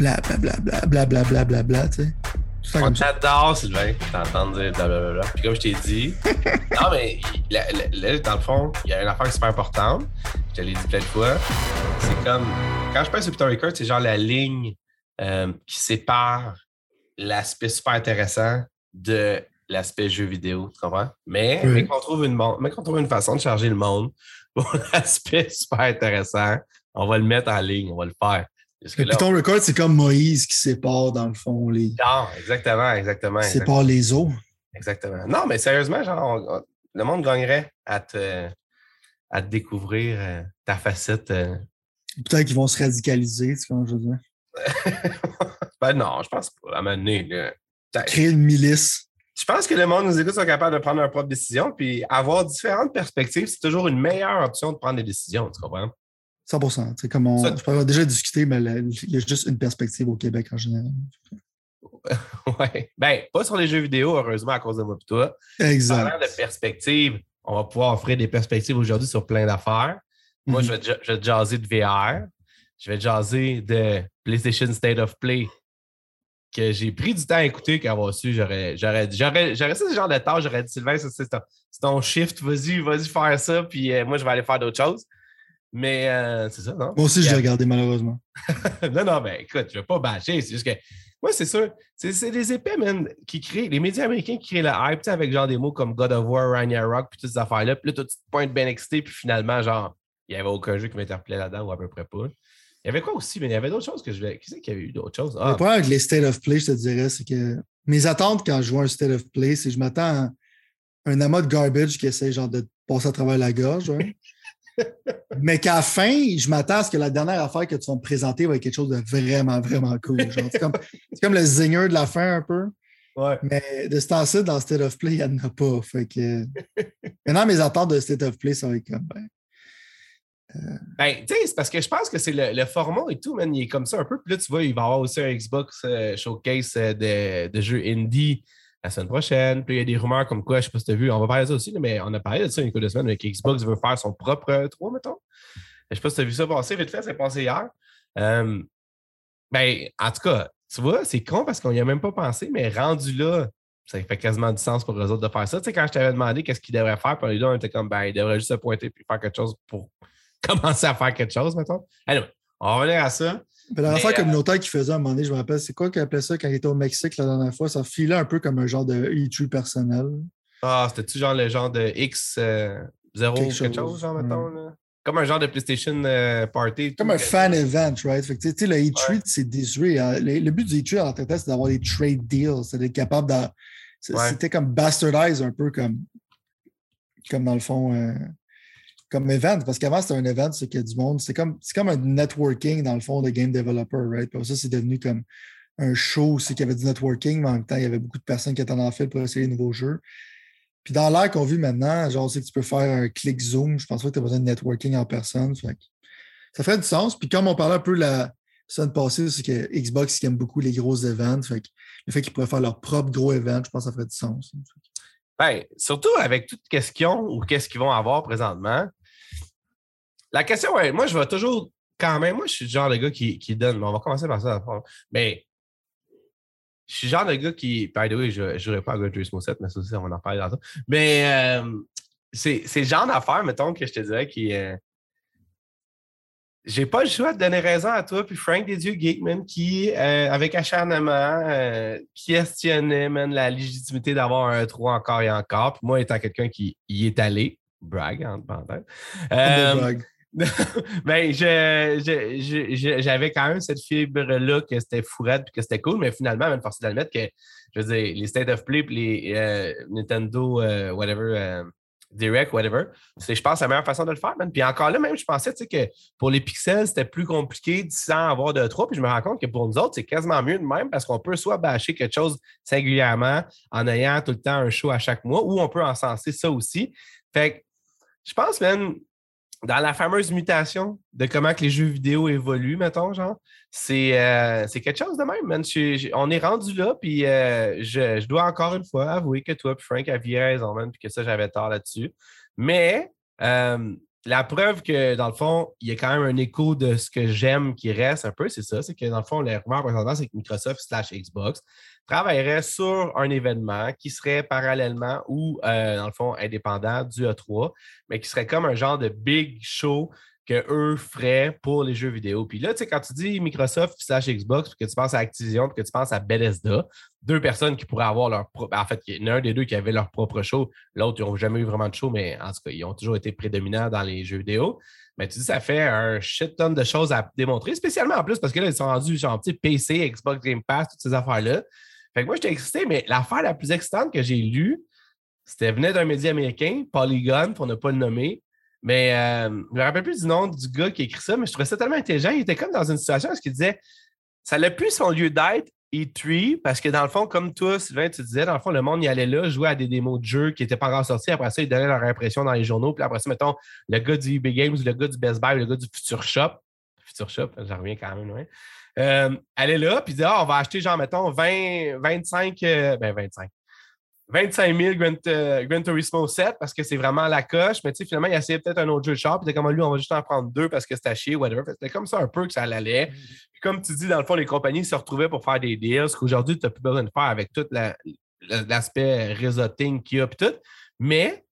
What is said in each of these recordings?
bla bla bla bla bla bla bla bla bla, tu sais. On t'adore, Sylvain, t'entends dire blablabla. Puis comme je t'ai dit, non, mais là, dans le fond, il y a une affaire super importante. Je te l'ai dit plein de fois. C'est comme, quand je pense sur Peter Record, c'est genre la ligne euh, qui sépare l'aspect super intéressant de l'aspect jeu vidéo, tu comprends? Mais, Oui. mais qu'on trouve, trouve une façon de charger le monde pour l'aspect super intéressant, on va le mettre en ligne, on va le faire. Le là, Python Record, c'est comme Moïse qui sépare, dans le fond, les. non, exactement, exactement. qui exactement. sépare les eaux. Exactement. Non, mais sérieusement, genre, on- on- le monde gagnerait à te, à te découvrir euh, ta facette. euh. Peut-être qu'ils vont se radicaliser, tu comment je veux dire. ben non, je pense pas. À un moment donné, là. Putain, Créer une milice. Je pense que le monde nous écoute sont capables de prendre leur propre décision, puis avoir différentes perspectives, c'est toujours une meilleure option de prendre des décisions, tu comprends? 100 C'est comme on. Je peux déjà discuté, mais la- il y a juste une perspective au Québec en général. Ouais. Ben, pas sur les jeux vidéo, heureusement, à cause de moi et toi. Exact. Parlant de perspectives, on va pouvoir offrir des perspectives aujourd'hui sur plein d'affaires. Moi, Mhm. je, vais, je vais jaser de VR. Je vais jaser de PlayStation State of Play que j'ai pris du temps à écouter qu'avoir su, j'aurais, j'aurais, j'aurais, j'aurais ça, ce genre de tâche, j'aurais dit, Sylvain, c'est ton, ton shift, vas-y, vas-y faire ça, puis euh, moi, je vais aller faire d'autres choses. Mais euh, c'est ça, non? Moi aussi, je l'ai regardé, malheureusement. non, non, ben écoute, je ne veux pas bâcher. C'est juste que moi, c'est sûr, c'est des épais, man, qui créent, les médias américains qui créent le hype, tu sais, avec genre des mots comme God of War, Ragnarok, puis toutes ces affaires-là. Puis là, toi, tu te pointes bien excité, puis finalement, genre, il n'y avait aucun jeu qui m'interpellait là-dedans, ou à peu près pas. Il y avait quoi aussi? Mais il y avait d'autres choses que je voulais. Qui c'est qu'il y avait eu d'autres choses? Le Ah, problème avec les State of Play, je te dirais, c'est que mes attentes quand je joue un State of Play, c'est que je m'attends à un amas de garbage qui essaie genre de passer à travers la gorge. ouais. Mais qu'à la fin, je m'attends à ce que la dernière affaire que tu vas me présenter va être quelque chose de vraiment, vraiment cool. C'est, comme, le zinger de la fin un peu. ouais. Mais de ce temps-ci, dans State of Play, il n'y en a pas. Fait que maintenant, mes attentes de State of Play, être comme ben, Ben, tu sais, c'est parce que je pense que c'est le, le format et tout, man, il est comme ça un peu. Puis là, tu vois, il va y avoir aussi un Xbox euh, showcase euh, de, de jeux indie la semaine prochaine. Puis il y a des rumeurs comme quoi, je sais pas si tu as vu, on va parler de ça aussi, mais on a parlé de ça une couple de semaines, mais Xbox veut faire son propre euh, 3, mettons. Je sais pas si tu as vu ça passer, vite fait, c'est passé hier. Euh, ben, en tout cas, tu vois, c'est con parce qu'on n'y a même pas pensé, mais rendu là, ça fait quasiment du sens pour eux autres de faire ça. Tu sais, quand je t'avais demandé qu'est-ce qu'ils devraient faire, puis là, on était comme, ben, ils devraient juste se pointer puis faire quelque chose pour commencer à faire quelque chose, mettons. Allez, on va revenir à ça. La affaire euh, communautaire qu'il faisait à un moment donné, je me rappelle, c'est quoi qu'il appelait ça quand il était au Mexique la dernière fois? Ça filait un peu comme un genre de E3 personnel. Ah, c'était-tu genre le genre de X0 quelque, Quelque chose, genre, mettons, là? Comme un genre de PlayStation euh, Party. Comme tout, un fan event, right? Fait que, tu sais, le E3, Ouais. c'est désuet. hein. Le, le but du E3 en tel, c'est d'avoir des trade deals. C'est d'être capable de. Ouais. C'était comme bastardize un peu comme, comme dans le fond, euh, comme event. Parce qu'avant, c'était un event, c'est qu'il y a du monde. C'est comme, c'est comme un networking dans le fond de game developer, right? Puis ça, c'est devenu comme un show aussi qu'il y avait du networking, mais en même temps, il y avait beaucoup de personnes qui étaient en fil pour essayer les nouveaux jeux. Puis dans l'air qu'on vit maintenant, genre, sait que tu peux faire un clic Zoom. Je pense pas que tu as besoin de networking en personne. Fait ça ferait du sens. Puis comme on parlait un peu la semaine passée, c'est que Xbox qui aime beaucoup les gros events. Fait le fait qu'ils pourraient faire leur propre gros event, je pense que ça ferait du sens. Ben, surtout avec toute question ou qu'est-ce qu'ils vont avoir présentement. La question, ouais, moi, je vais toujours, quand même, moi, je suis le genre de gars qui, qui donne, mais on va commencer par ça. Mais je suis le genre de gars qui, by the way, je ne jouerai pas à Turismo 7, mais ça aussi, on va en parler dans ça. Mais euh, c'est le genre d'affaire, mettons, que je te dirais qui. euh, j'ai pas le choix de donner raison à toi, puis Frank Desdieux Geekman, qui, euh, avec acharnement, euh, questionnait man, la légitimité d'avoir un 3 encore et encore. Puis moi, étant quelqu'un qui y est allé, brag, entre parenthèses. Ben, j'avais quand même cette fibre-là que c'était fourette puis que c'était cool, mais finalement, même forcé d'admettre que, je veux dire, les State of Play les euh, Nintendo, euh, whatever, euh, Direct, whatever, c'est, je pense, la meilleure façon de le faire. Puis encore là, même, je pensais, que pour les pixels, c'était plus compliqué sans avoir de 3. Puis je me rends compte que pour nous autres, c'est quasiment mieux de même parce qu'on peut soit bâcher quelque chose singulièrement en ayant tout le temps un show à chaque mois ou on peut encenser ça aussi. Fait que je pense, même dans la fameuse mutation de comment que les jeux vidéo évoluent, mettons, genre, c'est euh, quelque chose de même, man. On est rendu là, puis euh, je, je dois encore une fois avouer que toi et Frank aviez raison, man, puis que ça, j'avais tort là-dessus. Mais euh, la preuve que, dans le fond, il y a quand même un écho de ce que j'aime qui reste un peu, c'est ça. C'est que, dans le fond, les rumeurs présentement, c'est que Microsoft slash Xbox travaillerait sur un événement qui serait parallèlement ou, euh, dans le fond, indépendant du E3, mais qui serait comme un genre de big show qu'eux feraient pour les jeux vidéo. Puis là, tu sais, quand tu dis Microsoft slash Xbox, puis que tu penses à Activision, puis que tu penses à Bethesda, deux personnes qui pourraient avoir leur propre. En fait, il y en a un des deux qui avait leur propre show, l'autre, ils n'ont jamais eu vraiment de show, mais en tout cas, ils ont toujours été prédominants dans les jeux vidéo. Mais tu dis, ça fait un shit ton de choses à démontrer, spécialement en plus parce que là, ils sont rendus genre petit PC, Xbox Game Pass, toutes ces affaires-là. Fait que moi, j'étais excité, mais l'affaire la plus excitante que j'ai lue, c'était venait d'un média américain, Polygon, pour ne pas le nommer. Mais euh, je me rappelle plus du nom du gars qui a écrit ça, mais je trouvais ça tellement intelligent. Il était comme dans une situation où il disait ça n'a plus son lieu d'être E3, parce que dans le fond, comme toi, Sylvain, tu disais, dans le fond, le monde y allait là, jouer à des démos de jeux qui n'étaient pas encore sortis. Après ça, ils donnaient leur impression dans les journaux. Puis après ça, mettons, le gars du eBay Games, le gars du Best Buy, le gars du Future Shop. Future Shop, j'en reviens quand même, ouais. Euh, est là, puis dit ah, on va acheter, genre, mettons, 20, 25, euh, ben 25. 25 000 Gran, Turismo 7 parce que c'est vraiment la coche. Mais tu sais, finalement, il essayait peut-être un autre jeu de char. Puis comme lui, on va juste en prendre deux parce que c'était chier, whatever. C'était comme ça un peu que ça allait. Mm-hmm. Puis comme tu dis, dans le fond, les compagnies se retrouvaient pour faire des deals, ce qu'aujourd'hui, tu n'as plus besoin de faire avec tout l'aspect réseauting qu'il y a. Puis tout. Mais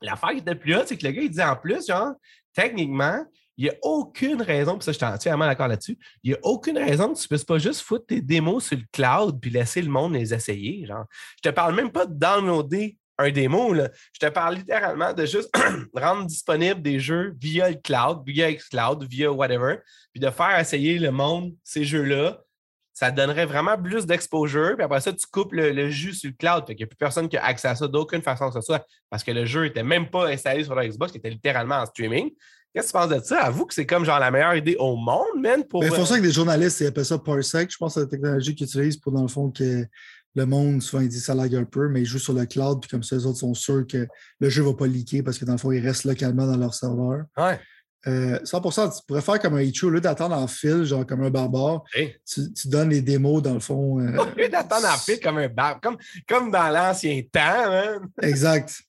l'affaire qui était plus là, c'est que le gars, il disait en plus, genre, techniquement, il n'y a aucune raison, puis ça, je suis entièrement d'accord là-dessus, il n'y a aucune raison que tu ne puisses pas juste foutre tes démos sur le cloud puis laisser le monde les essayer. Genre. Je te parle même pas de downloader un démo. Là. Je te parle littéralement de juste rendre disponible des jeux via le cloud, via Xcloud, via whatever, puis de faire essayer le monde ces jeux-là. Ça donnerait vraiment plus d'exposure. Puis après ça, tu coupes le, jeu sur le cloud. Fait qu'il n'y a plus personne qui a accès à ça d'aucune façon que ce soit. Parce que le jeu n'était même pas installé sur la Xbox, il était littéralement en streaming. Qu'est-ce que tu penses de ça? Avoue que c'est comme genre la meilleure idée au monde, man. Pour... Ben, il faut ça que des journalistes ils appellent ça Parsec. Je pense que c'est la technologie qu'ils utilisent pour, dans le fond, que le monde, souvent, ils disent ça lag un peu, mais ils jouent sur le cloud, puis comme ça, les autres sont sûrs que le jeu ne va pas leaker parce que dans le fond, ils restent localement dans leur serveur. Ouais. 100%, euh, tu pourrais faire comme un e au lieu d'attendre en fil, genre comme un barbare, tu, donnes les démos dans le fond. Euh, au lieu d'attendre en fil comme un barbare, comme, comme dans l'ancien temps. Man. exact.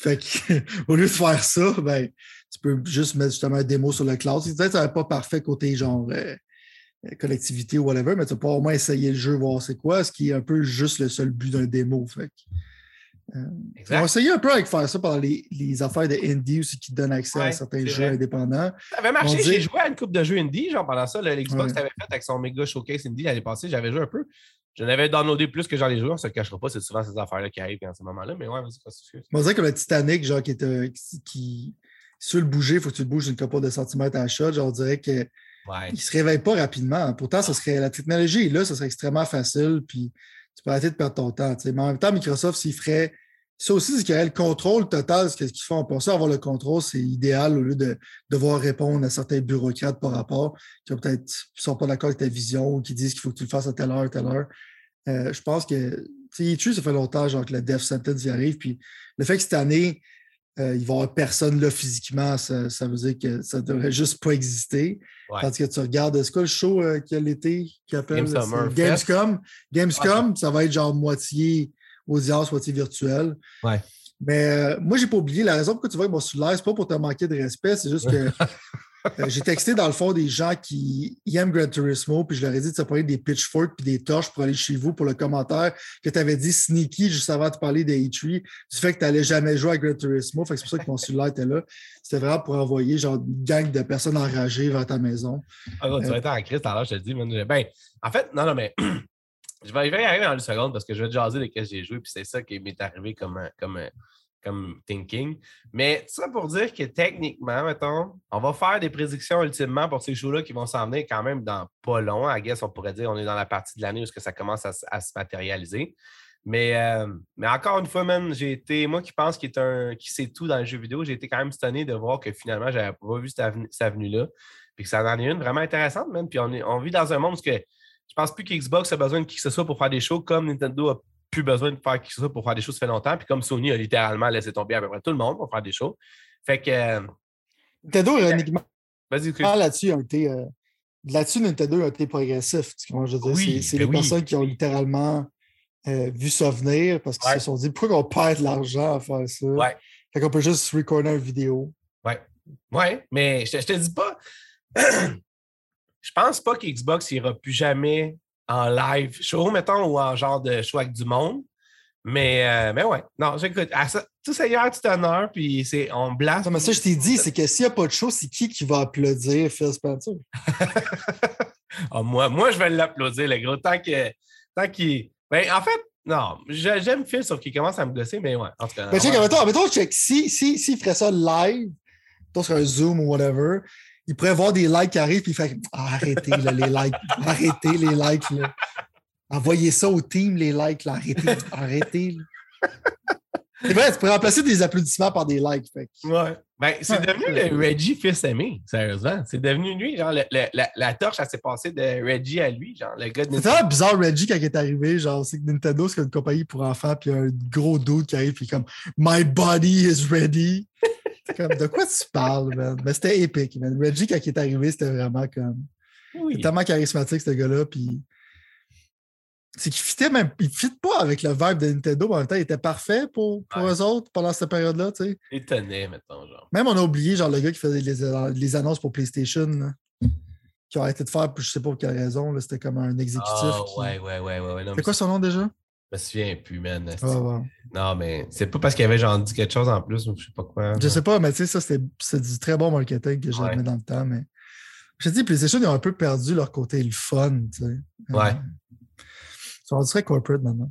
Fait que, au lieu de faire ça, ben, tu peux juste mettre justement un démo sur le cloud. Peut-être que ça pas parfait côté genre euh, euh, collectivité ou whatever, mais tu peux au moins essayer le jeu, voir c'est quoi, ce qui est un peu juste le seul but d'un démo. Fait. Euh, on va essayer un peu avec faire ça par les, les affaires de indie aussi qui donnent accès à certains jeux indépendants. Ça avait marché, j'ai joué à une coupe de jeux indie, genre pendant ça, l'Xbox ouais. avait fait avec son méga showcase indie l'année passée, j'avais joué un peu. J'en avais downloadé plus que j'en ai joué, on ne se le cachera pas, c'est souvent ces affaires-là qui arrivent à ce moment-là, mais ouais, vas-y, pas On dirait que le Titanic, genre, qui, était, qui, si tu veux le bouger, il faut que tu le bouges une couple de centimètres à shot. Genre, on dirait qu'il ne se réveille pas rapidement. Pourtant, ça serait, la technologie est là, ça serait extrêmement facile, puis tu peux arrêter de perdre ton temps. Mais en même temps, Microsoft, s'il ferait. Ça aussi, c'est qu'il y aurait le contrôle total de ce qu'ils font. Pour ça, avoir le contrôle, c'est idéal au lieu de devoir répondre à certains bureaucrates par rapport qui peut-être ne sont pas d'accord avec ta vision ou qui disent qu'il faut que tu le fasses à telle heure, telle heure. Euh, je pense que, tu sais, ça fait longtemps genre, que le Death Sentence y arrive. Puis le fait que cette année, euh, il va y avoir personne là physiquement, ça, veut dire que ça ne devrait juste pas exister. Parce que tu regardes, c'est quoi le show euh, qui a l'été qui appelle Gamescom? Gamescom, ça va être genre moitié audience, moitié virtuelle. Ouais. Mais euh, moi, je n'ai pas oublié la raison pourquoi tu vois que mon ce c'est pas pour te manquer de respect, c'est juste que j'ai texté dans le fond des gens qui aiment Gran Turismo, puis je leur ai dit de se prendre des pitchforks puis des torches pour aller chez vous pour le commentaire que tu avais dit sneaky juste avant de parler des E3, du fait que tu n'allais jamais jouer à Gran Turismo. Fait que c'est pour ça que mon cellulaire était là. C'était vraiment pour envoyer genre une gang de personnes enragées vers ta maison. Ah tu vas être en crise, alors je te le dis. Ben, en fait, non, non, mais je vais, y arriver dans une seconde parce que je vais te jaser lesquels j'ai joué, puis c'est ça qui m'est arrivé comme, comme, comme thinking. Mais ça pour dire que techniquement, mettons, on va faire des prédictions ultimement pour ces shows-là qui vont s'en venir quand même dans pas long. À guess, on pourrait dire on est dans la partie de l'année où ça commence à, se matérialiser. Mais, euh, mais encore une fois, même, j'ai été, moi qui pense qu'il est un qui sait tout dans le jeu vidéo, j'ai été quand même stonné de voir que finalement, j'avais pas vu cette avenue-là. Puis que ça en est une vraiment intéressante, même. Puis on, on vit dans un monde où que je pense plus qu'Xbox a besoin de qui que ce soit pour faire des shows comme Nintendo a plus besoin de faire quelque chose pour faire des choses, ça fait longtemps. Puis comme Sony a littéralement laissé tomber à peu près tout le monde pour faire des choses. Fait que. Euh, Nintendo, ironiquement, là-dessus, ont été. Euh, là-dessus, Nintendo a été progressif. Je veux dire, c'est ben les personnes qui ont littéralement euh, vu ça venir parce qu'ils se sont dit pourquoi on perd de l'argent à faire ça? Ouais. Fait qu'on peut juste recorder une vidéo. Ouais. Ouais, mais je, je te dis pas. je pense pas qu'Xbox ira plus jamais en live show, mettons, ou en genre de show avec du monde. Mais, euh, mais ouais, non, j'écoute. Tout ça hier, tout honneur, puis c'est, on blase. Non, mais ça, je t'ai dit, c'est que s'il n'y a pas de show, c'est qui qui va applaudir Phil Spencer? Ah, moi, moi, je vais l'applaudir, le gros. Tant que, tant qu'il. Ben, en fait, non, j'aime Phil, sauf qu'il commence à me blesser, mais ouais, en tout cas. Mais check, ouais. mettons, mettons, check, si, si, s'il ferait ça live, sur un Zoom ou whatever, il pourrait voir des likes qui arrivent, puis il fait Ah, arrêtez là, les likes, arrêtez les likes. Là. Envoyez ça au team, les likes, là, arrêtez, arrêtez. là. C'est vrai, tu pourrais remplacer des applaudissements par des likes. Fait. Ouais. Ben, c'est Ouais. devenu le Reggie fils aimé, sérieusement. C'est devenu lui, genre, le- le- la, la torche, elle s'est passée de Reggie à lui, genre, le gars de C'est vraiment bizarre, Reggie, quand il est arrivé. Genre, c'est que Nintendo, c'est une compagnie pour enfants, puis il y a un gros dude qui arrive, puis comme My body is ready. Comme, de quoi tu parles, man? Mais c'était épique, man. Reggie, quand il est arrivé, c'était vraiment comme. Oui. Est tellement charismatique, ce gars-là. Puis c'est qu'il fitait même. Il ne fit pas avec le vibe de Nintendo, mais en même temps, il était parfait pour, pour Ouais. eux autres pendant cette période-là. tu sais. Étonné, mettons, genre. Même on a oublié, genre, le gars qui faisait les, les annonces pour PlayStation, là, qui a arrêté de faire, je sais pas pour quelle raison. C'était comme un exécutif. Qui- ouais, ouais, ouais, ouais. C'est quoi son nom déjà? Je me souviens plus, man. Non, mais c'est pas parce qu'il avait genre dit quelque chose en plus ou je sais pas quoi. Je sais pas, mais tu sais, ça, c'est du très bon marketing que j'ai Ouais. mis dans le temps. Mais je te dis, PlayStation, ils ont un peu perdu leur côté le fun. Tu sais. Ouais. Euh, Ils sont rendus très corporate maintenant.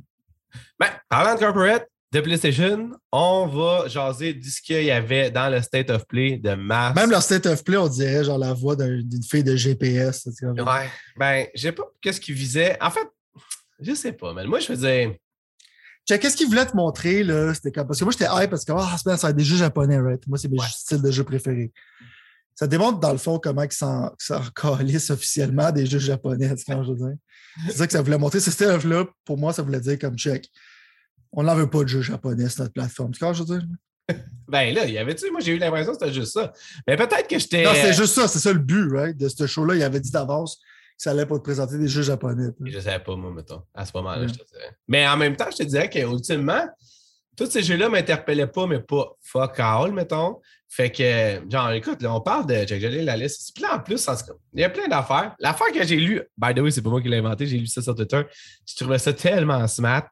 Ben, parlant de corporate, de PlayStation, on va jaser de ce qu'il y avait dans le State of Play de mars. Même leur state of play, on dirait genre la voix d'un- d'une fille de GPS. Ouais. Ben, je sais pas qu'est-ce qu'il visait. En fait, je sais pas, mais moi, je faisais. Check, Qu'est-ce qu'ils voulaient te montrer? là? C'était comme... Parce que moi, j'étais hype parce que ah, ça va être des jeux japonais, right? Moi, c'est mes Ouais. styles de jeux préférés. Ça démontre, dans le fond, comment ils s'en calissent officiellement des jeux japonais, tu je veux dire? C'est ça que ça voulait montrer. Ce style là pour moi, ça voulait dire comme check. On n'en veut pas de jeux japonais sur notre plateforme. Tu je veux dire? Ben là, il y avait-tu, moi j'ai eu l'impression que c'était juste ça. Mais peut-être que j'étais. Non, c'était juste ça. C'est ça le but, right? De ce show-là. Il avait dit d'avance ça allait pas te présenter des jeux japonais. tu sais. Je savais pas, moi, mettons, à ce moment-là, Ouais. je te dirais. Mais en même temps, je te dirais qu'ultimement, tous ces jeux-là ne m'interpellaient pas, mais pas fuck all, mettons. Fait que, genre, écoute, là, on parle de. J'ai j'ai lu la liste. Puis là, en plus, en cas, il y a plein d'affaires. L'affaire que j'ai lue, by the way, c'est pas moi qui l'ai inventé, j'ai lu ça sur Twitter. Je trouvais ça tellement smart.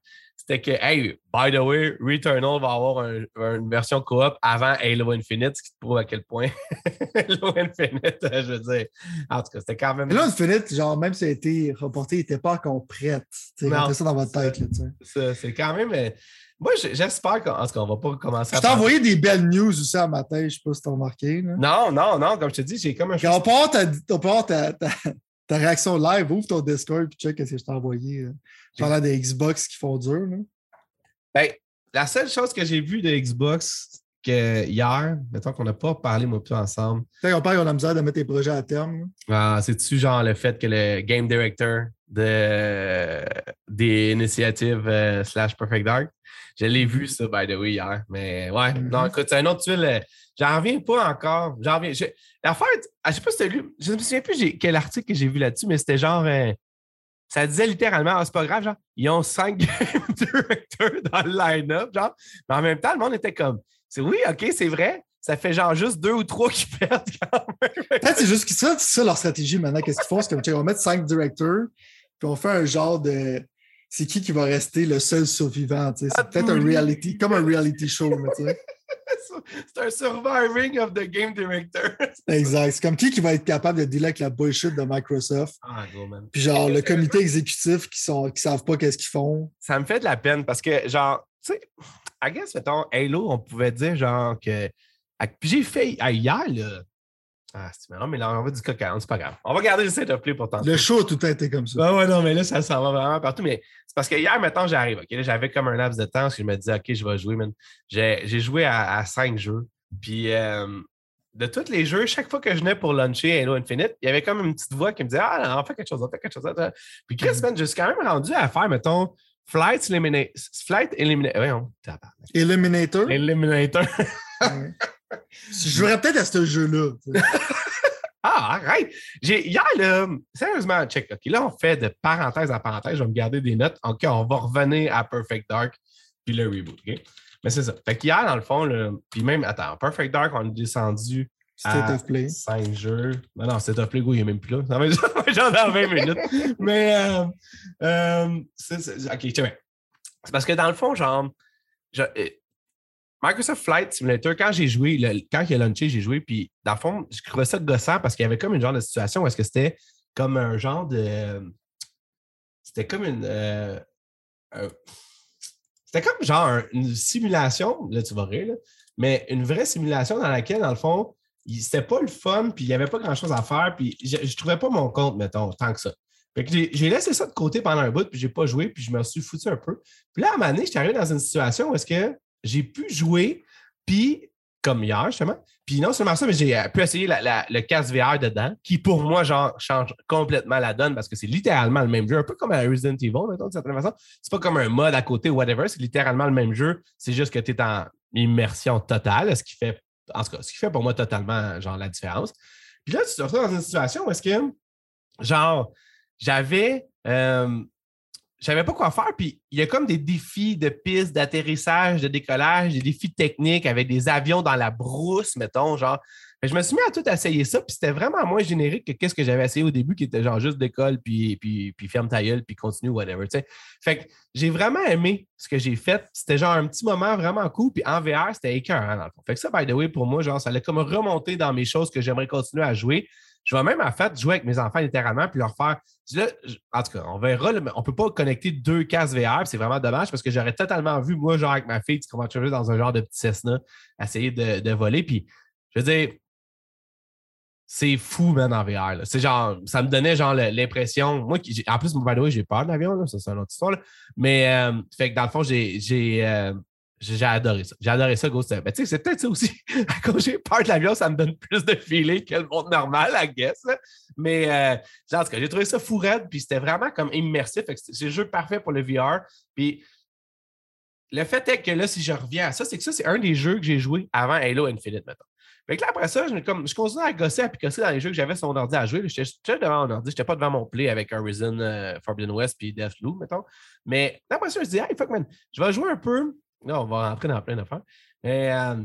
C'était que, hey, by the way, Returnal va avoir un- une version coop avant Halo Infinite, ce qui te prouve à quel point Halo Infinite, je veux dire. En tout cas, c'était quand même. Là, Infinite, genre, même si ça a été reporté, il n'était pas encore Non, rentrez ça dans votre tête. Là, tu sais. Ça, C'est quand même. euh, Moi, j'espère qu'en tout cas, on va pas commencer Je à. t'ai parler- envoyé des belles news aussi un matin, je ne sais pas si t'as remarqué. Là. Non, non, non, comme je te dis, j'ai comme un. Quand on peut avoir ta, ta, réaction live, ouvre ton Discord et check ce que je t'ai envoyé. euh, Parlant des Xbox qui font dur. Là. Ben, la seule chose que j'ai vue de Xbox que hier, mettons qu'on n'a pas parlé, moi, plus ensemble, on parle qu'on a misère de mettre les projets à terme. ah, c'est-tu genre le fait que le game director de, des initiatives euh, slash Perfect Dark, je l'ai vu ça, by the way, hier. Mais ouais, Mhm. non, écoute, c'est un autre tuile. J'en reviens pas encore. J'en reviens. je- L'affaire, ah, je sais pas si tu as lu, je ne me souviens plus quel article que j'ai vu là-dessus, mais c'était genre. euh, ça disait littéralement, ah, c'est pas grave, genre, ils ont cinq game directors dans le line-up, genre. Mais en même temps, le monde était comme, c'est oui, OK, c'est vrai. Ça fait genre juste deux ou trois qui perdent quand même. Peut-être c'est juste ça, c'est ça leur stratégie maintenant. Qu'est-ce qu'ils font? C'est comme, on va mettre cinq directeurs, puis on fait un genre de. C'est qui qui va rester le seul survivant? sais? Ah, C'est peut-être un reality, comme un reality show. tu sais. C'est un surviving of the game director. Exact. C'est comme qui qui va être capable de dealer avec la bullshit de Microsoft? Ah, gros, man. Puis genre le comité exécutif qui sont qui savent pas qu'est-ce qu'ils font. ça me fait de la peine parce que, genre, tu sais, I guess, mettons, Halo, on pouvait dire, genre, que. Puis j'ai fait hier, là. Ah, c'est marrant, mais là, on va du coca, c'est pas grave. On va garder le set of play pour tantôt. Le show a tout temps été comme ça. Ah ouais, non, mais là, ça s'en va vraiment partout. Mais c'est parce que hier, maintenant, j'arrive. J'avais comme un laps de temps parce que je me disais, OK, je vais jouer. J'ai joué à, à cinq jeux. Puis euh, de tous les jeux, chaque fois que je venais pour luncher Halo Infinite, il y avait comme une petite voix qui me disait, Ah, on fait quelque chose, on fait quelque chose. Puis Chris, man, je suis quand même rendu à faire, mettons, Flight Eliminator. Flight Eliminator. Voyons. Eliminator? Eliminator. Ouais. Je jouerais peut-être à ce jeu-là. Ah, arrête! J'ai, hier, là, sérieusement, check. OK, là, on fait de parenthèse en parenthèse. Je vais me garder des notes. OK, on va revenir à Perfect Dark puis le reboot. OK? Mais c'est ça. Fait qu'hier, dans le fond, là, puis même, attends, Perfect Dark, on est descendu State of Play. 5 jeux. Non, non, State of Play, go, il n'est même plus là. Ça va genre dans 20 minutes. Mais, euh, euh, c'est, c'est- ok, tu vois. C'est parce que dans le fond, genre, je- euh, Microsoft Flight Simulator, quand j'ai joué, le- quand il a launché, j'ai joué, puis dans le fond, je trouvais ça gossant parce qu'il y avait comme une genre de situation où est-ce que c'était comme un genre de. C'était comme une. euh, un- c'était comme genre un- une simulation, là tu vas rire, là, mais une vraie simulation dans laquelle, dans le fond, c'était pas le fun, puis il n'y avait pas grand-chose à faire, puis je, je trouvais pas mon compte, mettons, tant que ça. Fait que j'ai laissé ça de côté pendant un bout, puis j'ai pas joué, puis je me suis foutu un peu. Puis là, à un moment donné, j'étais arrivé dans une situation où est-ce que j'ai pu jouer, puis comme hier, justement. Puis non seulement ça, mais j'ai euh, pu essayer le casque VR dedans, qui pour moi, genre, change complètement la donne parce que c'est littéralement le même jeu, un peu comme à Resident Evil, mettons, de certaine façon. C'est pas comme un mode à côté ou whatever, c'est littéralement le même jeu. C'est juste que tu es en immersion totale, ce qui fait, en tout cas, ce qui fait pour moi totalement, genre, la différence. Puis là, tu te retrouves dans une situation où est-ce que, genre, j'avais. euh, je savais pas quoi faire. Puis il y a comme des défis de piste, d'atterrissage, de décollage, des défis techniques avec des avions dans la brousse, mettons, genre. Je me suis mis à tout essayer ça, puis c'était vraiment moins générique que qu'est-ce que j'avais essayé au début, qui était genre juste décolle, puis, puis, puis ferme ta gueule, puis continue, whatever, tu. Fait que j'ai vraiment aimé ce que j'ai fait. C'était genre un petit moment vraiment cool, puis en VR, c'était écœurant, dans le fond. Fait que ça, by the way, pour moi, genre, ça allait comme remonter dans mes choses que j'aimerais continuer à jouer. Je vais même, en fait, jouer avec mes enfants littéralement, puis leur faire. En tout cas, on verra. on ne peut pas connecter deux cases VR, c'est vraiment dommage parce que j'aurais totalement vu, moi, genre avec ma fille, tu commences à dans un genre de petit Cessna, essayer de, de voler. Puis, je veux dire, c'est fou, man, en VR. C'est genre, ça me donnait genre l'impression. Moi, en plus, by the way, j'ai peur de l'avion, ça, c'est une autre histoire. Mais, euh, fait que dans le fond, j'ai. j'ai euh, adoré ça. J'ai adoré ça, Ghost. Ben, tu sais, c'est peut-être ça aussi. Quand j'ai peur de l'avion, ça me donne plus de feeling que le monde normal, I guess. Mais, euh, en tout cas, j'ai trouvé ça fou raide, puis c'était vraiment comme immersif. C'est le jeu parfait pour le VR. Puis, le fait est que là, si je reviens à ça, c'est que ça, c'est un des jeux que j'ai joué avant Halo Infinite, maintenant. Fait que là, après ça, je, comme, je continuais à gosser, à picosser dans les jeux que j'avais sur mon ordi à jouer. là. J'étais devant mon ordi, j'étais pas devant mon play avec Horizon euh, Forbidden West puis Deathloop, mettons. Mais après ça, je me dis, hey, fuck, man, je vais jouer un peu. Là, on va rentrer dans plein d'affaires. Mais euh,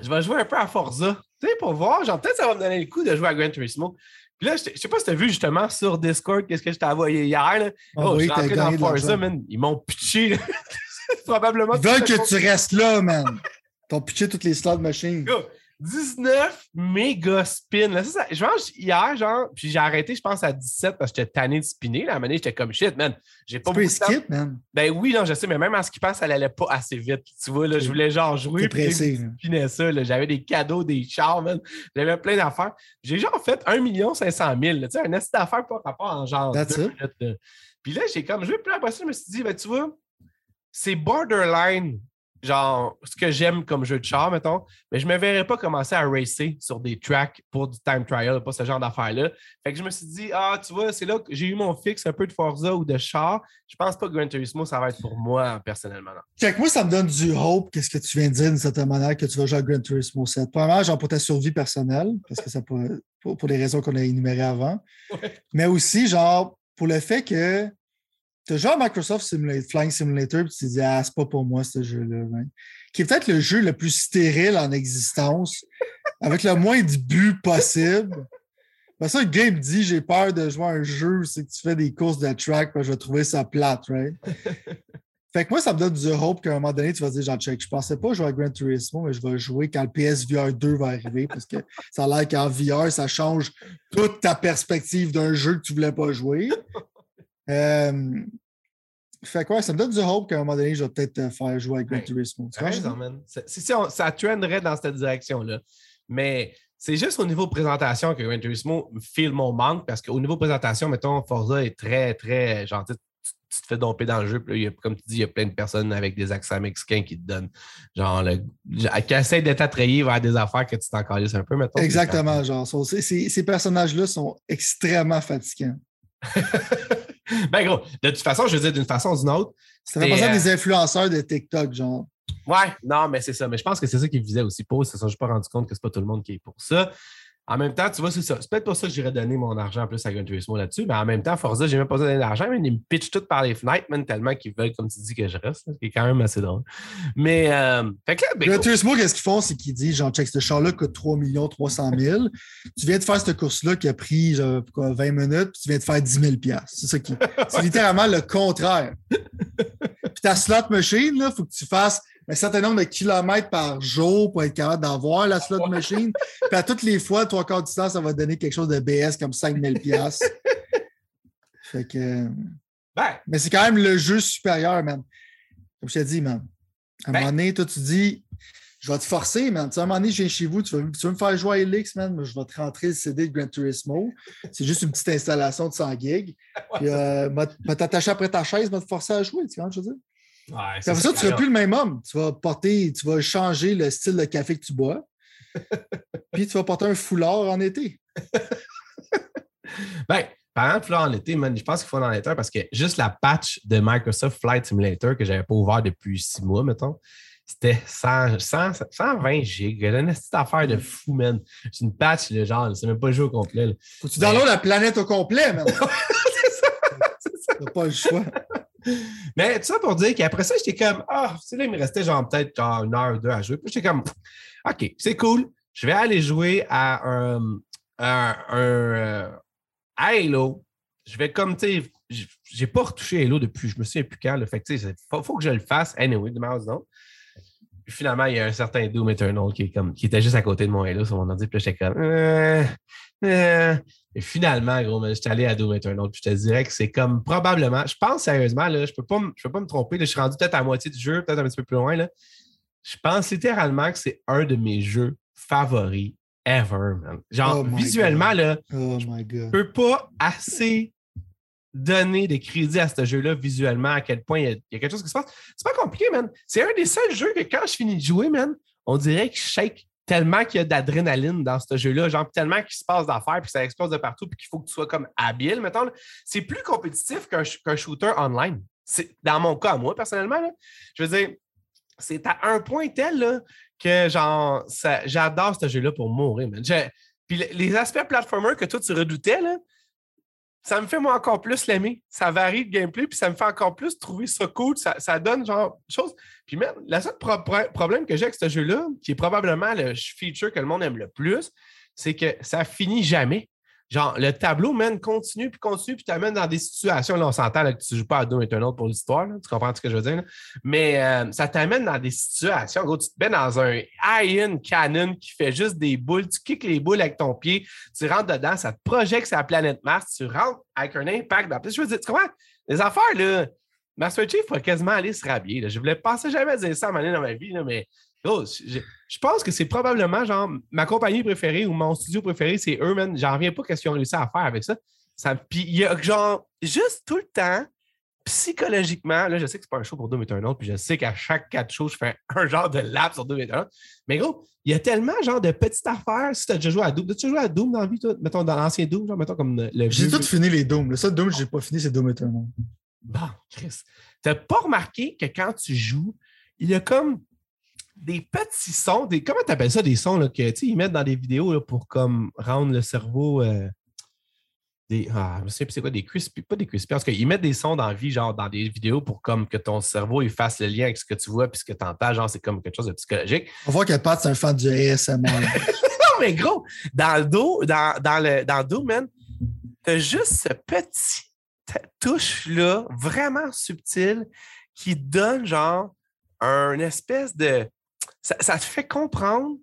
je vais jouer un peu à Forza, tu sais, pour voir. Genre, peut-être ça va me donner le coup de jouer à Gran Turismo. Puis là, je je sais pas si tu as vu justement sur Discord qu'est-ce que je t'ai envoyé hier. Là. Ah Oh, oui, je rentré dans Forza, man. Ils m'ont pitché. là. Probablement. Ils veulent que tu restes là, man. T'ont pitché toutes les slot machines. Go. 19 méga spins. Là, ça, ça- je pense hier, genre, puis j'ai arrêté, je pense, à 17 parce que j'étais tanné de spinner. Là, à un j'étais comme shit, man. J'ai pas Tu peux beaucoup de temps. skip, man. Ben oui, non, je sais, mais même en skippant, ça n'allait pas assez vite. Tu vois, là, je voulais genre jouer. Puis pressé. spinais ça. là. J'avais des cadeaux, des chars, man. J'avais plein d'affaires. J'ai genre fait 1 500 000. là. Tu sais, un assis d'affaires par rapport en genre. That's deux minutes, là. Puis là, j'ai comme joué. Puis là, après ça, je me suis dit, ben tu vois, c'est borderline, genre, ce que j'aime comme jeu de char, mettons. Mais je me verrais pas commencer à racer sur des tracks pour du time trial, pas ce genre d'affaires-là. Fait que je me suis dit, ah, tu vois, c'est là que j'ai eu mon fixe un peu de Forza ou de char. Je pense pas que Gran Turismo, ça va être pour moi personnellement. Check, moi, ça me donne du hope, qu'est-ce que tu viens de dire d'une certaine manière, que tu vas jouer à Gran Turismo 7. Premièrement, genre pour ta survie personnelle, parce que ça peut, pour, pour les raisons qu'on a énumérées avant. Ouais. Mais aussi, genre, pour le fait que as joué à Microsoft Simulator, Flying Simulator, puis tu te dis, ah, c'est pas pour moi ce jeu-là. man. Qui est peut-être le jeu le plus stérile en existence, avec le moins de but possible. Parce que ça, le game dit, j'ai peur de jouer à un jeu, c'est que tu fais des courses de track, puis je vais trouver ça plate, right? Fait que moi, ça me donne du hope qu'à un moment donné, tu vas dire, genre, check, je pensais pas jouer à Gran Turismo, mais je vais jouer quand le PSVR 2 va arriver, parce que ça a l'air qu'en VR, ça change toute ta perspective d'un jeu que tu voulais pas jouer. Euh, fait quoi, ça me donne du hope qu'à un moment donné, je vais peut-être te faire jouer à Gran Ouais. Turismo. On- ça trendrait dans cette direction-là. Mais c'est juste au niveau présentation que Gran Turismo file mon manque parce qu'au niveau présentation, mettons, Forza est très, très. Genre, tu, te fais domper dans le jeu. Puis là, comme tu dis, il y a plein de personnes avec des accents mexicains qui te donnent. Genre, le, qui essayent de t'attrayer vers des affaires que tu t'en calisses un peu, mettons. Exactement, genre. Ces, ces personnages-là sont extrêmement fatigants. ben, gros, de toute façon, je veux dire, d'une façon ou d'une autre. Ça fait c'était, penser à euh, des influenceurs de TikTok, genre. Ouais, non, mais c'est ça. Mais je pense que c'est ça qui visait aussi pour. C'est ça, je ne suis pas rendu compte que c'est pas tout le monde qui est pour ça. En même temps, tu vois, c'est ça. C'est peut-être pour ça que j'irais donner mon argent plus à Gran Turismo là-dessus, mais en même temps, Forza, j'ai même pas besoin donner d'argent, mais ils me pitchent tout par les fenêtres, man, tellement qu'ils veulent, comme tu dis, que je reste, ce qui est quand même assez drôle. Mais, euh, fait que là, ben, Gran Turismo, qu'est-ce qu'ils font? C'est qu'ils disent, genre, check, ce char-là coûte 3 300 000. Tu viens de faire cette course-là qui a pris genre, quoi, 20 minutes, puis tu viens de faire 10 000 C'est ça qui. C'est littéralement le contraire. Puis ta slot machine, il faut que tu fasses un certain nombre de kilomètres par jour pour être capable d'avoir la slot machine. Puis à toutes les fois, trois quarts du temps, ça va donner quelque chose de BS comme 5000 pièces. Fait que. Ben. Mais c'est quand même le jeu supérieur, man. Comme je t'ai dit, man. À un Ben. moment donné, toi, tu dis, je vais te forcer, man. Tu sais, à un moment donné, je viens chez vous, tu veux, tu me faire jouer à Elix, man, mais je vais te rentrer le CD de Gran Turismo. C'est juste une petite installation de 100 gigs. Puis, euh, t'attacher après ta chaise, m'a te forcer à jouer, tu vois ce que je veux dire? Ouais, après ça, tu ne ça, seras plus le même homme. Tu vas porter, tu vas changer le style de café que tu bois. Puis tu vas porter un foulard en été. Ben, par exemple, là, en été, man, je pense qu'il faut en être un parce que juste la patch de Microsoft Flight Simulator que je n'avais pas ouvert depuis six mois, mettons, c'était 100, 100 120 gigs. Une petite affaire de fou, man. C'est une patch, le genre, c'est même pas le jeu au complet. là. Faut que tu downloads la planète au complet, man. c'est ça, c'est ça. T'as pas le choix. Mais tout ça pour dire qu'après ça, j'étais comme, ah, sais, là, il me restait genre peut-être une heure ou deux à jouer. Puis j'étais comme, OK, c'est cool. Je vais aller jouer à un, un, euh, Halo. Je vais comme, tu sais, j'ai pas retouché Halo depuis, je me souviens plus quand. Le fait que, tu sais, faut, que je le fasse. Anyway, de mouse non? Puis finalement, il y a un certain Doom Eternal qui, comme, qui était juste à côté de mon Halo sur mon ordi. Puis j'étais comme, euh, euh. Et finalement, gros, man, j'étais allé à Doom Eternal. Puis je te dirais que c'est comme probablement, je pense sérieusement, là, je peux pas, je peux pas me tromper. là, je suis rendu peut-être à la moitié du jeu, peut-être un petit peu plus loin. Là. Je pense littéralement que c'est un de mes jeux favoris ever, man. Genre, Oh visuellement, God. là, Oh je peux pas assez donner des crédits à ce jeu-là visuellement, à quel point il y, a, il y a quelque chose qui se passe. C'est pas compliqué, man. C'est un des seuls jeux que quand je finis de jouer, man, on dirait que je shake tellement qu'il y a d'adrénaline dans ce jeu-là, genre tellement qu'il se passe d'affaires, puis ça explose de partout, puis qu'il faut que tu sois comme habile, mettons. C'est plus compétitif qu'un sh- qu'un shooter online. C'est dans mon cas, moi, personnellement, je veux dire, c'est à un point tel que genre, j'adore ce jeu-là pour mourir, puis le- les aspects platformer que toi tu redoutais, là, ça me fait moi encore plus l'aimer. Ça varie le gameplay, puis ça me fait encore plus trouver ça cool. Ça, ça donne genre chose. Puis même, la seule pro- pro- problème que j'ai avec ce jeu-là, qui est probablement le feature que le monde aime le plus, c'est que ça finit jamais. Genre, le tableau, man, continue, puis continue, puis t'amène dans des situations. Là, on s'entend là, que tu joues pas à Doom Eternal pour l'histoire. Tu comprends ce que je veux dire? Mais euh, ça t'amène dans des situations. Gros, tu te mets dans un high-end cannon qui fait juste des boules. Tu kicks les boules avec ton pied. Tu rentres dedans, ça te projette sur la planète Mars. Tu rentres avec un impact dans Je veux dire, tu comprends? Les affaires, là, Master Chief va quasiment aller se rhabiller. là. Je voulais penser jamais à dire ça à un dans ma vie, là, mais gros, je, je pense que c'est probablement genre ma compagnie préférée ou mon studio préféré, c'est eux, man. J'en reviens pas qu'est-ce qu'ils ont réussi à faire avec ça. ça puis il y a genre juste tout le temps, psychologiquement, là, je sais que c'est pas un show pour Doom Eternal, puis je sais qu'à chaque quatre shows, je fais un genre de lap sur Doom Eternal. Mais gros, il y a tellement genre de petites affaires. Si tu as déjà joué à Doom, as-tu joué à Doom dans la vie, toi? Mettons dans l'ancien Doom, genre, mettons comme le J'ai tout fini les Dooms. Le seul Doom que j'ai pas fini, c'est Doom Eternal. Bon, Chris. T'as pas remarqué que quand tu joues, il y a comme des petits sons, des, comment tu appelles ça, des sons là, que tu sais, ils mettent dans des vidéos là, pour comme rendre le cerveau. euh, des, ah, je plus c'est quoi, des crispy, pas des crispy, parce qu'ils mettent des sons dans la vie, genre dans des vidéos pour comme que ton cerveau il fasse le lien avec ce que tu vois puis ce que tu entends, genre c'est comme quelque chose de psychologique. On voit que Pat, c'est un fan du ASMR. Non, mais gros, dans le dos, dans, dans le, dans le dos, man, t'as juste ce petit touche-là, vraiment subtil, qui donne genre un espèce de. Ça, ça te fait comprendre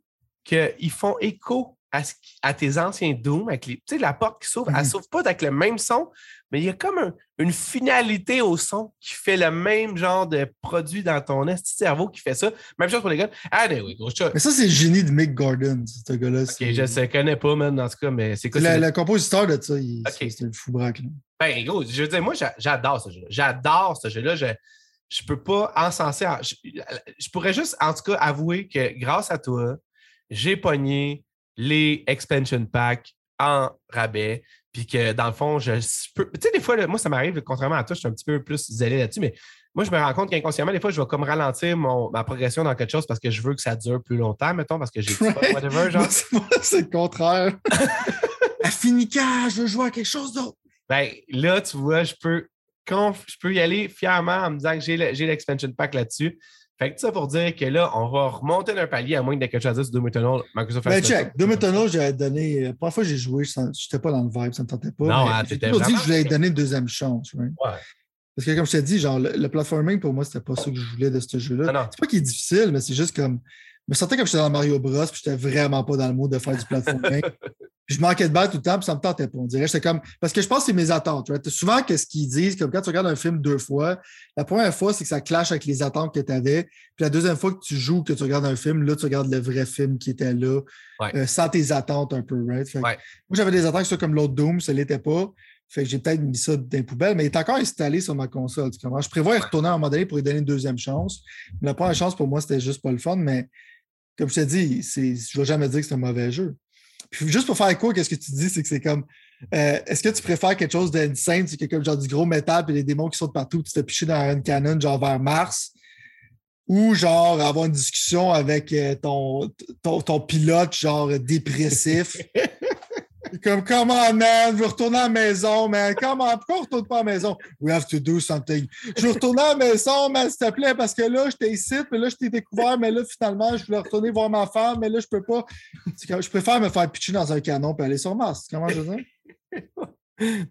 qu'ils font écho à, ce qui- à tes anciens Doom. Avec les, tu sais, la porte qui s'ouvre, elle ne s'ouvre pas avec le même son, mais il y a comme un- une finalité au son qui fait le même genre de produit dans ton esti cerveau qui fait ça. Même chose pour les gars. Ah, oui, gros, Mais ça, c'est le génie de Mick Gordon, ce gars-là. Ok, je ne connais pas, man, dans ce cas, mais c'est quoi? le, le- compositeur de ça, il- c'est un fou braque. là. Ben, gros, je veux dire, moi, j'a- j'adore ce jeu-là. J'adore ce jeu-là. Je ne peux pas encenser. en- Je, je pourrais juste, en tout cas, avouer que grâce à toi, j'ai pogné les expansion packs en rabais, puis que dans le fond, je peux. Tu sais, des fois, moi, ça m'arrive, contrairement à toi, je suis un petit peu plus zélé là-dessus, mais moi, je me rends compte qu'inconsciemment, des fois, je vais comme ralentir ma progression dans quelque chose parce que je veux que ça dure plus longtemps, mettons, parce que j'ai whatever, genre. C'est le contraire. à Finica, je veux jouer à quelque chose d'autre. Ben, là, tu vois, je peux, je peux y aller fièrement en me disant que j'ai l'expansion pack là-dessus. Fait que ça pour dire que là, on va remonter d'un palier à moins que quelque chose à Doom Eternal. Microsoft ben, check. Doom Eternal, j'avais donné. La première fois que j'ai joué, je n'étais pas dans le vibe, ça ne me tentait pas. Non, hein, t'étais vraiment... dit que je voulais donner une deuxième chance. Ouais. Parce que comme je t'ai dit, genre, le, platforming, pour moi, c'était pas ça que je voulais de ce jeu-là. C'est pas qu'il est difficile, mais c'est juste comme. Je me sentais comme j'étais dans Mario Bros, puis j'étais vraiment pas dans le mode de faire du platforming. je manquais de balle tout le temps, puis ça me tentait pas. On dirait, j'étais comme. Parce que je pense que c'est mes attentes. Right? Souvent, qu'est-ce qu'ils disent, comme quand tu regardes un film deux fois, la première fois, c'est que ça clash avec les attentes que tu avais. Puis la deuxième fois que tu joues, que tu regardes un film, là, tu regardes le vrai film qui était là, euh, sans tes attentes un peu, right? Moi, j'avais des attentes, ça comme l'autre Doom, ça l'était pas. Fait que j'ai peut-être mis ça dans les poubelles, mais il est encore installé sur ma console. Je prévois y retourner à un moment donné pour lui donner une deuxième chance. la première chance pour moi, c'était juste pas le fun, mais comme je t'ai dit, je ne vais jamais dire que c'est un mauvais jeu. Puis juste pour faire quoi, qu'est-ce que tu dis, c'est que c'est comme euh, est-ce que tu préfères quelque chose d'insane, c'est comme genre du gros métal et des démons qui sautent partout, tu te piché dans un canon genre vers Mars, ou genre avoir une discussion avec euh, ton, ton pilote genre dépressif? Comme, comment, man? Je veux retourner à la maison, man. Comment? Pourquoi on ne retourne pas à la maison? We have to do something. Je veux retourner à la maison, man, s'il te plaît, parce que là, j'étais ici, puis là, je t'ai découvert, mais là, finalement, je voulais retourner voir ma femme, mais là, je peux pas. Je préfère me faire pitcher dans un canon et aller sur Mars. Comment je veux dire?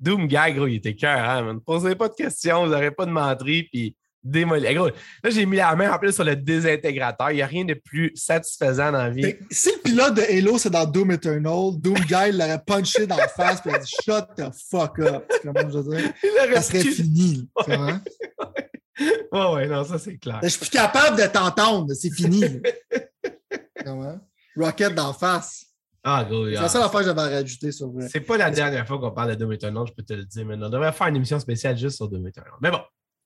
Doom Guy, gros, il était cœur, hein, Ne posez pas de questions, vous n'aurez pas de menterie, puis démoli. Là, j'ai mis la main en plus sur le désintégrateur. Il n'y a rien de plus satisfaisant dans la vie. Si le pilote de Halo, c'est dans Doom Eternal, Doom Guy l'aurait punché dans la face et il a dit Shut the fuck up. Comment je veux dire? Ça serait fini. Ouais, ouais, non, ça c'est clair. Je suis plus capable de t'entendre, c'est fini. Comment? Rocket d'en face. Ah, gros, C'est la seule affaire que j'avais rajouté sur vrai. C'est pas la dernière fois qu'on parle de Doom Eternal, je peux te le dire, mais on devrait faire une émission spéciale juste sur Doom Eternal. Mais bon,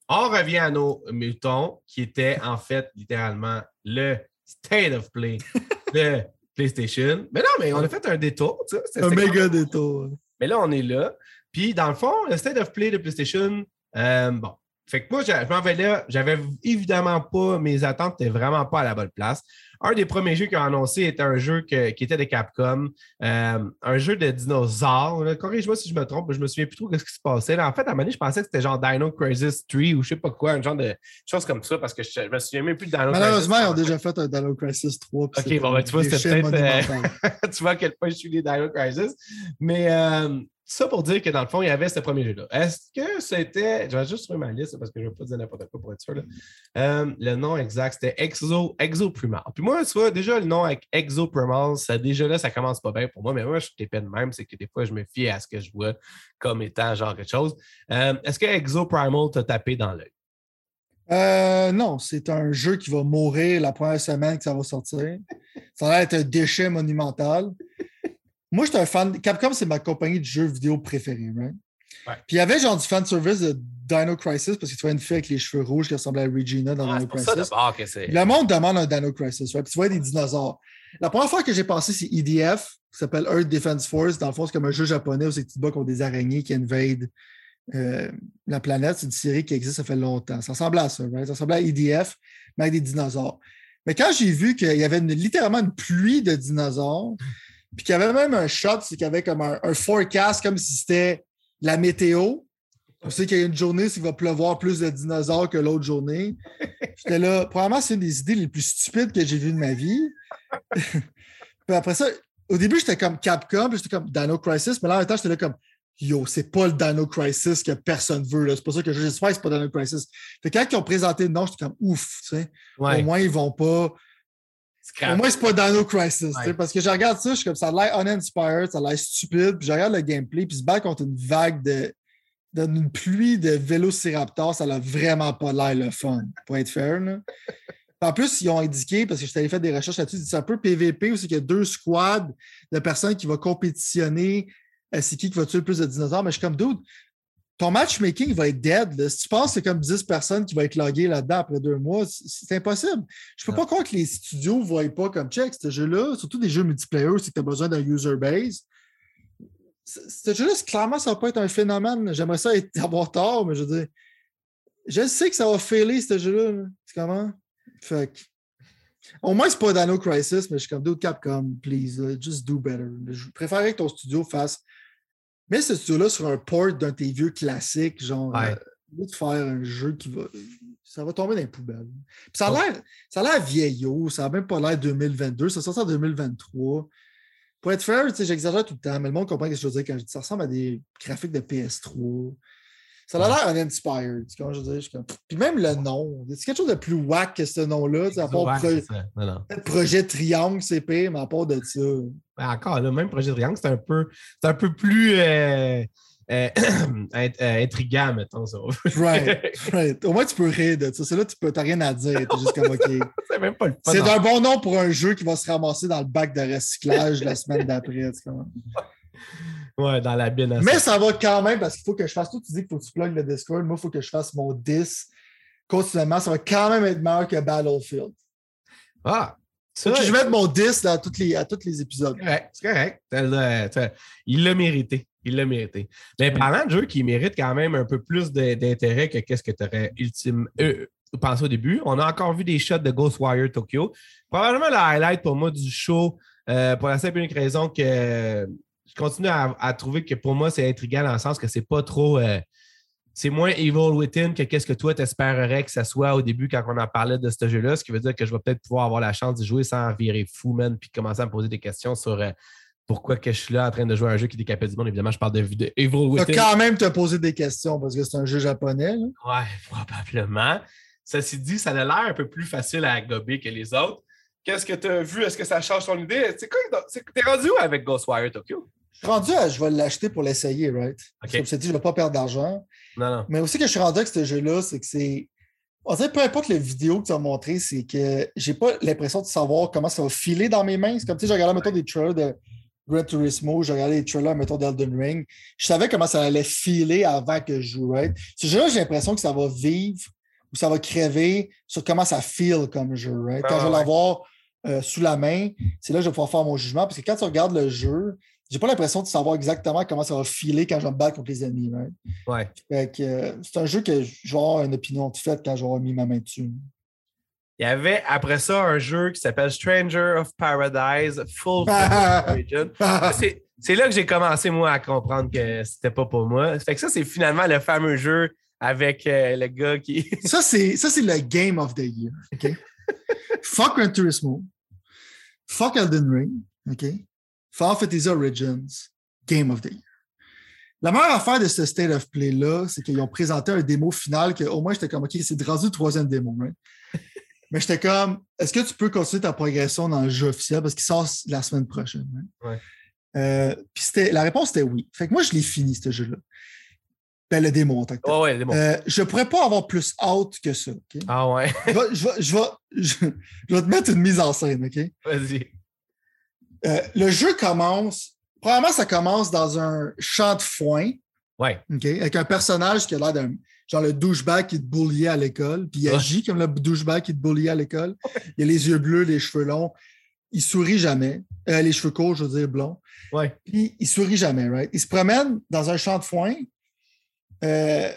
on revient à nos mutons, qui étaient en fait littéralement le state of play de PlayStation. Mais non, mais on a fait un détour. Tu sais, un méga détour. Mais là, on est là. Puis, dans le fond, le state of play de PlayStation, euh, bon. Fait que moi, je m'en vais là. J'avais évidemment pas, mes attentes n'étaient vraiment pas à la bonne place un des premiers jeux qu'ils ont annoncé était un jeu qui était de Capcom, euh, un jeu de dinosaures. Corrige-moi si je me trompe, je me souviens plus trop de ce qui se passait. en fait, à un moment donné, je pensais que c'était genre Dino Crisis 3 ou je sais pas quoi, un genre de chose comme ça, parce que je, ne me souviens même plus de Dino Malheureusement, ils ont déjà fait un Dino Crisis 3. Ok, bon, ben, tu vois, c'était peut-être. Euh, tu vois à quel point je suis les Dino Crisis. Mais euh, ça pour dire que dans le fond, il y avait ce premier jeu-là. Est-ce que c'était. Je vais juste trouver ma liste parce que je ne vais pas dire n'importe quoi pour être sûr. Euh, le nom exact, c'était Exo, Exo Primal. Puis moi, vois, déjà, le nom avec Exo Primal, ça, déjà là, ça commence pas bien pour moi, mais moi, je suis de même, c'est que des fois, je me fie à ce que je vois comme étant genre quelque chose. Euh, est-ce que Exo Primal t'a tapé dans l'œil? Euh, non, c'est un jeu qui va mourir la première semaine que ça va sortir. Ça va être un déchet monumental. Moi, j'étais un fan. Capcom, c'est ma compagnie de jeux vidéo préférée, right? Puis il y avait genre du fan service de Dino Crisis parce que tu vois une fille avec les cheveux rouges qui ressemblait à Regina dans Dino Crisis. le monde demande un Dino Crisis, right? Puis tu vois des dinosaures. La première fois que j'ai passé, c'est EDF, qui s'appelle Earth Defense Force. Dans le fond, c'est comme un jeu japonais où c'est que tu te bats contre des araignées qui invadent euh, la planète. C'est une série qui existe, ça fait longtemps. Ça ressemblait à ça, right? Ça ressemblait à EDF, mais avec des dinosaures. Mais quand j'ai vu qu'il y avait littéralement une pluie de dinosaures, puis qu'il y avait même un shot, c'est qu'il y avait comme un, forecast, comme si c'était la météo. On sait qu'il y a une journée, c'est qu'il va pleuvoir plus de dinosaures que l'autre journée. J'étais là, probablement, c'est une des idées les plus stupides que j'ai vues de ma vie. puis après ça, au début, j'étais comme Capcom, puis j'étais comme Dino Crisis, mais là, en même temps, j'étais là comme Yo, c'est pas le Dino Crisis que personne veut. C'est pas ça que j'espère, c'est pas Dino Crisis. Fait que quand ils ont présenté le nom, j'étais comme ouf, tu sais. Au moins, ils vont pas moi, Au c'est pas Dino Crisis. Parce que je regarde ça, je suis comme ça a l'air uninspired, ça a l'air stupide. Puis je regarde le gameplay, puis se bat contre une vague de. d'une pluie de vélociraptors, ça n'a vraiment pas l'air le fun, pour être fair. En plus, ils ont indiqué, parce que je allé faire des recherches là-dessus, c'est un peu PVP où c'est qu'il y a deux squads de personnes qui vont compétitionner. C'est qui qui va tuer le plus de dinosaures? Mais je suis comme, dude, ton matchmaking va être dead. Si tu penses que c'est comme 10 personnes qui vont être loguées là-dedans après deux mois, c'est impossible. Je ne peux pas croire que les studios ne voient pas comme check ce jeu-là, surtout des jeux multiplayer, que tu as besoin d'un user base. ce jeu-là, clairement, ça va pas être un phénomène. J'aimerais ça être, avoir tort, mais je veux dire, je sais que ça va failer, ce jeu-là. là. C'est comment? Fait que- Au moins, c'est pas Dino Crisis, mais je suis comme d'autres Capcom, please, là, just do better. Je préférerais que ton studio fasse. Mets ce studio-là sur un port d'un de tes vieux classiques, genre, Ouais. euh, au lieu de faire un jeu qui va. Ça va tomber dans les poubelles. Puis ça a l'air. A l'air vieillot, ça a même pas l'air 2022, ça sort en 2023. Pour être fair, j'exagère tout le temps, mais le monde comprend ce que je veux dire quand je dis ça ressemble à des graphiques de PS3. Ça a l'air uninspired. Comment je veux dire? Je suis comme- Puis même le nom. C'est quelque chose de plus whack que ce nom-là. À part pro-. Non, non. peut-être projet Triangle, c'est pire, mais à part de ça. Ben, encore là, même Projet Triangle, c'est un peu, c'est un peu plus euh, euh, euh, intriguant, mettons ça. Right, right. Au moins, tu peux rire de ça. C'est là, tu peux, t'as rien à dire. T'es juste comme OK. c'est même pas le. C'est un bon nom pour un jeu qui va se ramasser dans le bac de recyclage la semaine d'après. Ouais, dans la bine à Mais ça va quand même parce qu'il faut que je fasse tout. Tu dis qu'il faut que tu plugues le Discord. Moi, il faut que je fasse mon 10 continuellement. Ça va quand même être meilleur que Battlefield. Ah, ça, Faut que je mette mon 10 dans toutes les, à tous les épisodes. c'est correct. Il l'a mérité. Il l'a mérité. Mais parlant de jeux qui méritent quand même un peu plus d'intérêt que qu'est-ce que tu aurais ultime, euh, pensé au début, on a encore vu des shots de Ghostwire Tokyo. Probablement le highlight pour moi du show, euh, pour la simple et unique raison que je continue à, à trouver que pour moi, c'est intriguant dans le sens que c'est pas trop. euh, c'est moins Evil Within que qu'est-ce que toi t'espérerais que ça soit au début quand on en parlait de ce jeu-là, ce qui veut dire que je vais peut-être pouvoir avoir la chance d'y jouer sans virer fou, man, puis commencer à me poser des questions sur euh, pourquoi que je suis là en train de jouer à un jeu qui décapite du monde. Évidemment, je parle de, de Evil Tu Within. quand même te poser des questions parce que c'est un jeu japonais. là. Ouais, probablement. Ceci dit, ça a l'air un peu plus facile à gober que les autres. Qu'est-ce que tu as vu? Est-ce que ça change ton idée? C'est quoi? T'es rendu où avec Ghostwire Tokyo? Je suis rendu à je vais l'acheter pour l'essayer, right? OK. Comme je t'ai dit, je ne vais pas perdre d'argent. Non, non. Mais aussi que je suis rendu avec ce jeu-là, c'est que c'est. On dirait peu importe la vidéo que tu as montré, c'est que j'ai pas l'impression de savoir comment ça va filer dans mes mains. C'est comme sais, je regardais, mettons, des trailers de Gran Turismo, je regardais des trailers, mettons, d'Elden Ring. Je savais comment ça allait filer avant que je joue, right? Ce jeu-là, j'ai l'impression que ça va vivre ou ça va crever sur comment ça feel comme jeu, right? Quand Ah, je vais l'avoir euh, sous la main, c'est là que je vais pouvoir faire mon jugement. Parce que quand tu regardes le jeu, j'ai pas l'impression de savoir exactement comment ça va filer quand je vais me battre contre les ennemis, right? Ouais. Fait que, euh, c'est un jeu que je vais avoir une opinion de fait quand j'aurai mis ma main dessus. Il y avait après ça un jeu qui s'appelle Stranger of Paradise Full Origin. C'est- C'est là que j'ai commencé, moi, à comprendre que c'était pas pour moi. Fait que ça, c'est finalement le fameux jeu avec euh, le gars qui. ça, c'est, ça, c'est le Game of the Year. OK? Fuck Gran Turismo. Fuck Elden Ring. OK? Final Fantasy Origins. Game of the Year. La meilleure affaire de ce State of Play-là, c'est qu'ils ont présenté un démo final que au moins j'étais comme OK, c'est rendu le troisième démo. right? Mais j'étais comme est-ce que tu peux continuer ta progression dans le jeu officiel? Parce qu'il sort la semaine prochaine? right? Ouais. Euh, puis la réponse était oui. Fait que moi, je l'ai fini, ce jeu-là. Ben, le démo en tant que. Oh, ouais, bon. Euh, je ne pourrais pas avoir plus hâte que ça. Ah ouais, Je, vais, je, vais, je, vais, je, je vais te mettre une mise en scène. OK? vas-y. Euh, le jeu commence. Premièrement, ça commence dans un champ de foin, Ouais. OK? avec un personnage qui a l'air d'un. Genre le douchebag qui te bulliait à l'école, puis il Ouais. agit comme le douchebag qui te bulliait à l'école. Il a les yeux bleus, les cheveux longs. Il sourit jamais. Euh, les cheveux courts, je veux dire blonds. Ouais. Puis il sourit jamais, right? Il se promène dans un champ de foin euh,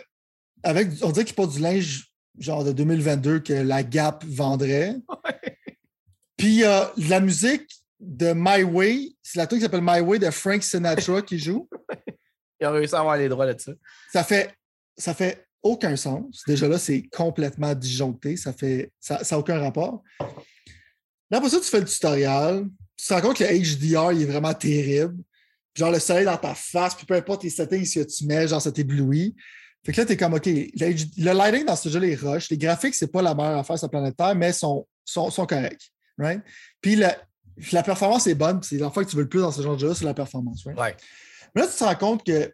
avec, on dirait qu'il porte du linge genre de 2022 que la Gap vendrait. Puis il y a de la musique de My Way, c'est la tune qui s'appelle My Way de Frank Sinatra qui joue. Ils ont réussi à avoir les droits de ça. Ça fait, ça fait aucun sens. Déjà là, c'est complètement disjoncté. Ça fait, ça n'a aucun rapport. Là, après ça, tu fais le tutoriel. Tu te rends compte que le HDR, il est vraiment terrible. Genre, le soleil dans ta face, puis peu importe les settings que tu mets, genre, ça t'éblouit. Fait que là, t'es comme, OK, le, le lighting dans ce jeu-là est rush. Les graphiques, c'est pas la meilleure affaire sur la planète Terre, mais sont, sont, sont corrects. Right? Puis puis la performance est bonne. puis C'est l'enfant que tu veux le plus dans ce genre de jeu-là, c'est la performance. Right? Ouais. Mais là, tu te rends compte que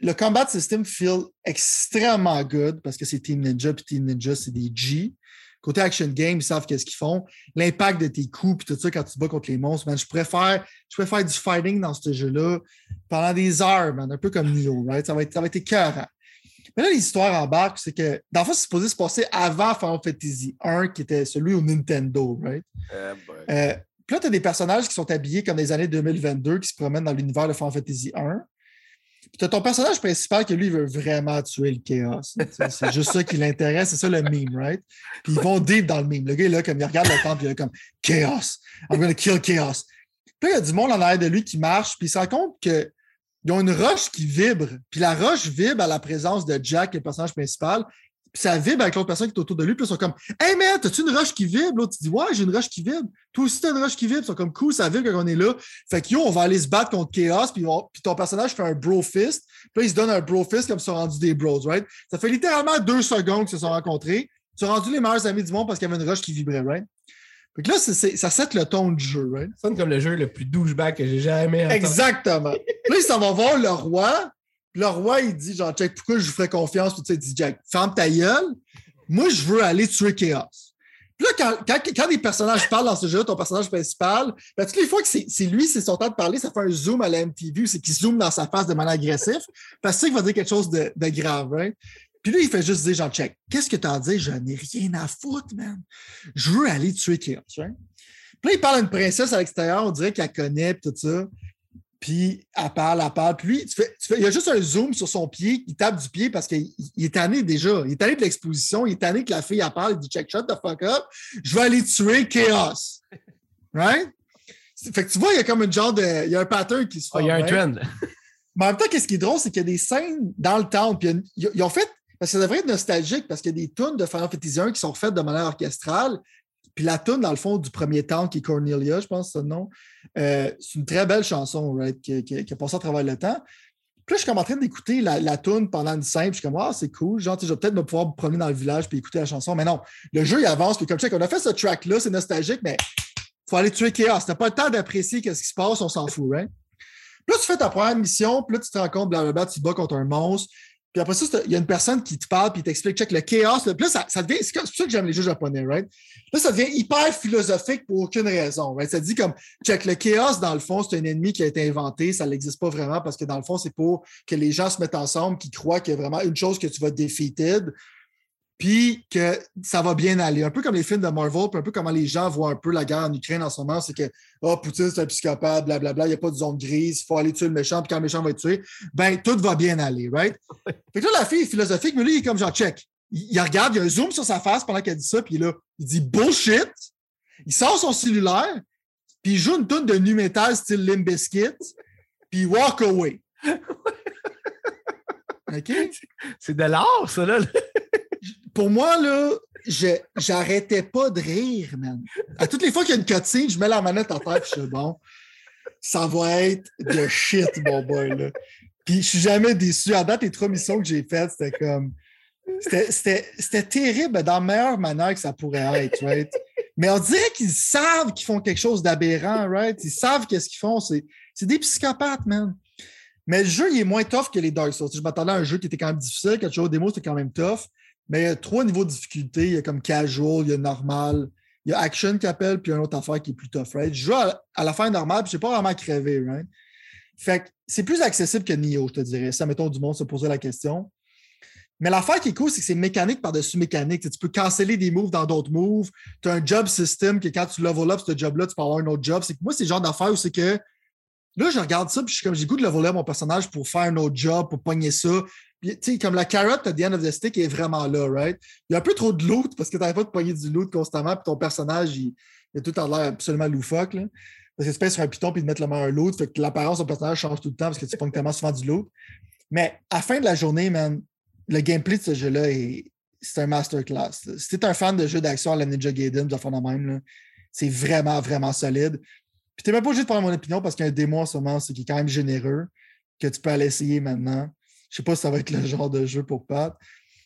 le combat system feel extrêmement good parce que c'est Team Ninja, puis Team Ninja, c'est des G. Côté action game, ils savent qu'est-ce qu'ils font. L'impact de tes coups, puis tout ça, quand tu te bats contre les monstres, man, je préfère, je préfère du fighting dans ce jeu-là pendant des heures, man, un peu comme Nioh, right? Ça va être, ça va être écœurant. Mais là, l'histoire embarque, c'est que, dans le fond, c'est supposé se passer avant Final Fantasy 1, qui était celui au Nintendo, right? Euh, Euh, puis là, tu as des personnages qui sont habillés comme des années 2022 qui se promènent dans l'univers de Final Fantasy 1. tu as ton personnage principal que lui, veut vraiment tuer le chaos. c'est juste ça qui l'intéresse, c'est ça le meme, right? Puis ils vont deep dans le meme. Le gars, là, comme il regarde le puis il est comme Chaos, I'm gonna kill chaos. Puis il y a du monde en arrière de lui qui marche, puis il se rend compte qu'ils ont une roche qui vibre. Puis la roche vibre à la présence de Jack, le personnage principal. Puis ça vibre avec l'autre personne qui est autour de lui. Puis ils sont comme Hey man, t'as-tu une roche qui vibre? L'autre, tu dis Ouais, j'ai une roche qui vibre. Toi aussi, t'as une roche qui vibre. Ils sont comme cool, ça vibre quand on est là. Fait que yo, on va aller se battre contre Chaos. Puis, puis ton personnage fait un bro fist. Puis là, il se donne un bro fist comme ils sont rendus des bros, right? Ça fait littéralement deux secondes qu'ils se sont rencontrés. Ils sont rendus les meilleurs amis du monde parce qu'il y avait une roche qui vibrait, right? Fait que là, ça set le ton du jeu, right? Ça sonne comme le jeu le plus douchebag que j'ai jamais entendu. Exactement. là, ils s'en vont voir le roi. Le roi, il dit, genre, check, pourquoi je vous ferais confiance? Puis, tu sais, il dit, Jack, ferme ta gueule moi, je veux aller tuer Chaos. Puis là, quand, quand, des personnages parlent dans ce jeu, ton personnage principal, ben, toutes les fois que c'est lui, c'est son temps de parler, ça fait un zoom à la MTV, c'est qu'il zoome dans sa face de manière agressive, parce que qu'il va dire quelque chose de, grave. Hein? Puis là, il fait juste dire, genre, check, qu'est-ce que tu as à dire? J'en ai rien à foutre, man. Je veux aller tuer Chaos. Hein? Puis là, il parle à une princesse à l'extérieur, on dirait qu'elle connaît, puis tout ça. Puis elle parle, elle parle. Puis lui, tu fais, il y a juste un zoom sur son pied, il tape du pied parce qu'il est tanné déjà. Il est tanné de l'exposition, il est tanné que la fille, elle parle, il dit check shot the fuck up. Je vais aller tuer Chaos. Right? Fait que tu vois, il y a comme une genre de. Il y a un pattern qui se fait. il y a un trend. Mais en même temps, qu'est-ce qui est drôle, c'est qu'il y a des scènes dans le temps. Puis ils ont fait. Parce que ça devrait être nostalgique parce qu'il y a des tunes de Final Fantasy 1 qui sont faites de manière orchestrale. Puis la tune, dans le fond, du premier temps, qui est Cornelia, je pense, c'est nom, euh, c'est une très belle chanson, right, qui, a passé à travers le temps. Puis là, je suis comme en train d'écouter la, la tune pendant une scène, je suis comme, ah, c'est cool, genre, je vais peut-être me pouvoir me promener dans le village puis écouter la chanson. Mais non, le jeu, il avance, puis comme check, on a fait ce track-là, c'est nostalgique, mais il faut aller tuer Chaos. T'as pas le temps d'apprécier ce qui se passe, on s'en fout, right? Puis là, tu fais ta première mission, puis là, tu te rends compte, blablabla, tu te bats contre un monstre. Puis après ça, il y a une personne qui te parle puis t'explique, check le chaos. Là, ça, ça devient, c'est pour ça que j'aime les jeux japonais, right? Là, ça devient hyper philosophique pour aucune raison, right? Ça dit comme, check le chaos, dans le fond, c'est un ennemi qui a été inventé. Ça n'existe pas vraiment parce que dans le fond, c'est pour que les gens se mettent ensemble, qui croient qu'il y a vraiment une chose que tu vas defeated puis que ça va bien aller. Un peu comme les films de Marvel, puis un peu comment les gens voient un peu la guerre en Ukraine en ce moment, c'est que oh, Poutine, c'est un psychopathe, blablabla, il n'y a pas de zone grise, il faut aller tuer le méchant, puis quand le méchant va être tué, ben tout va bien aller, right? fait que là, la fille est philosophique, mais lui, il est comme genre check. Il, regarde, il y a un zoom sur sa face pendant qu'elle dit ça, puis là, il dit bullshit. Il sort son cellulaire, puis il joue une tonne de nu metal style Limp Bizkit, puis il walk away. OK? C'est de l'art, ça, là pour moi, là, j'arrêtais pas de rire, man. À toutes les fois qu'il y a une cutscene, je mets la manette en terre et je suis bon, ça va être de shit, mon boy, là. Puis je suis jamais déçu. À date, les trois missions que j'ai faites, c'était comme. C'était terrible dans la meilleure manière que ça pourrait être, right? Mais on dirait qu'ils savent qu'ils font quelque chose d'aberrant, right? Ils savent qu'est-ce qu'ils font. C'est des psychopathes, man. Mais le jeu, il est moins tough que les Dark Souls. Je m'attendais à un jeu qui était quand même difficile. Quand tu joues au démo, c'était quand même tough. Mais il y a trois niveaux de difficulté. Il y a comme casual, il y a normal, il y a action qui appelle, puis une autre affaire qui est plus tough? Je joue à, la fin normale, puis je n'ai pas vraiment crevé, right? Fait que c'est plus accessible que Nioh, je te dirais. Ça, mettons, du monde se poser la question. Mais l'affaire qui est cool, c'est que c'est mécanique par-dessus mécanique. Tu peux canceller des moves dans d'autres moves. Tu as un job system que quand tu level up ce job-là, tu peux avoir un autre job. C'est que moi, c'est le genre d'affaire où c'est que là, je regarde ça, puis je suis comme j'ai goût de level up mon personnage pour faire un autre job, pour pogner ça comme la carotte à the end of the stick est vraiment là, right? Il y a un peu trop de loot parce que tu n'arrives pas de pogner du loot constamment, puis ton personnage, il, a tout en l'air absolument loufoque. Là. Parce que tu pèses sur un piton puis de mettre le main un loot, fait que l'apparence de ton personnage change tout le temps parce que tu pognes tellement souvent du loot. Mais à la fin de la journée, man, le gameplay de ce jeu-là est c'est un masterclass. Si tu es un fan de jeux d'action à la Ninja Gaiden, de de même, c'est vraiment, vraiment solide. Puis tu n'es même pas obligé de prendre mon opinion parce qu'il y a un démo en ce moment, c'est qui est quand même généreux, que tu peux aller essayer maintenant. Je sais pas si ça va être le genre de jeu pour Pat.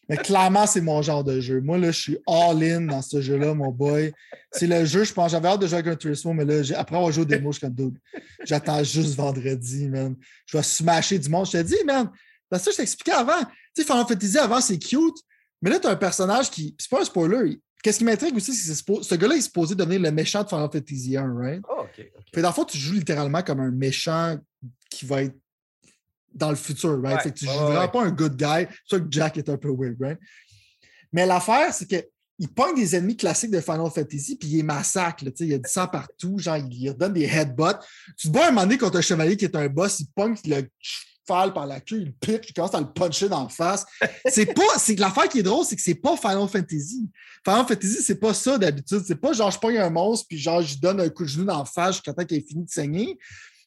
Mais clairement, c'est mon genre de jeu. Moi, là, je suis all-in dans ce jeu-là, mon boy. C'est le jeu, je pense, j'avais hâte de jouer avec un Turismo, mais là, après avoir joué au démo, je suis comme double. J'attends juste vendredi, man. Je vais smasher du monde. Je te dis, man, parce que je t'expliquais avant. Tu sais, Final Fantasy, avant, c'est cute, mais là, tu as un personnage qui. C'est pas un spoiler. Qu'est-ce qui m'intrigue aussi, c'est que ce gars-là est supposé devenir le méchant de Final Fantasy 1, right? Oh, OK. Fait dans le fond, tu joues littéralement comme un méchant qui va être dans le futur, right? fait que tu ne joues pas un good guy. C'est sûr que Jack est un peu weird, right? Mais l'affaire, c'est qu'il pogne des ennemis classiques de Final Fantasy, puis il les massacre. Là, il y a du sang partout, genre, il redonne des headbutts. Tu te bats un moment donné contre un chevalier qui est un boss, il pogne le Fall par la queue, il pitch, il commence à le puncher dans la face. C'est pas, c'est l'affaire qui est drôle, c'est que c'est pas Final Fantasy. Final Fantasy, c'est pas ça d'habitude. C'est pas genre je pogne un monstre puis genre je lui donne un coup de genou dans la face jusqu'à temps qu'il ait fini de saigner.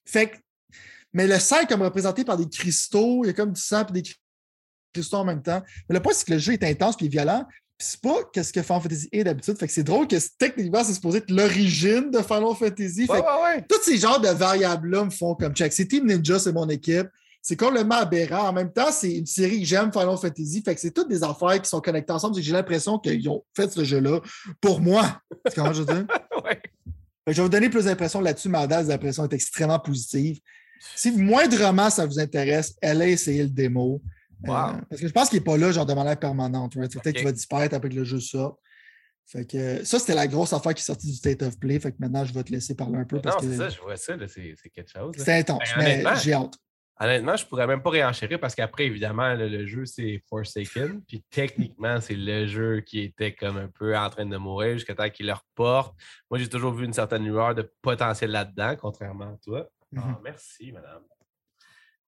Fait que, mais le sang est comme représenté par des cristaux, il y a comme du sang et des cristaux en même temps. Mais le point, c'est que le jeu est intense puis violent. C'est pas qu'est-ce que Final Fantasy est d'habitude. Fait que c'est drôle que techniquement, c'est supposé être l'origine de Final Fantasy. Ouais, ouais, ouais. Tous ces genres de variables-là me font comme check. C'est Team Ninja, c'est mon équipe. C'est complètement aberrant. En même temps, c'est une série que j'aime, Final Fantasy. Fait que c'est toutes des affaires qui sont connectées ensemble. J'ai l'impression qu'ils ont fait ce jeu-là pour moi. Comment je veux dire? Je vais vous donner plus d'impressions là-dessus. Ma date d'impression est extrêmement positive. Si moindrement ça vous intéresse, allez essayer le démo. Euh, parce que je pense qu'il n'est pas là, genre de manière permanente. right? Peut-être qu'il va disparaître après que le jeu sorte. Fait que ça, c'était la grosse affaire qui est sortie du State of Play. Fait que maintenant, je vais te laisser parler un peu Non, parce c'est que ça, je vois ça, là, c'est c'est quelque chose. c'était intense. Ben, mais honnêtement, j'ai hâte. Honnêtement, je pourrais même pas réenchérir parce qu'après, évidemment, le, le jeu, c'est Forsaken. Puis techniquement, c'est le jeu qui était comme un peu en train de mourir jusqu'à temps qu'il le reporte. Moi, j'ai toujours vu une certaine lueur de potentiel là-dedans, contrairement à toi. Ah, Mhm. merci, madame.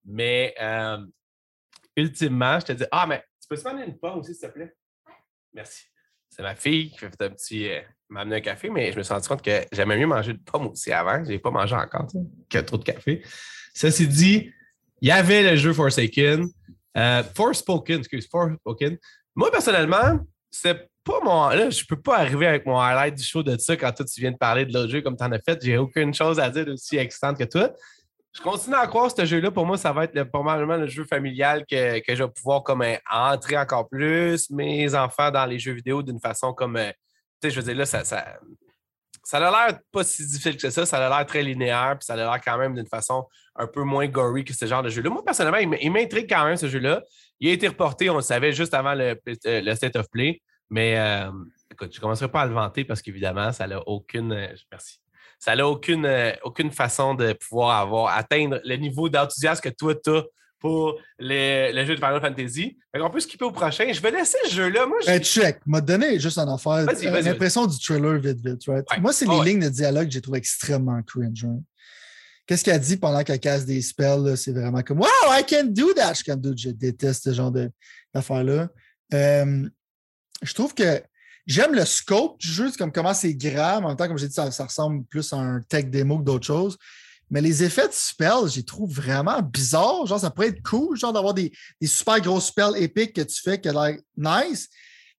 Mais euh, ultimement, je te dis Ah, mais tu peux te demander une pomme aussi, s'il te plaît? Merci. C'est ma fille qui fait un petit. euh, m'a amené un café, mais je me suis rendu compte que j'aimais mieux manger de pommes aussi avant. Je n'ai pas mangé encore, tu sais, qu'il y a trop de café. Ceci dit, il y avait le jeu Forsaken. Euh, Forspoken, excuse, Forspoken. Moi, personnellement, c'est pas mon. Là, je peux pas arriver avec mon highlight du show de ça quand toi, tu viens de parler de l'autre jeu comme tu en as fait. J'ai aucune chose à dire aussi excitante que toi. Je continue à croire que ce jeu-là, pour moi, ça va être le- probablement le jeu familial que, que je vais pouvoir comme euh, entrer encore plus mes enfants dans les jeux vidéo d'une façon comme. euh, tu sais, je veux dire, là, ça, ça, ça a l'air pas si difficile que ça. Ça a l'air très linéaire, puis ça a l'air quand même d'une façon un peu moins gory que ce genre de jeu-là. Moi, personnellement, il m'intrigue quand même ce jeu-là. Il a été reporté, on le savait, juste avant le, euh, le State of Play. Mais euh, écoute, je ne commencerai pas à le vanter parce qu'évidemment, ça n'a aucune. euh, merci. Ça n'a aucune, euh, aucune façon de pouvoir avoir atteindre le niveau d'enthousiasme que toi, tu as pour le, le jeu de Final Fantasy. Qu'on peut skipper au prochain. Je vais laisser ce jeu-là. Moi, je Ben, check, m'a donné juste en affaire. Euh, L'impression du trailer vite, vite, right? Ouais. Moi, c'est les ouais. lignes de dialogue que j'ai trouvé extrêmement cringe. right? Qu'est-ce qu'elle dit pendant qu'elle casse des spells? C'est vraiment comme Wow, I can do that! Je, can do- je déteste ce genre de- d'affaires-là. Euh, je trouve que j'aime le scope du jeu, c'est comme comment c'est grand. mais En même temps, comme j'ai dit, ça, ça ressemble plus à un tech démo que d'autres choses. Mais les effets de spells, je les trouve vraiment bizarres. Genre, ça pourrait être cool, genre d'avoir des, des super gros spells épiques que tu fais qui a l'air nice.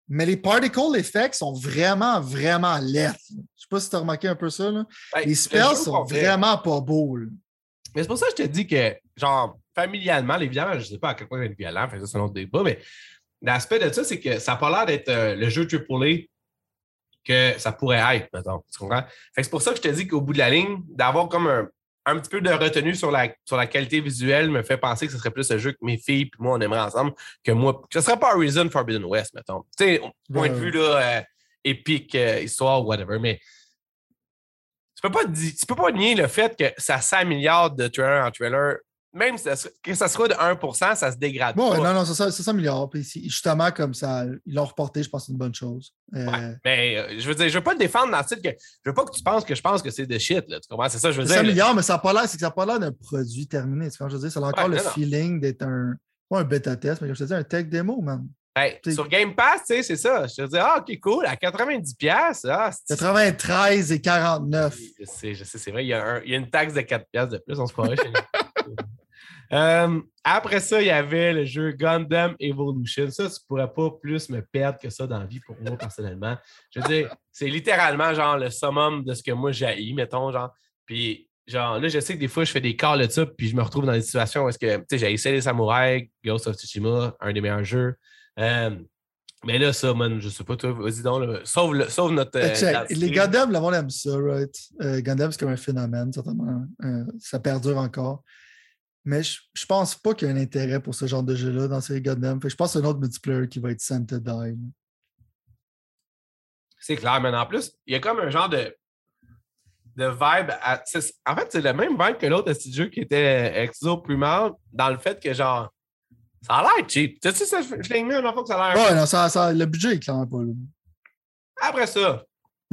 Mais les particle effects sont vraiment, vraiment laids. Je sais pas si tu as remarqué un peu ça. là. Ben, Les le spells sont vraiment pas beaux. là. Mais c'est pour ça que je te dis que, genre, familialement, évidemment, je ne sais pas à quel point il va être violent, fait que ça, c'est un autre débat, mais l'aspect de ça, c'est que ça n'a pas l'air d'être euh, le jeu AAA que ça pourrait être, mettons. Tu comprends? C'est pour ça que je te dis qu'au bout de la ligne, d'avoir comme un, un petit peu de retenue sur la, sur la qualité visuelle me fait penser que ce serait plus un jeu que mes filles et moi, on aimerait ensemble que moi. Que ce serait pas Horizon Forbidden West, mettons. Tu sais, point de vue, là, euh, épique, euh, histoire, whatever, mais tu peux pas tu peux pas nier le fait que ça s'améliore de trailer en trailer. Même si ça que ça soit de 1 ça se dégrade Bon, pas. non, non, c'est ça, ça, milliard. Puis justement, comme ça, ils l'ont reporté, je pense que c'est une bonne chose. Euh, Ouais. Mais euh, je veux dire, je veux pas te défendre dans le titre que je veux pas que tu penses que je pense que c'est de shit. Là, tu comprends? C'est ça, je veux dire. 100 là. milliards, mais ça n'a pas l'air, c'est que ça n'a pas l'air d'un produit terminé. C'est quand je veux dire, ça a encore Ouais, le non, feeling d'être un, pas un bêta test, mais comme je te dis, un tech démo, man. Hey, t'sais- sur Game Pass, tu sais, c'est ça. Je te dis, ah, ok, cool, à 90$, ah, c'est- 93 et 49. Je sais, je sais, c'est vrai, il y, a un- il y a une taxe de 4$ de plus, on se croirait chez nous. Euh, après ça, il y avait le jeu Gundam Evolution. Ça, tu pourrais pas plus me perdre que ça dans la vie pour moi, personnellement. Je veux dire, c'est littéralement genre le summum de ce que moi j'ai, mettons, genre. Puis, genre, là, je sais que des fois, je fais des calls de ça, puis je me retrouve dans des situations où est-ce que, tu sais, j'ai essayé les samouraïs, Ghost of Tsushima, un des meilleurs jeux. Euh, mais là, ça, man, je sais pas, toi, vas-y donc, là, sauve, le- sauve notre. euh, Les. Gundam, le monde aime ça, right? Euh, Gundam, c'est comme un phénomène, certainement. Ça perdure encore. Mais je, je pense pas qu'il y a un intérêt pour ce genre de jeu-là dans ces Gundam. Fait que je pense que c'est un autre multiplayer qui va être sent to die. C'est clair, mais en plus, il y a comme un genre de, de vibe. à- en fait, c'est le même vibe que l'autre petit jeu qui était Exo Primal, dans le fait que, genre, ça a l'air cheap. Tu sais, ça, je l'ai mis une fois que ça a l'air. Ouais, non, ça, ça- le budget est clairement pas là. Après ça,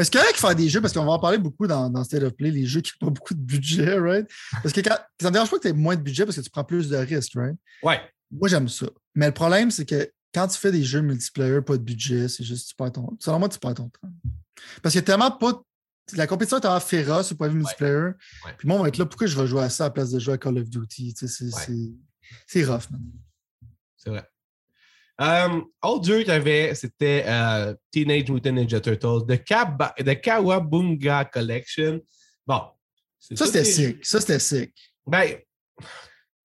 Mais c'est correct de faire des jeux, parce qu'on va en parler beaucoup dans, dans State of Play, les jeux qui n'ont pas beaucoup de budget, right? Parce que quand, ça ne dérange pas que tu aies moins de budget parce que tu prends plus de risques, right? Ouais. Moi, j'aime ça. Mais le problème, c'est que quand tu fais des jeux multiplayer, pas de budget, c'est juste tu perds ton. Selon moi, tu perds ton temps. Parce qu'il y a tellement pas. La compétition est tellement féroce au point de vue multiplayer. Puis moi, on va être là, pourquoi je vais jouer à ça à la place de jouer à Call of Duty? C'est rough, man. C'est vrai. Um, autre jeu qu'il y avait, c'était euh, Teenage Mutant Ninja Turtles, The, Kaba, The Kawabunga Collection. Bon. Ça, c'était sick. Ça, c'était sick. Ben,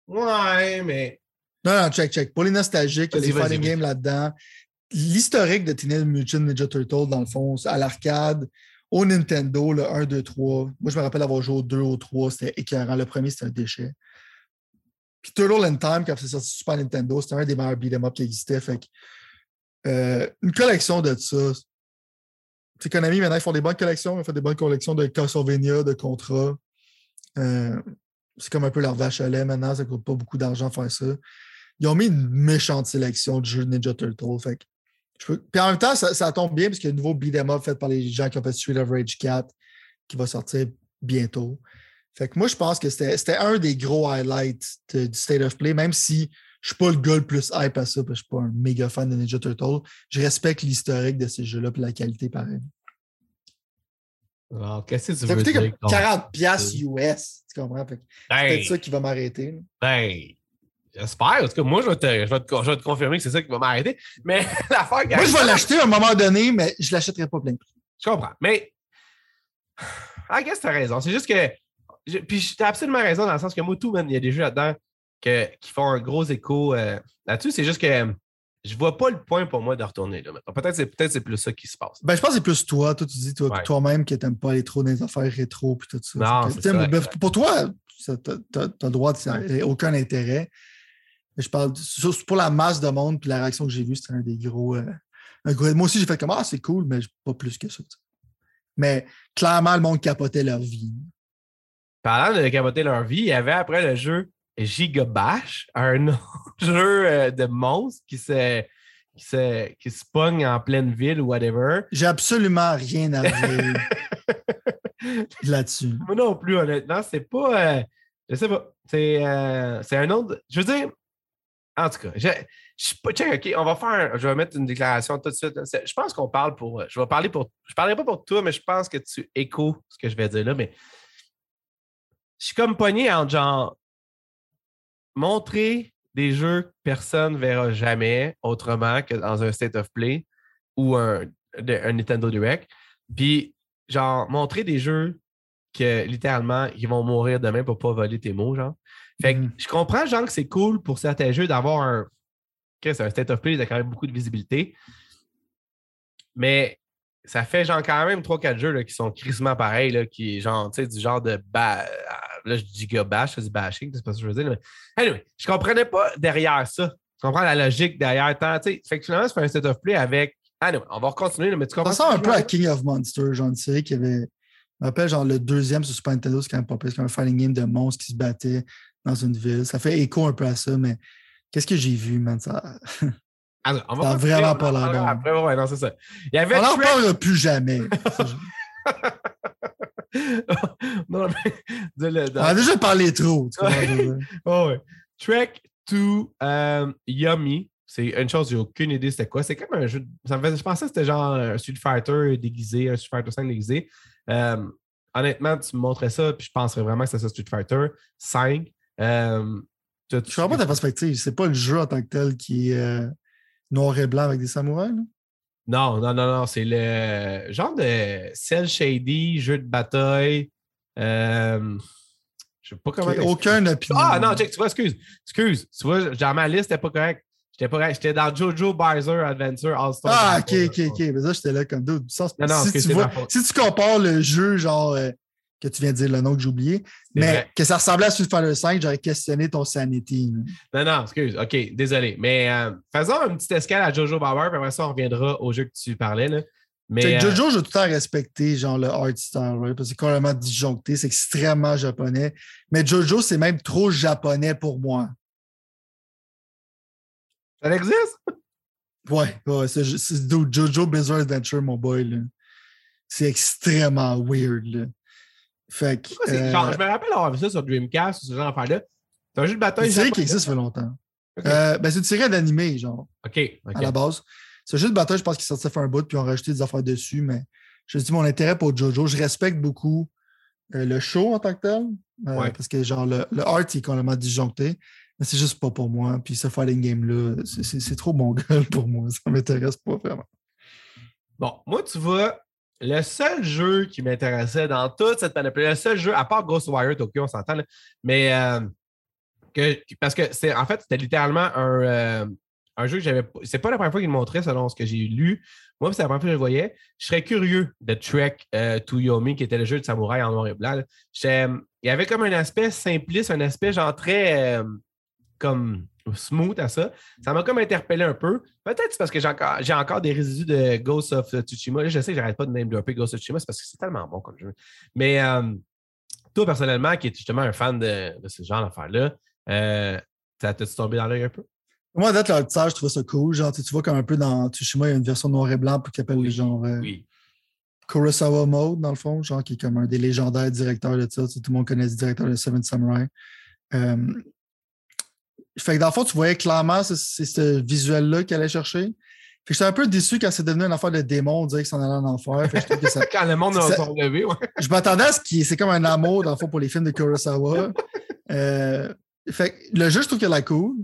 ouais, mais. Non, non, check, check. Pour les nostalgiques, il y a les fighting games là-dedans. L'historique de Teenage Mutant Ninja Turtles, dans le fond, à l'arcade, au Nintendo, le 1, 2, 3. Moi, je me rappelle avoir joué au 2, au 3, c'était écœurant. Le premier, c'était un déchet. Puis Turtle in Time, quand c'est sorti Super Nintendo, c'était un des meilleurs beat'em up qui existait. Fait euh, une collection de ça. Tu Konami, maintenant, ils font des bonnes collections. Ils font des bonnes collections de Castlevania, de contrats. Euh, c'est comme un peu leur vache à lait maintenant. Ça ne coûte pas beaucoup d'argent faire ça. Ils ont mis une méchante sélection de jeux Ninja Turtle. Fait Puis en même temps, ça, tombe bien parce qu'il y a un nouveau beat'em up fait par les gens qui ont fait Street of Rage 4 qui va sortir bientôt. Fait que moi, je pense que c'était un des gros highlights du State of Play, même si je ne suis pas le gars le plus hype à ça, parce que je ne suis pas un méga fan de Ninja Turtle. Je respecte l'historique de ces jeux-là et la qualité pareil. qu'est-ce que tu ça veux dire? comme 40 piastres US, tu comprends? C'est peut-être ça qui va m'arrêter. Ben, j'espère. En tout cas, moi, je vais te, je vais te, je vais te confirmer que c'est ça qui va m'arrêter. Mais l'affaire... Moi, je vais l'acheter à un moment donné, mais je ne l'achèterai pas plein prix. Je comprends. Mais, I guess tu as raison. C'est juste que puis tu as absolument raison dans le sens que moi, tout, il y a des jeux là-dedans qui font un gros écho euh, là-dessus. C'est juste que euh, je vois pas le point pour moi de retourner là Peut-être c'est peut c'est plus ça qui se passe. Ben, je pense que c'est plus toi. Toi, tu dis toi, toi-même que tu n'aimes pas aller trop dans les affaires rétro et tout ça. Non, ben, pour toi, tu as, le droit de aucun intérêt. Mais je parle pour la masse de monde, puis la réaction que j'ai vue, c'était un des gros, euh, Moi aussi, j'ai fait comme Ah, c'est cool, mais pas plus que ça. Mais clairement, le monde capotait leur vie parlant de capoter leur vie, il y avait après le jeu Gigabash, un jeu euh, de monstre qui se, qui se, qui se pogne en pleine ville ou whatever. J'ai absolument rien à dire là-dessus. Moi non plus, honnêtement, c'est pas. Euh, je sais pas. C'est euh, un autre. Je veux dire, en tout cas, je, je pas. Check, OK, on va faire. Je vais mettre une déclaration tout de suite. Je pense qu'on parle pour. Je vais parler pour. Je parlerai pas pour toi, mais je pense que tu échos ce que je vais dire là. Mais je suis comme pogné en genre montrer des jeux que personne ne verra jamais autrement que dans un State of Play ou un, Nintendo Direct. Puis, genre, montrer des jeux que littéralement, ils vont mourir demain pour pas voler tes mots, genre. Fait que mm-hmm. je comprends, genre, que c'est cool pour certains jeux d'avoir un. c'est un State of Play, il a quand même beaucoup de visibilité. Mais ça fait genre quand même 3-4 jeux là, qui sont crissement pareils, là, qui genre, tu sais, du genre de là, je dis bash, je dis bashing, c'est pas ce que je veux dire. Mais anyway, je comprenais pas derrière ça. Je comprends la logique derrière tant, tu sais. Fait que finalement, c'est un set of play avec. Anyway, on va continuer, mais tu comprends. Ça ressemble un peu à King of Monsters, genre une série qui avait. Je me rappelle, genre, le deuxième sur Super Nintendo, c'est quand même pas plus, c'est comme un fighting game de monstres qui se battaient dans une ville. Ça fait écho un peu à ça, mais qu'est-ce que j'ai vu, man? Ça. Alors, on va vraiment pas l'air bon. Après, ouais, non, c'est ça. Il y avait on n'en parlera plus jamais. non, mais, On a déjà parlé trop. oh, ouais. Trek to um, Yummy. C'est une chose, j'ai aucune idée c'était quoi. C'est comme un jeu. Ça me je pensais que c'était genre un Street Fighter déguisé, un Street Fighter 5 déguisé. Um, honnêtement, tu me montrais ça, puis je penserais vraiment que c'était ça Street Fighter 5. Um, je ne comprends pas ta perspective. C'est pas le jeu en tant que tel qui est euh, noir et blanc avec des samouraïs. Là? Non, non, non, non. C'est le genre de cell shady, jeu de bataille. Euh, je sais pas comment. aucun opinion. Ah non, check, tu vois, excuse. Excuse. Tu vois, dans ma liste, c'était pas correct. J'étais pas correct. J'étais dans Jojo Bizer Adventure All-Star. Ah, ok, ok, ok. Mais ça, j'étais là comme d'autres. Si, tu si tu compares le jeu, genre. Euh, que tu viens de dire le nom que j'ai oublié, mais que ça ressemblait à Street Fighter 5, j'aurais questionné ton sanity. Non, non, excuse. OK, désolé. Mais euh, faisons une petite escale à Jojo Bauer, puis après ça, on reviendra au jeu que tu parlais. Là. Mais, euh, Jojo, j'ai tout le temps respecté genre le art style, parce que c'est complètement disjoncté, c'est extrêmement japonais. Mais Jojo, c'est même trop japonais pour moi. Ça existe? Ouais, ouais c'est Jojo Bizarre Adventure, mon boy. C'est extrêmement weird. Là. Fait que. Ouais, genre, euh, je me rappelle avoir vu ça sur Dreamcast ou ce genre d'affaire-là. C'est un jeu de bataille. c'est une série qui existe fait longtemps. Euh, ben, c'est une série d'animé, genre, OK. ok. à la base. C'est juste bataille, je pense qu'ils sortaient faire un bout, puis ont rajouté des affaires dessus, mais je dis mon intérêt pour Jojo. Je respecte beaucoup euh, le show en tant que tel, euh, Ouais. parce que genre le, le art est complètement disjoncté, mais c'est juste pas pour moi. Puis ce fighting game-là, c'est trop mon gueule pour moi. Ça m'intéresse pas vraiment. Bon, moi, tu vois, le seul jeu qui m'intéressait dans toute cette panoplie, le seul jeu, à part Ghostwire Tokyo, on s'entend, mais euh, que, parce que c'est en fait, c'était littéralement un, euh, un jeu que j'avais. C'est pas la première fois qu'il me montrait selon ce que j'ai lu. Moi, c'est la première fois que je le voyais. Je serais curieux de Trek euh, to Yomi, qui était le jeu de samouraï en noir et blanc. Il y avait comme un aspect simpliste, un aspect genre très euh, comme smooth à ça. Ça m'a comme interpellé un peu. Peut-être parce que j'ai encore, j'ai encore des résidus de Ghost of Tsushima. Là, je sais que j'arrête pas de name dropper Ghost of Tsushima, c'est parce que c'est tellement bon comme jeu. Mais euh, toi, personnellement, qui es justement un fan de, de ce genre d'affaires-là, euh, ça t'a tombé dans l'œil un peu? Moi, leur tissage, je trouve ça cool. Genre, tu tu vois comme un peu dans Tsushima, il y a une version noir et blanc pour qui appelle Oui, les genre euh, Oui. Kurosawa Mode, dans le fond, genre qui est comme un des légendaires directeurs de ça. Tu sais, tout le monde connaît le directeur de Seven Samurai. Euh, fait que dans le fond, tu voyais clairement c'est ce visuel-là qu'elle allait chercher. Fait que j'étais un peu déçu quand c'est devenu une affaire de démon, on dirait que s'en allait en enfer. Fait que je trouve que ça- Quand le monde a Ça- son levé, ouais. je m'attendais à ce qui c'est comme un amour, dans le fond, pour les films de Kurosawa. Euh, fait que le jeu, je trouve qu'il a la cool,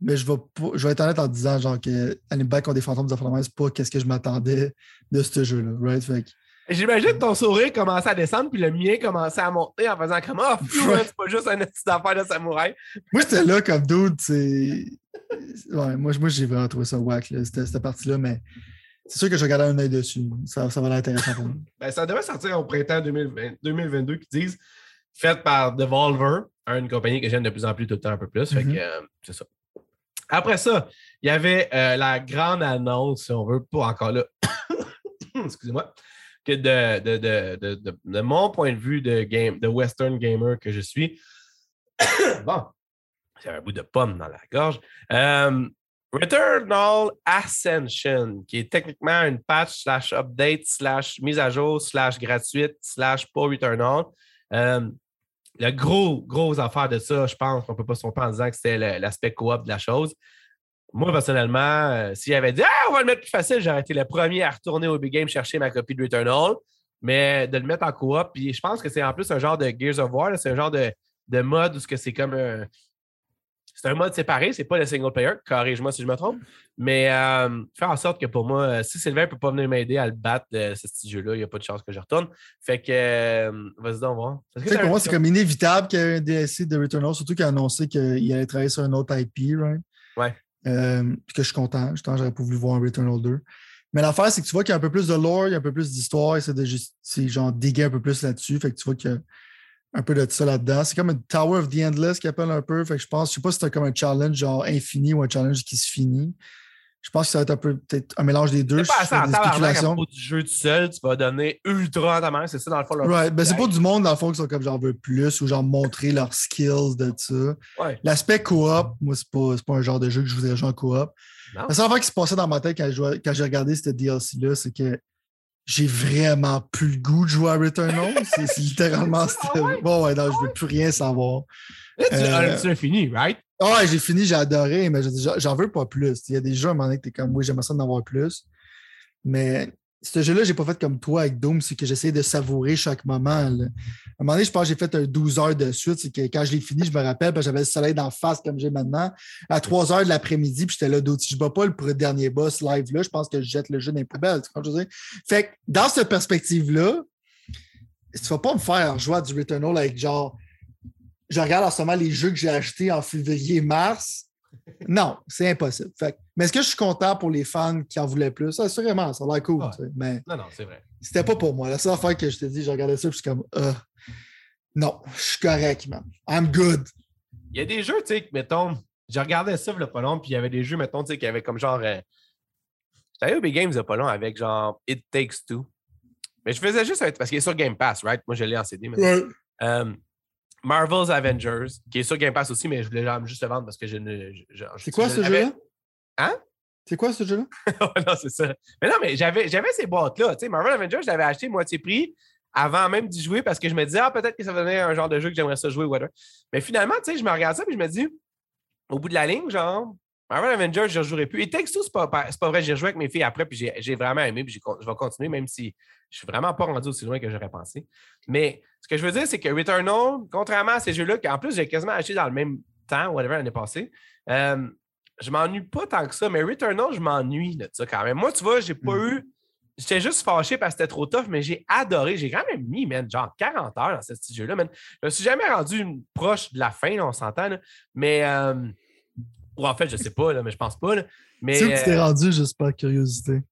mais je vais, pas- je vais être honnête en disant genre que Hannibal contre des fantômes de la c'est pas qu'est-ce que je m'attendais de ce jeu-là. Right? Fait que- J'imagine que ton sourire commençait à descendre, puis le mien commençait à monter en faisant comme Ah, hein, c'est pas juste un petit affaire de samouraï. Moi, j'étais là comme dude, c'est. Ouais, moi, moi j'ai vraiment trouvé ça whack, là, cette, cette partie-là, mais c'est sûr que je regardais un œil dessus. Ça, ça va l'air intéressant pour moi. Ben, ça devait sortir au printemps 2020 2022 qui disent fait par Devolver, une compagnie que j'aime de plus en plus tout le temps un peu plus. Fait que euh, c'est ça. Après ça, il y avait euh, la grande annonce, si on veut, pas encore là. Excusez-moi. Que de, de, de, de, mon point de vue de, game, de Western gamer que je suis. bon, j'ai un bout de pomme dans la gorge. Euh, Returnal Ascension, qui est techniquement une patch slash update slash mise à jour slash gratuite slash pas Returnal. Euh, le gros, gros affaire de ça, je pense qu'on ne peut pas se tromper en disant que c'était l'aspect coop de la chose. Moi, personnellement, euh, s'il avait dit Ah, on va le mettre plus facile, j'aurais été le premier à retourner au Big Game chercher ma copie de Returnal. Mais de le mettre en coop, puis je pense que c'est en plus un genre de Gears of War, c'est un genre de, de mode où c'est comme un. C'est un mode séparé, c'est pas le single player, corrige-moi si je me trompe. Mais euh, faire en sorte que pour moi, euh, si Sylvain ne peut pas venir m'aider à le battre de ce petit jeu-là, il n'y a pas de chance que je retourne. Fait que euh, vas-y donc voir. Pour moi, c'est comme inévitable qu'il y ait un DLC de Returnal, surtout qu'il a annoncé qu'il allait travailler sur un autre IP, right? Ouais. Euh, que je suis content. Justement, j'aurais pas voulu voir un Returnal 2. Mais l'affaire, c'est que tu vois qu'il y a un peu plus de lore, il y a un peu plus d'histoire, c'est de c'est genre diguer un peu plus là-dessus. Fait que tu vois qu'il y a un peu de ça là-dedans. C'est comme un Tower of the Endless qui appelle un peu. Fait que je pense, je sais pas si c'est comme un challenge genre infini ou un challenge qui se finit. Je pense que ça va être un peu peut-être un mélange des deux. C'est pas assez en propos du jeu tout seul, tu vas donner ultra en ta main, c'est ça dans le fond. leur- Ouais, ben c'est pas du monde dans le fond qui sont comme genre veut plus ou genre montrer leurs skills de ça. Ouais. L'aspect coop, moi, c'est pas, pas un genre de jeu que je voudrais jouer en coop. La seule affaire qui se passait dans ma tête quand j'ai regardé cette DLC-là, c'est que j'ai vraiment plus le goût de jouer à Returnal. c'est c'est littéralement. c'était- Bon, ouais, non, je veux plus rien savoir. Là, tu Euh, fini, right? Ouais, j'ai fini, j'ai adoré, mais j'en- veux pas plus. Il y a des jeux à un moment donné que t'es comme, oui, j'aimerais ça d'en avoir plus. Mais ce jeu-là, j'ai pas fait comme toi avec Doom, c'est que j'essayais de savourer chaque moment. À un moment donné, je pense que j'ai fait un 12 heures de suite. C'est que quand je l'ai fini, je me rappelle, j'avais le soleil d'en face comme j'ai maintenant. À 3 heures de l'après-midi, puis j'étais là, d'autres. Si je bats pas le dernier boss live là, je pense que je jette le jeu dans les poubelles. Tu je veux? Fait que dans cette perspective-là, tu vas pas me faire jouer à du Returnal avec genre. Je regarde en ce moment les jeux que j'ai achetés en février-mars. Non, c'est impossible. Fait mais est-ce que je suis content pour les fans qui en voulaient plus? Assurément, ça a l'air cool. Ouais. tu sais, Mais Non, non, c'est vrai. c'était pas pour moi. La seule affaire que je te dis, je regardais ça, puis je suis comme, euh, non, je suis correct, man. I'm good. Il y a des jeux, tu sais, mettons, je regardais ça, a pas long, puis il y avait des jeux, mettons, tu sais, qui avaient comme genre. Euh... J'étais allé au Big Games il pas long avec genre It Takes Two. Mais je faisais juste parce qu'il est sur Game Pass, right? Moi, je l'ai en CD. Mais... Ouais. Euh, Marvel's Avengers, qui est sur Game Pass aussi, mais je voulais juste le vendre parce que je ne. C'est quoi je ce jeu-là? Hein? C'est quoi ce jeu-là? non, c'est ça. Mais non, mais j'avais, ces boîtes-là. Tu sais, Marvel Avengers, je l'avais acheté moitié prix avant même d'y jouer parce que je me disais, ah, peut-être que ça va devenir un genre de jeu que j'aimerais ça jouer, whatever. Mais finalement, tu sais, je me regarde ça et je me dis, au bout de la ligne, genre, Marvel Avengers, je ne jouerai plus. Et Texto, c'est pas, pas vrai. J'ai joué avec mes filles après, puis j'ai vraiment aimé, puis je vais continuer, même si je suis vraiment pas rendu aussi loin que j'aurais pensé. Mais ce que je veux dire, c'est que Returnal, contrairement à ces jeux-là, qu'en plus, j'ai quasiment acheté dans le même temps, whatever, l'année passée, euh, je m'ennuie pas tant que ça, mais Returnal, je m'ennuie de ça quand même. Moi, tu vois, j'ai pas hmm. eu. J'étais juste fâché parce que c'était trop tough, mais j'ai adoré. J'ai quand même mis, man, genre 40 heures dans ce jeu-là, man. Je me suis jamais rendu proche de la fin, on s'entend, Mais. Euh, ou en fait, je sais pas, là, mais je pense pas. Là. Mais, tu sais tu t'es euh, rendu juste par curiosité?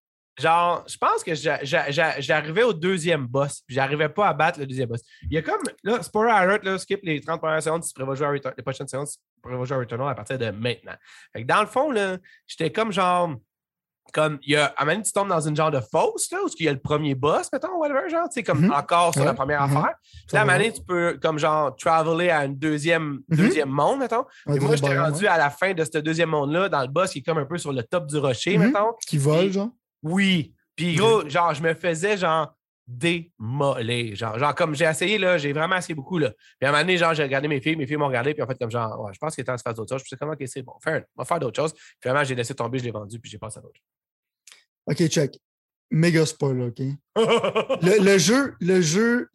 Genre, je pense que j'arrivais au deuxième boss, puis j'arrivais pas à battre le deuxième boss. Il y a comme, là, spoiler alert, là, skip les 30 premières secondes, tu prévois jouer à les prochaines secondes, tu prévois jouer à Returnal à partir de maintenant. Fait que dans le fond, là, j'étais comme genre, comme, il y a, à un moment tu tombes dans une genre de fosse, là, où il y a le premier boss, mettons, whatever, genre, tu sais, comme mm-hmm. encore sur la première mm-hmm. affaire. Puis là, à un moment tu peux, comme genre, traveler à un deuxième, mm-hmm. deuxième monde, mettons. Et moi, j'étais rendu à la fin de ce deuxième monde-là, dans le boss qui est comme un peu sur le top du rocher, mettons. Qui vole, genre? Oui. Puis gros, genre, je me faisais genre démoler. Genre, genre comme j'ai essayé, là, j'ai vraiment essayé beaucoup. Là. Puis à un moment donné, genre, j'ai regardé mes filles, mes filles m'ont regardé, puis en fait, comme genre, ouais, je pense qu'il est temps de faire d'autres choses. Je me suis dit, comment, ok, c'est bon, faire, on va faire d'autres choses. Puis vraiment, j'ai laissé tomber, je l'ai vendu, puis j'ai passé à d'autres OK, check. Méga spoiler, OK? le, jeu, le jeu,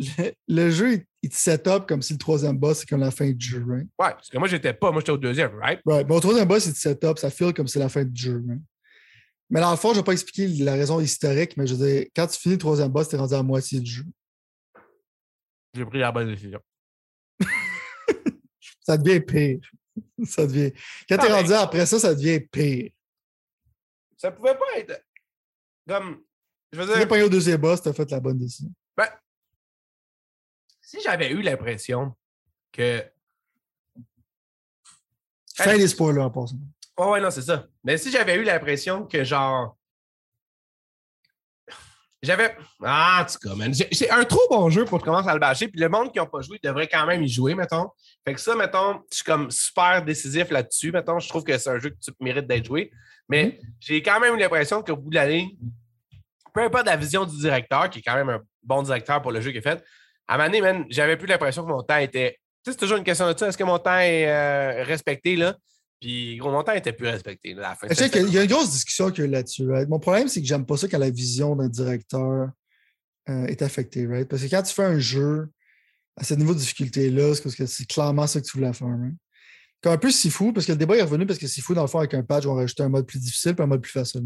le, jeu, il te set up comme si le troisième boss, c'est comme la fin du jeu, right? Ouais, parce que moi, j'étais pas, moi, j'étais au deuxième, right? Right. Bon, au troisième boss, il te set up, ça feel comme c'est la fin du jeu, right? Mais dans le fond, je ne vais pas expliquer la raison historique, mais je veux dire, quand tu finis le troisième boss, tu es rendu à la moitié du jeu. J'ai pris la bonne décision. ça devient pire. Ça devient... Quand tu es rendu après ça, ça devient pire. Ça pouvait pas être. Comme. Je veux dire. Tu pas au deuxième boss, tu as fait la bonne décision. Ben, si j'avais eu l'impression que. Fin des spoilers en passant. Oh, ouais, non, c'est ça. Mais si j'avais eu l'impression que, genre. J'avais. Ah, en tout cas, man. C'est un trop bon jeu pour commencer à le bâcher. Puis le monde qui n'a pas joué devrait quand même y jouer, mettons. Fait que ça, mettons, je suis comme super décisif là-dessus, mettons. Je trouve que c'est un jeu que tu mérites d'être joué. Mais mhm. j'ai quand même eu l'impression qu'au bout de l'année, peu importe la vision du directeur, qui est quand même un bon directeur pour le jeu qu'il a fait, à un moment j'avais plus l'impression que mon temps était. Tu sais, c'est toujours une question de ça. Est-ce que mon temps est euh, respecté, là? Puis, gros, mon temps était plus respecté. Là, à il y a une grosse discussion là-dessus. Mon problème, c'est que j'aime pas ça quand la vision d'un directeur euh, est affectée. Right? Parce que quand tu fais un jeu à ce niveau de difficulté-là, c'est parce que c'est clairement ça que tu voulais faire. Right? Comme un peu fou, parce que le débat est revenu parce que fou, dans le fond, avec un patch, on va rajouter un mode plus difficile et un mode plus facile.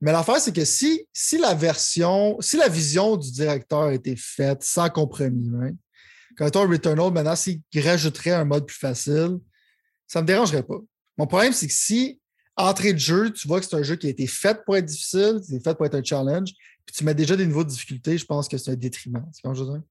Mais l'affaire, c'est que si, si la version, si la vision du directeur a été faite sans compromis, quand on Returnal, maintenant, s'il rajouterait un mode plus facile, ça ne me dérangerait pas. Mon problème, c'est que si, entrée de jeu, tu vois que c'est un jeu qui a été fait pour être difficile, c'est fait pour être un challenge, puis tu mets déjà des niveaux de difficulté, je pense que c'est un détriment. C'est comme je veux dire?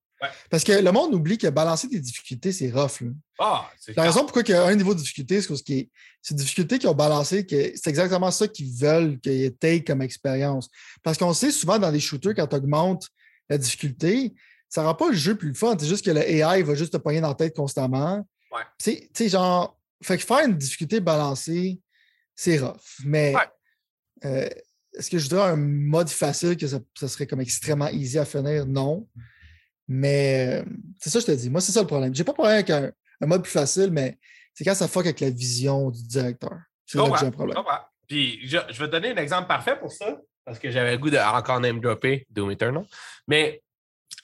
Parce que le monde oublie que balancer des difficultés, c'est rough. Ah, la raison pourquoi il y a un niveau de difficulté, c'est parce que c'est des difficultés qui ont balancé, que c'est exactement ça qu'ils veulent qu'il y ait comme expérience. Parce qu'on sait souvent dans les shooters, quand tu augmentes la difficulté, ça ne rend pas le jeu plus fun. C'est juste que le AI va juste te pogner dans la tête constamment. Tu sais, genre, fait que faire une difficulté balancée, c'est rough. Mais euh, est-ce que je dirais un mode facile que ça, serait comme extrêmement easy à finir? Non. Mais euh, c'est ça que je te dis. Moi, c'est ça le problème. J'ai pas de problème avec un, mode plus facile, mais c'est quand ça fuck avec la vision du directeur. C'est là que j'ai un problème. Puis je, vais te donner un exemple parfait pour ça, parce que j'avais le goût de encore name dropper Doom Eternal. Mais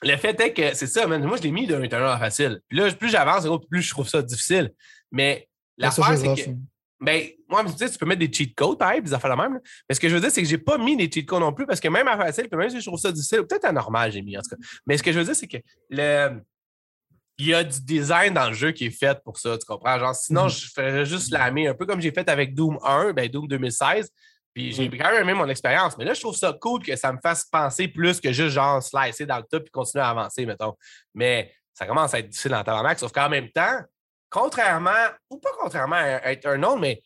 le fait est que c'est ça, moi je l'ai mis Doom Eternal facile. Puis là, plus j'avance, plus je trouve ça difficile. Mais L'affaire, c'est que. Ben, moi, tu, sais, tu peux mettre des cheat codes, pareil, des affaires la même. Mais ce que je veux dire, c'est que j'ai pas mis des cheat codes non plus, parce que même à facile, puis même si je trouve ça difficile, peut-être anormal, j'ai mis en tout cas. Mais ce que je veux dire, c'est que le. Il y a du design dans le jeu qui est fait pour ça, tu comprends? Genre, sinon, mm-hmm. je ferais juste lamer, un peu comme j'ai fait avec Doom 1, ben Doom 2016. Puis j'ai quand même aimé mon expérience. Mais là, je trouve ça cool que ça me fasse penser plus que juste genre slicer dans le top et continuer à avancer, mettons. Mais ça commence à être difficile en tabarnak, sauf qu'en même temps, contrairement, ou pas contrairement à Eternal, mais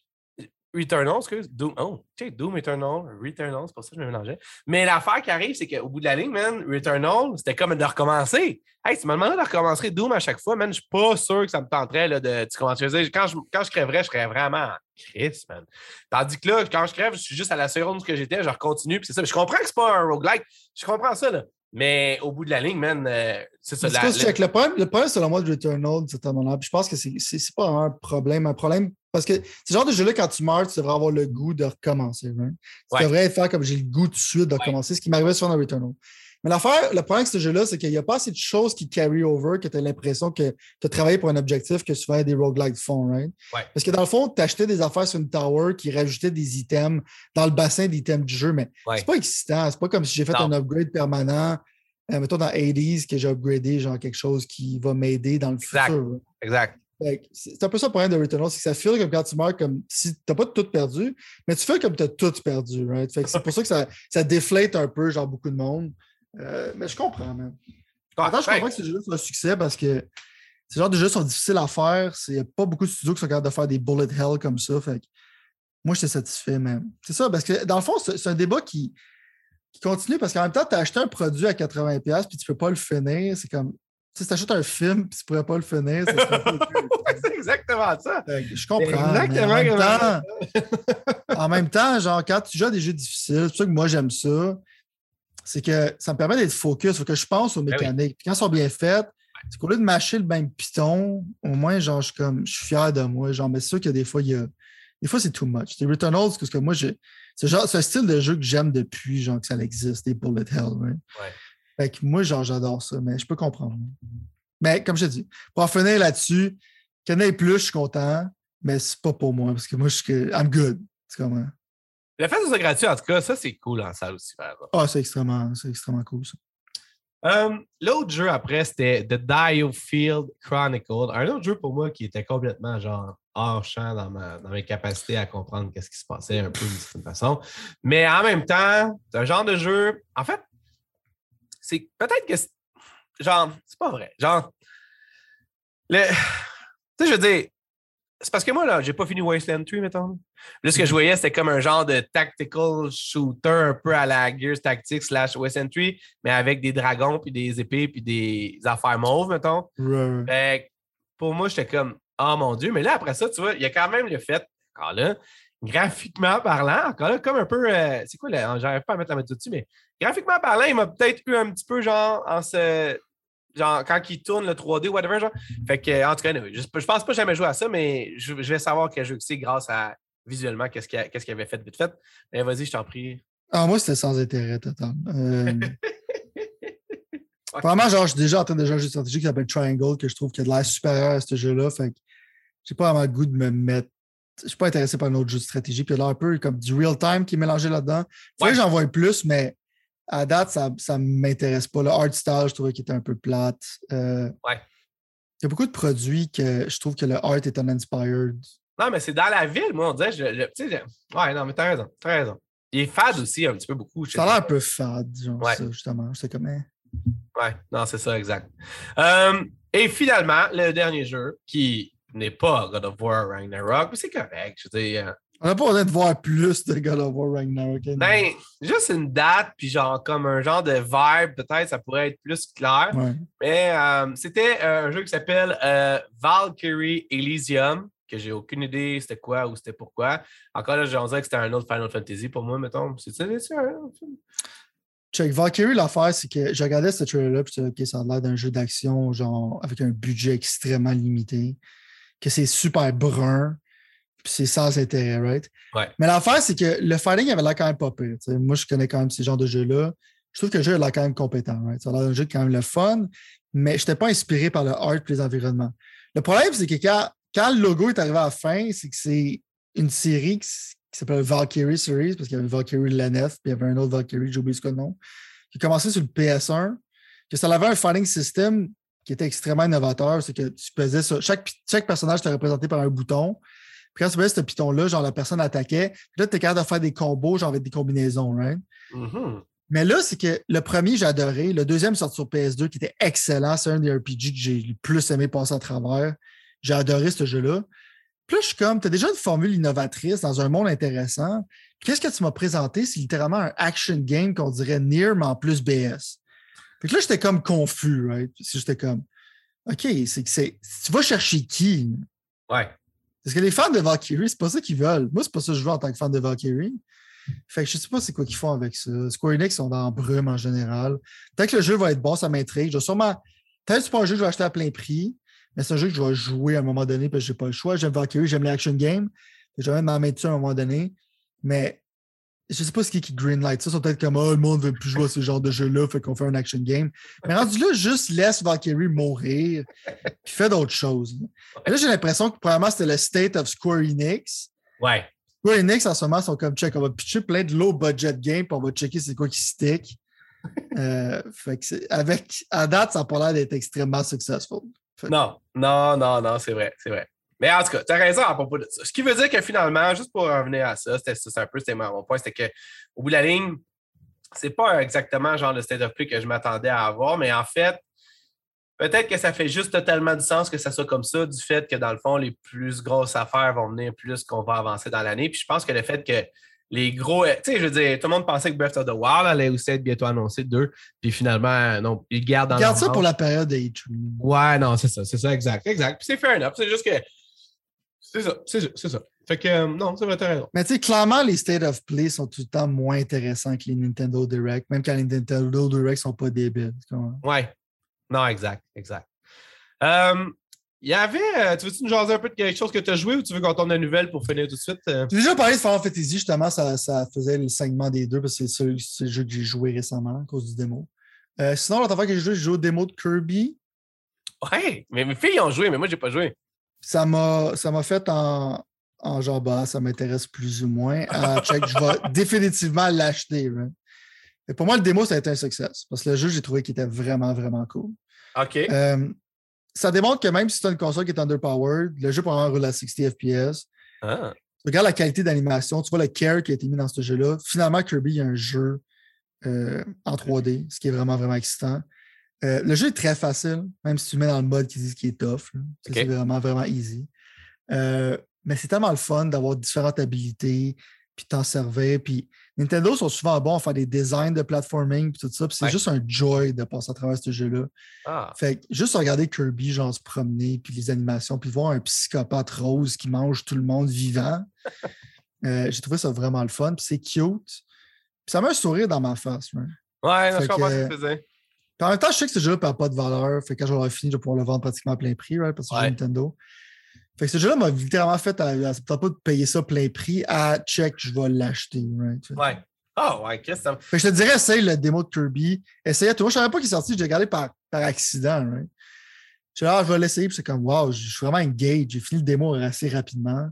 Returnal, excuse. Doom, oh, tu sais, Doom Eternal, Returnal, c'est pour ça que je me mélangeais. Mais l'affaire qui arrive, c'est qu'au bout de la ligne, man, Returnal, c'était comme de recommencer. Hey, tu m'as demandé de recommencer Doom à chaque fois, man. Je suis pas sûr que ça me tenterait de. Tu Quand je, quand je crèverais, je serais vraiment Chris, man. Tandis que là, quand je crève, je suis juste à la seconde que j'étais, je continue, puis c'est ça. Je comprends que c'est pas un roguelike. Je comprends ça, là. Mais au bout de la ligne, man, euh, c'est ça. La, Le problème, le problème selon moi, de Returnal, c'est je pense que c'est pas un problème. Un problème parce que ce genre de jeu-là, quand tu meurs, tu devrais avoir le goût de recommencer. Tu devrais faire comme j'ai le goût tout de suite de recommencer, ce qui m'arrivait sur un Returnal. Mais l'affaire, le problème avec ce jeu-là, c'est qu'il n'y a pas assez de choses qui carry over que tu as l'impression que tu as travaillé pour un objectif que souvent des roguelikes font, right? Parce que dans le fond, tu achetais des affaires sur une tower qui rajoutaient des items dans le bassin d'items du jeu, mais c'est pas excitant. C'est pas comme si j'ai fait un upgrade permanent, euh, mettons dans 80s, que j'ai upgradé genre quelque chose qui va m'aider dans le futur. Exact. C'est un peu ça le problème de Returnal, c'est que ça file comme quand tu meurs, comme si tu n'as pas tout perdu, mais tu fais comme tu as tout perdu. Right? c'est pour ça que ça, ça déflate un peu, genre beaucoup de monde. Euh, mais je comprends, man. Ah, je comprends que ces jeux-là soient un succès parce que ces genres de jeux sont difficiles à faire. Il n'y a pas beaucoup de studios qui sont capables de faire des bullet hell comme ça. Fait moi, j'étais satisfait, même. C'est ça, parce que dans le fond, c'est un débat qui, continue parce qu'en même temps, tu as acheté un produit à 80$ puis tu ne peux pas le finir. C'est comme. si tu achètes un film puis tu ne pourrais pas le finir, c'est exactement ça. je comprends. Exactement en même, temps, en même temps, genre, quand tu joues à des jeux difficiles, c'est pour ça que moi, j'aime ça c'est que ça me permet d'être focus. Faut que je pense aux ben mécaniques. Quand elles sont bien faites, c'est qu'au lieu de mâcher le même piton, au moins, genre, je suis, comme, je suis fier de moi. Genre, mais c'est sûr que des fois, il y a. Des fois, c'est too much. Les Returnals, parce que moi, j'ai. C'est genre, un style de jeu que j'aime depuis, genre, que ça existe, des Bullet Hell, right? Ouais. Fait que moi, genre, j'adore ça, mais je peux comprendre. Mais comme je te dis, pour en finir là-dessus, qu'il y en ait plus, je suis content, mais c'est pas pour moi, parce que moi, je suis. I'm good. Le fait que ce soit gratuit, en tout cas, ça, c'est cool en salle aussi. Ah, c'est extrêmement, extrêmement cool, ça. Euh, l'autre jeu après, c'était The Diofield Chronicle. Un autre jeu pour moi qui était complètement genre hors champ dans, ma, dans mes capacités à comprendre qu'est-ce qui se passait un peu d'une certaine façon. Mais en même temps, c'est un genre de jeu. En fait, c'est peut-être que. Genre, c'est pas vrai. Genre, le. Tu sais, je veux dire, c'est parce que moi, là, j'ai pas fini Wasteland 3, mettons. Là, ce que je mhm. voyais, c'était comme un genre de tactical shooter un peu à la Gears Tactics slash Wasteland 3, mais avec des dragons, puis des épées, puis des affaires mauves, mettons. pour moi, j'étais comme, oh mon Dieu. Mais là, après ça, tu vois, il y a quand même le fait, encore là, graphiquement parlant, encore là, comme un peu, euh, c'est quoi, j'arrive pas à mettre la méthode dessus, mais graphiquement parlant, il m'a peut-être eu un petit peu, genre, en ce genre quand il tourne le 3D, whatever, genre. Fait que, en tout cas, je, je pense pas jamais jouer à ça, mais je, vais savoir quel jeu c'est grâce à visuellement qu'est-ce qu'il avait fait vite fait. Mais vas-y, je t'en prie. Ah, moi, c'était sans intérêt total. Euh... Vraiment, genre, je suis déjà en train de jouer un jeu de stratégie qui s'appelle Triangle, que je trouve qu'il a de l'air supérieur à ce jeu-là. Fait que j'ai pas vraiment le goût de me mettre. Je suis pas intéressé par un autre jeu de stratégie. Puis il y a un peu comme du real-time qui est mélangé là-dedans. Que j'en vois plus, mais à date, ça ne m'intéresse pas. Le art style, je trouvais qu'il était un peu plate. Euh, ouais. Il y a beaucoup de produits que je trouve que le art est uninspired. Non, mais c'est dans la ville, moi, on dirait. Je, je, ouais, non, mais t'as raison. T'as raison. Il est fade aussi, un petit peu beaucoup. Ça a l'air un peu fade, genre, ouais. ça, justement. C'est comme. Hein. Ouais, non, c'est ça, exact. Euh, et finalement, le dernier jeu, qui n'est pas God of War Ragnarok, mais c'est correct. Je veux dire, on n'a pas besoin de voir plus de God of War Ragnarok. Ben, juste une date, puis genre comme un genre de vibe, peut-être, ça pourrait être plus clair. Mais euh, c'était un jeu qui s'appelle euh, Valkyrie Elysium, que j'ai aucune idée c'était quoi ou c'était pourquoi. Encore là, j'en disais que c'était un autre Final Fantasy pour moi, mettons. C'est ça, c'est un Check. Valkyrie, l'affaire, c'est que j'ai regardé ce trailer-là, puis OK, ça a l'air d'un jeu d'action, genre, avec un budget extrêmement limité, que c'est super brun c'est sans intérêt, right? Mais l'affaire, c'est que le fighting avait l'air quand même pas pire. Moi, je connais quand même ces genres de jeux-là. Je trouve que le jeu a l'air quand même compétent, right? Ça a l'air d'un jeu quand même le fun, mais je n'étais pas inspiré par le art et les environnements. Le problème, c'est que quand, quand, le logo est arrivé à la fin, c'est que c'est une série qui, s'appelle Valkyrie Series, parce qu'il y avait Valkyrie Leneth, puis il y avait un autre Valkyrie, j'ai oublié ce nom, qui a commencé sur le PS1, que ça avait un fighting system qui était extrêmement innovateur, c'est que tu pesais sur. Chaque, chaque personnage était représenté par un bouton. Puis quand tu faisais ce piton-là, genre la personne attaquait, puis là, tu es capable de faire des combos, genre avec des combinaisons, right? Mm-hmm. Mais là, c'est que le premier, j'ai adoré. Le deuxième sorti sur PS2, qui était excellent. C'est un des RPG que j'ai le plus aimé passer à travers. J'ai adoré ce jeu-là. Puis là, je suis comme, tu as déjà une formule innovatrice dans un monde intéressant. Qu'est-ce que tu m'as présenté? C'est littéralement un action game qu'on dirait Near, mais en plus BS. Fait que là, j'étais comme confus, right? J'étais comme, OK, c'est que c'est. Tu vas chercher qui? Ouais. Parce que les fans de Valkyrie, c'est pas ça qu'ils veulent. Moi, c'est pas ça que je veux en tant que fan de Valkyrie. Fait que je sais pas c'est quoi qu'ils font avec ça. Square Enix sont dans brume en général. Peut-être que le jeu va être bon, ça m'intrigue. Je vais sûrement. Peut-être que c'est pas un jeu que je vais acheter à plein prix, mais c'est un jeu que je vais jouer à un moment donné parce que j'ai pas le choix. J'aime Valkyrie, j'aime les action games. Je vais même m'en mettre dessus à un moment donné. Mais je sais pas ce qui est qui greenlight ça. Ils sont peut-être comme oh, le monde ne veut plus jouer à ce genre de jeu-là, fait qu'on fait un action game. Mais rendu là, juste laisse Valkyrie mourir, puis fais d'autres choses. Et là, j'ai l'impression que probablement c'était le state of Square Enix. Ouais. Square Enix en ce moment sont comme check, on va pitcher plein de low budget games, puis on va checker c'est quoi qui stick. euh, fait que avec, à date, ça n'a pas l'air d'être extrêmement successful. Fait- Non, non, non, non, c'est vrai, c'est vrai. Mais en tout cas, tu as raison à propos de ça. Ce qui veut dire que finalement, juste pour revenir à ça, c'était c'est un peu c'était mon point, c'était qu'au bout de la ligne, c'est pas exactement genre le state of play que je m'attendais à avoir, mais en fait, peut-être que ça fait juste totalement du sens que ça soit comme ça, du fait que dans le fond, les plus grosses affaires vont venir plus qu'on va avancer dans l'année. Puis je pense que le fait que les gros. Tu sais, je veux dire, tout le monde pensait que Breath of the Wild allait aussi être bientôt annoncé deux. Puis finalement, non, ils gardent dans Garde ça pour la période de E3. Ouais, non, c'est ça, c'est ça, exact, exact. Puis c'est fair enough. C'est juste que. C'est ça, c'est ça, c'est ça. Fait que, euh, non, c'est vrai, t'as raison. Mais tu sais, clairement, les State of Play sont tout le temps moins intéressants que les Nintendo Direct, même quand les Nintendo Direct sont pas débiles. Ouais. Non, exact, exact. Euh, Il y avait. euh, tu veux-tu nous jaser un peu de quelque chose que tu as joué ou tu veux qu'on tourne de nouvelles pour finir tout de suite? J'ai déjà parlé de Final Fantasy, justement, ça, ça faisait le saignement des deux parce que c'est le jeu que j'ai joué récemment à cause du démo. Euh, sinon, l'autre fois que j'ai joué, j'ai joué au démo de Kirby. Ouais, mais mes filles ont joué, mais moi, j'ai pas joué. Ça m'a ça m'a fait en, en genre, bah, ça m'intéresse plus ou moins. Ah, check, je vais définitivement l'acheter. Et pour moi, le démo, ça a été un succès. Parce que le jeu, j'ai trouvé qu'il était vraiment, vraiment cool. OK. Euh, ça démontre que même si c'est une console qui est underpowered, le jeu probablement roule à 60 FPS. Ah, Tu regardes la qualité d'animation, tu vois le care qui a été mis dans ce jeu-là. Finalement, Kirby a un jeu euh, en 3D, ce qui est vraiment, vraiment excitant. Euh, le jeu est très facile, même si tu le mets dans le mode qui dit qu'il est tough. C'est vraiment, vraiment easy. Euh, mais c'est tellement le fun d'avoir différentes habilités, puis de t'en servir. Puis Nintendo sont souvent bons à faire des designs de platforming, puis tout ça. Puis c'est Ouais. juste un joy de passer à travers ce jeu-là. ah. Fait que juste regarder Kirby, genre se promener, puis les animations, puis voir un psychopathe rose qui mange tout le monde vivant. euh, J'ai trouvé ça vraiment le fun, puis c'est cute. Puis ça met un sourire dans ma face. right? Ouais, je comprends ce que tu faisais. Puis en même temps, je sais que ce jeu-là perd pas de valeur. Fait que quand j'aurai fini, je vais pouvoir le vendre pratiquement à plein prix, right, parce que Ouais. Nintendo. Fait que ce jeu-là m'a littéralement fait à, à- peut-être pas de payer ça plein prix à check, je vais l'acheter. right? Ouais. Ah, ouais, Chris, ça me- Fait que je te dirais, essaye le démo de Kirby. Essaye à toi. Moi, je savais pas qu'il est sorti, je l'ai regardé par, par accident. Right? Je ah, je vais l'essayer, puis c'est comme, wow, je suis vraiment engaged. J'ai fini le démo assez rapidement.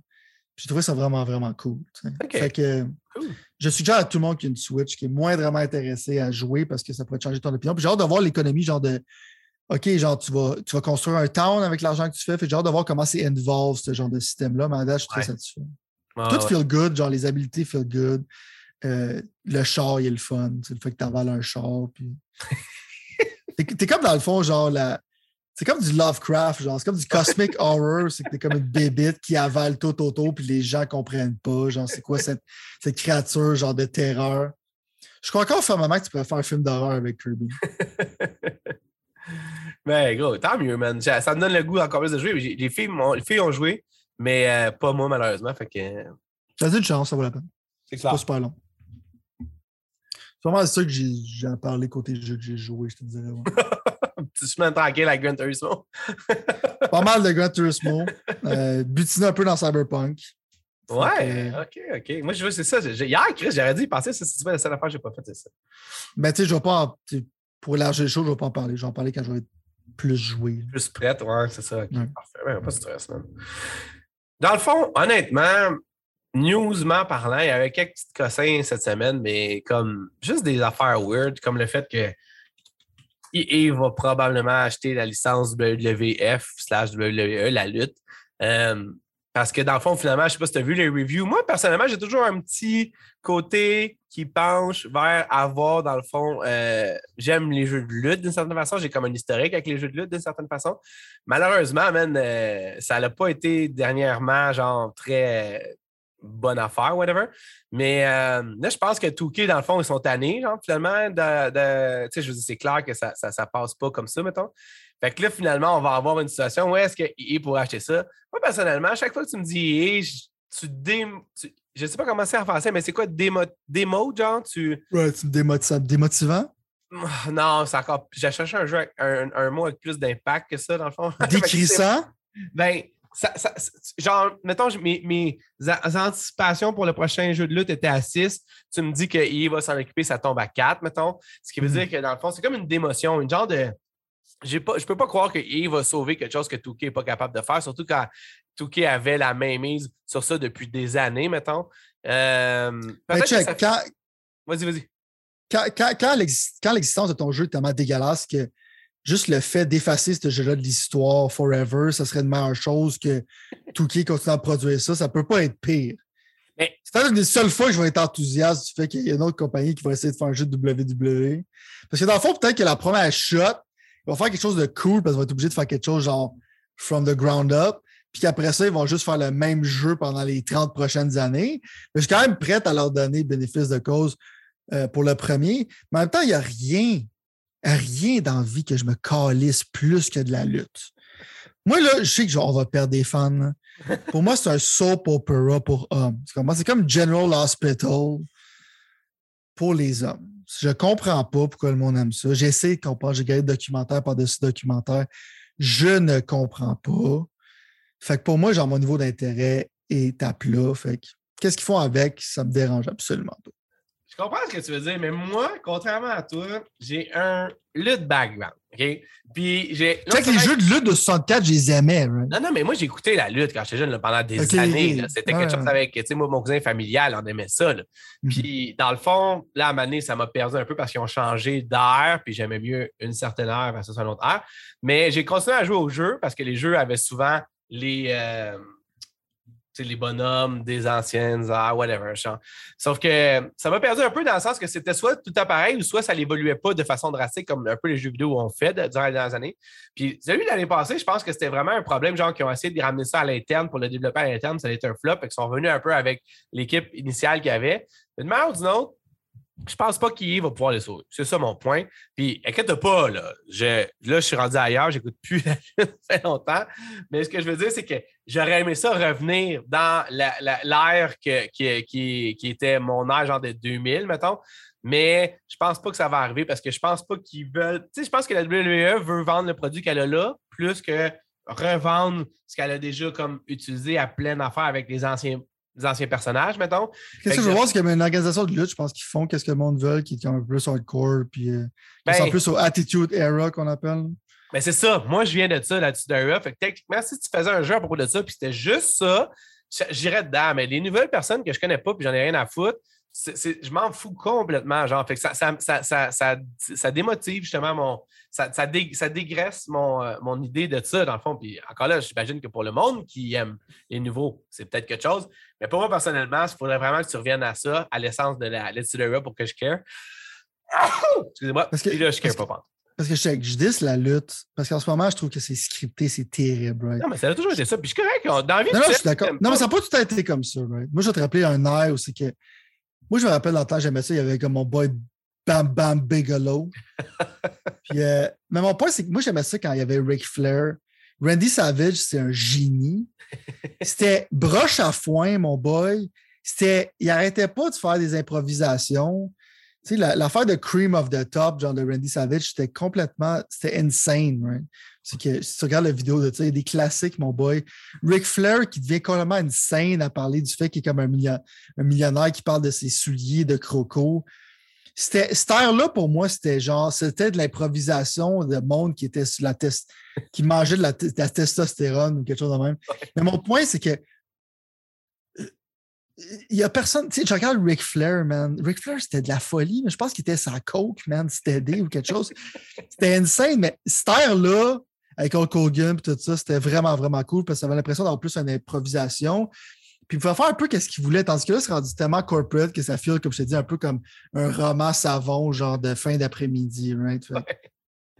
J'ai trouvé ça vraiment, vraiment cool. tu sais. Ok. Fait que Cool. je suggère à tout le monde qui a une Switch, qui est moindrement intéressé à jouer parce que ça pourrait changer ton opinion. Puis j'ai hâte de voir l'économie, genre de. OK, genre, tu vas, tu vas construire un town avec l'argent que tu fais. Fait j'ai hâte de voir comment c'est involve, ce genre de système-là. Mais en je suis très Ouais. satisfait. Ah, Tout ouais. feel good, genre les habilités feel good. Euh, le char, il est le fun. C'est le fait que tu avales un char. Puis... t'es, t'es comme dans le fond, genre, la... c'est comme du Lovecraft, genre, c'est comme du cosmic horror. C'est que t'es comme une bébite qui avale tout autour, puis les gens comprennent pas. Genre, c'est quoi cette, cette créature, genre de terreur. Je crois encore fermement que tu pourrais faire un film d'horreur avec Kirby. Ben, gros, tant mieux, man. Ça ça me donne le goût encore plus de jouer. Les filles, m'ont- les filles ont joué, mais euh, pas moi, malheureusement. Fait que euh, Vas-y une chance, ça vaut la peine. c'est C'est pas super long. C'est vraiment ça que j'ai, parler côté jeu que j'ai joué, je te dirais. ouais. Petite semaine tranquille avec Gran Turismo. pas mal de Gran Turismo. Euh, butiner un peu dans Cyberpunk. Ouais, ok, ok. Moi, je veux, c'est ça. Hier, Chris, j'aurais y penser. Ça, c'est la seule affaire que j'ai pas faite, c'est ça. Mais tu sais, je vais pas en- tu pour élargir les choses, je vais pas en parler. Je vais en parler quand je vais être plus joué. Plus prête, ouais, c'est ça. ok, Ouais. Parfait. Ouais, pas de stress, man. Dans le fond, honnêtement, newsement parlant, il y avait quelques petits cossins cette semaine, mais comme juste des affaires weird, comme le fait que EA va probablement acheter la licence WWF slash WWE, la lutte. Euh, parce que dans le fond, finalement, je ne sais pas si tu as vu les reviews. Moi, personnellement, j'ai toujours un petit côté qui penche vers avoir, dans le fond, euh, j'aime les jeux de lutte d'une certaine façon. J'ai comme un historique avec les jeux de lutte d'une certaine façon. Malheureusement, euh, ça n'a pas été dernièrement, genre, très bonne affaire, whatever. Mais euh, là, je pense que Touquet, dans le fond, ils sont tannés, genre, finalement. De, tu sais, je veux dire, c'est clair que ça, ça, passe pas comme ça, mettons. Fait que là, finalement, on va avoir une situation où est-ce qu'il pour acheter ça. Moi, personnellement, à chaque fois que tu me dis tu, dé, je sais pas comment c'est en français, mais c'est quoi démo, démo genre? Tu... Ouais, tu démotivant? Non, c'est encore. J'ai cherché un jeu avec un, mot avec plus d'impact que ça, dans le fond. Décrissant? ben, ça, ça, genre, mettons, mes, mes, anticipations pour le prochain jeu de lutte étaient à 6. Tu me dis qu'il va s'en occuper, ça tombe à 4, mettons. Ce qui veut hmm. dire que, dans le fond, c'est comme une démotion, une genre de. je ne peux pas croire qu'il va sauver quelque chose que Touquet n'est pas capable de faire, surtout quand Touquet avait la main mise sur ça depuis des années, mettons. Euh, vas-y, vas-y. Quand, quand, l'existence de ton jeu est tellement dégueulasse que juste le fait d'effacer ce jeu-là de l'histoire forever, ça serait une meilleure chose que Touquet continue à produire ça. Ça ne peut pas être pire. C'est une des seules fois que je vais être enthousiaste du fait qu'il y a une autre compagnie qui va essayer de faire un jeu de WWE. Parce que dans le fond, peut-être que la première shot, il va faire quelque chose de cool parce qu'il va être obligé de faire quelque chose genre from the ground up puis qu'après ça, ils vont juste faire le même jeu pendant les 30 prochaines années. je suis quand même prête à leur donner bénéfice de cause euh, pour le premier. Mais en même temps, il n'y a rien, rien d'envie que je me calisse plus que de la lutte. Moi, là, je sais qu'on va perdre des fans. Pour moi, c'est un soap opera pour hommes. C'est comme General Hospital pour les hommes. Je comprends pas pourquoi le monde aime ça. J'essaie de comprendre. J'ai gagné documentaire par-dessus documentaire. Je ne comprends pas. Fait que pour moi, genre, mon niveau d'intérêt est à plat. Fait que qu'est-ce qu'ils font avec, ça me dérange absolument pas. Je comprends ce que tu veux dire, mais moi, contrairement à toi, j'ai un lutte background. OK? Puis j'ai. Tu sais que les jeux de lutte de 64, je les aimais. Non, non, mais moi, j'ai écouté la lutte quand j'étais jeune pendant des années. C'était quelque chose avec, tu sais, moi, mon cousin familial, on aimait ça. Mhm. Puis, dans le fond, là, à un ça m'a perdu un peu parce qu'ils ont changé d'air, puis j'aimais mieux une certaine heure versus un autre heure. Mais j'ai continué à jouer au jeu parce que les jeux avaient souvent les, euh, les bonhommes des anciennes ah, whatever. Sauf que ça m'a perdu un peu dans le sens que c'était soit tout appareil ou soit ça n'évoluait pas de façon drastique comme un peu les jeux vidéo ont fait durant les dernières années. Puis, vu l'année passée, je pense que c'était vraiment un problème, genre, qui ont essayé de ramener ça à l'interne pour le développer à l'interne. Ça a été un flop et qu'ils sont revenus un peu avec l'équipe initiale qu'il y avait. D'une manière ou d'une autre, je pense pas qu'il va pouvoir les sauver. C'est ça mon point. Puis, inquiète pas, là. Je, là, je suis rendu ailleurs, j'écoute plus la fait longtemps. Mais ce que je veux dire, c'est que j'aurais aimé ça revenir dans l'ère qui, qui, était mon âge, genre de 2000, mettons. Mais je pense pas que ça va arriver parce que je pense pas qu'ils veulent. Tu sais, je pense que la WWE veut vendre le produit qu'elle a là plus que revendre ce qu'elle a déjà comme utilisé à pleine affaire avec les anciens personnages, mettons. Qu'est-ce que je veux voir, c'est qu'il y a une organisation de lutte, je pense qu'ils font qu'est-ce que le monde veut, qui est un peu plus hardcore, puis euh, qui sont ben plus au Attitude Era qu'on appelle. Ben c'est ça. Moi, je viens de ça, l'Attitude Era. Fait que techniquement, si tu faisais un jeu à propos de ça, puis c'était juste ça, j'irais dedans. Mais les nouvelles personnes que je connais pas, puis j'en ai rien à foutre, je m'en fous complètement. Genre, fait que ça, ça, ça, ça, démotive justement mon. Ça, ça, dégraisse mon, euh, mon idée de ça, dans le fond. Puis encore là, j'imagine que pour le monde qui aime les nouveaux, c'est peut-être quelque chose. Mais pour moi, personnellement, il faudrait vraiment que tu reviennes à ça, à l'essence de la Let's pour que je care. Excusez-moi. Parce que, là, je care pas. Parce que je, je dis la lutte, parce qu'en ce moment, je trouve que c'est scripté, c'est terrible. Right? Non, mais ça a toujours été ça. Puis je suis correct. Dans la vie, non, non, je suis d'accord. Non, mais ça n'a pas tout été comme ça. Right? Moi, je vais te rappeler un air où c'est que moi, je me rappelle dans le temps, j'aimais ça, il y avait comme mon boy Bam Bam Bigelow. Puis, euh, mais mon point, c'est que moi, j'aimais ça quand il y avait Ric Flair. Randy Savage, c'est un génie. C'était broche à foin, mon boy. C'était, il arrêtait pas de faire des improvisations. Tu sais, l'affaire de Cream of the Top, genre de Randy Savage, c'était complètement, c'était insane, right? C'est que si tu regardes la vidéo de ça, il y a des classiques, mon boy. Ric Flair qui devient complètement insane à parler du fait qu'il est comme un, millionnaire, qui parle de ses souliers de croco. C'était, cette là pour moi, c'était genre, c'était de l'improvisation de monde qui était sur la test, qui mangeait de la, testostérone ou quelque chose de même. Mais mon point, c'est que il n'y a personne. Tu sais, je regarde Ric Flair, man. Ric Flair, c'était de la folie, mais je pense qu'il était sa coke, man, c'était ou quelque chose. C'était insane, mais cette là avec Hulk Hogan et tout ça, c'était vraiment, vraiment cool parce que ça avait l'impression d'avoir plus une improvisation. Puis il pouvait faire un peu ce qu'il voulait, tandis que là, c'est rendu tellement corporate que ça file, comme je te dis, un peu comme un roman savon, genre de fin d'après-midi, right?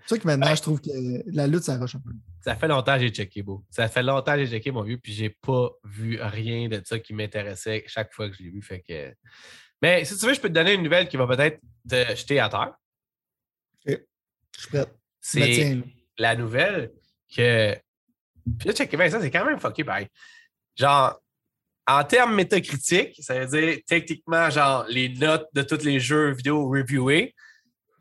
C'est ça que maintenant, je trouve que la lutte, ça roche un peu. Ça fait longtemps que j'ai checké, beau. Ça fait longtemps que j'ai checké mon vieux, puis j'ai pas vu rien de ça qui m'intéressait chaque fois que je l'ai vu. Fait que... Mais si tu veux, je peux te donner une nouvelle qui va peut-être te jeter à terre. Je suis prêt. C'est la nouvelle que. Puis là, checker bien ça, c'est quand même fucké, bye. Genre, en termes métacritiques, ça veut dire techniquement, genre, les notes de tous les jeux vidéo reviewés,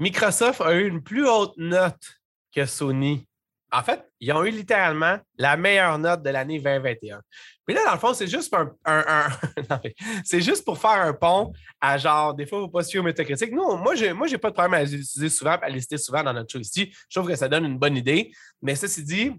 Microsoft a eu une plus haute note que Sony. En fait, ils ont eu littéralement la meilleure note de l'année 2021. Puis là, dans le fond, c'est juste un, c'est juste pour faire un pont à genre, des fois, vous pas suivre métacritique. Non, moi, moi, j'ai pas de problème à l'utiliser souvent, à lister souvent dans notre show ici. Je trouve que ça donne une bonne idée. Mais ceci dit,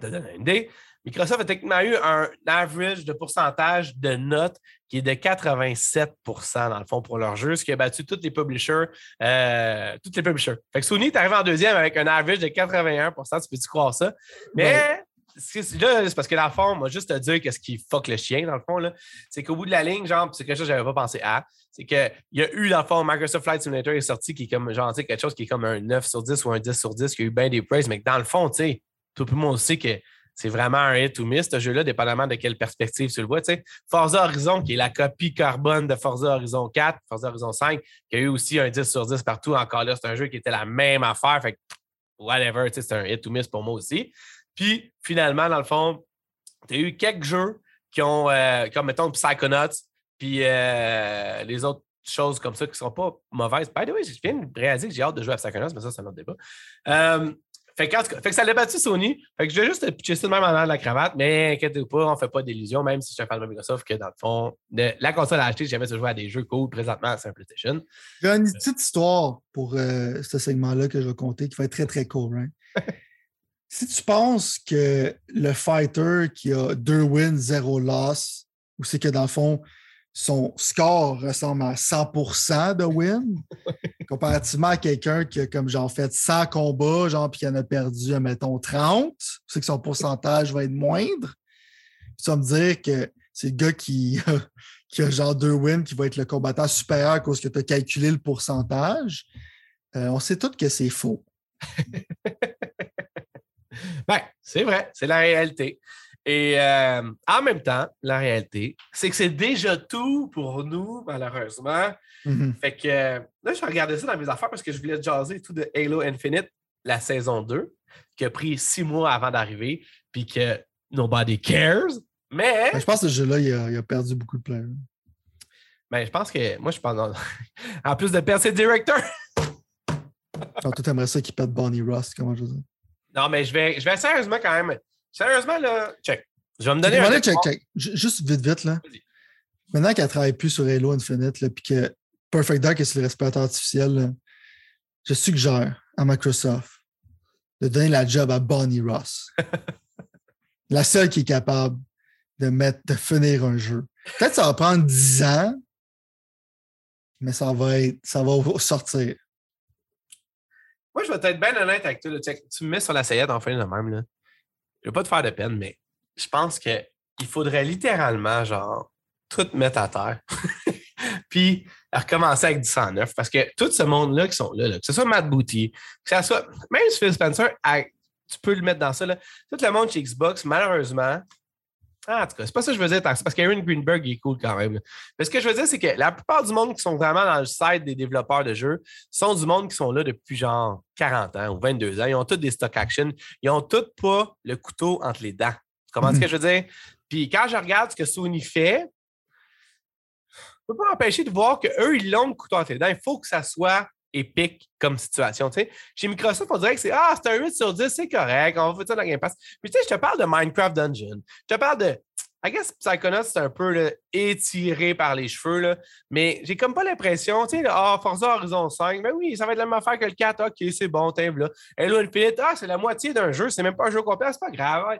ça donne une idée. Microsoft a techniquement eu un average de pourcentage de notes qui est de 87% dans le fond pour leur jeu, ce qui a battu tous les publishers. Euh, tous les publishers. Fait que Sony est arrivé en deuxième avec un average de 81% Tu peux-tu croire ça? Mais là, c'est parce que dans le fond, moi, juste te dire qu'est-ce qui fuck le chien, dans le fond, c'est qu'au bout de la ligne, genre, c'est quelque chose que je n'avais pas pensé à, c'est qu'il y a eu, dans le fond, Microsoft Flight Simulator est sorti qui est comme, genre, quelque chose qui est comme un 9 sur 10 ou un 10 sur 10, qui a eu bien des praise, mais que dans le fond, tu sais, tout le monde sait que c'est vraiment un hit ou miss, ce jeu-là, dépendamment de quelle perspective tu le vois. Forza Horizon, qui est la copie carbone de Forza Horizon 4, Forza Horizon 5, qui a eu aussi un 10 sur 10 partout. Encore là, c'est un jeu qui était la même affaire. Fait whatever, c'est un hit ou miss pour moi aussi. Puis, finalement, dans le fond, tu as eu quelques jeux qui ont, euh, comme mettons Psychonauts, puis euh, les autres choses comme ça qui ne sont pas mauvaises. By the way, je viens de réaliser que j'ai hâte de jouer à Psychonauts, mais ça, c'est un autre débat. Euh, fait que, ça l'a battu Sony. Fait que je vais juste pitcher ça de même en de la cravate, mais inquiétez-vous pas, on ne fait pas d'illusions, même si je suis un fan de Microsoft, que dans le fond, la console à acheter, jamais tu jouer à des jeux cool présentement, c'est un PlayStation. J'ai une petite histoire pour euh, ce segment-là que je vais compter qui va être très, très cool, right? si tu penses que le fighter qui a deux wins, zéro loss, ou c'est que dans le fond, son score ressemble à 100% de win, comparativement à quelqu'un qui a comme genre fait 100 combats, genre, puis qui en a perdu, mettons, 30, c'est que son pourcentage va être moindre. tu vas me dire que c'est le gars qui, qui a genre deux wins qui va être le combattant supérieur à cause que tu as calculé le pourcentage. Euh, on sait tous que c'est faux. ben, c'est vrai, c'est la réalité. Et euh, en même temps, la réalité, c'est que c'est déjà tout pour nous, malheureusement. Mm-hmm. Fait que là, je regardais ça dans mes affaires parce que je voulais jaser tout de Halo Infinite, la saison 2, qui a pris six mois avant d'arriver, puis que nobody cares. Mais. je pense que ce jeu-là, il, a, perdu beaucoup de players. Mais je pense que. Moi, je pense. en plus de perdre ses directeurs. tout aimerait ça qu'il pète Bonnie Ross, comment je veux dire? Non, mais je vais, je vais sérieusement quand même Sérieusement, là, check. Je vais me donner un. Check, check. Juste vite, vite, là. Maintenant qu'elle ne travaille plus sur Halo Infinite, puis que Perfect Dark est sur le respirateur artificiel, je suggère à Microsoft de donner la job à Bonnie Ross. la seule qui est capable de mettre, de finir un jeu. Peut-être que ça va prendre 10 ans, mais ça va être, ça va sortir. Moi, je vais être bien honnête avec toi. Tu me mets sur la sellette en fin de même. Là je ne vais pas te faire de peine, mais je pense qu'il faudrait littéralement, genre, tout mettre à terre. Puis recommencer avec du 109. Parce que tout ce monde-là qui sont là, que ce soit Matt Booty, que ce soit même Phil Spencer, tu peux le mettre dans ça. Là. Tout le monde chez Xbox, malheureusement, ah, en tout cas, c'est pas ça que je veux dire, parce qu'Aaron Greenberg est cool quand même. Mais ce que je veux dire, c'est que la plupart du monde qui sont vraiment dans le site des développeurs de jeux sont du monde qui sont là depuis genre 40 ans ou 22 ans. Ils ont tous des stock action. Ils ont tous pas le couteau entre les dents. Tu comprends ce mhm. que je veux dire? Puis quand je regarde ce que Sony fait, je ne peux pas empêcher de voir qu'eux, ils l'ont le couteau entre les dents. Il faut que ça soit épique comme situation. Chez Microsoft, on dirait que c'est Ah, c'est un 8 sur 10, c'est correct, on va faire ça dans Game Pass. Puis tu sais, je te parle de Minecraft Dungeon. Je te parle de. I guess Psychonauts, c'est un peu étiré par les cheveux, là, mais j'ai comme pas l'impression, tu sais, ah, Forza Horizon 5, ben oui, ça va être la même affaire que le 4, ok, c'est bon, t'es là. Hello Infinite, ah, c'est la moitié d'un jeu, c'est même pas un jeu complet, c'est pas grave.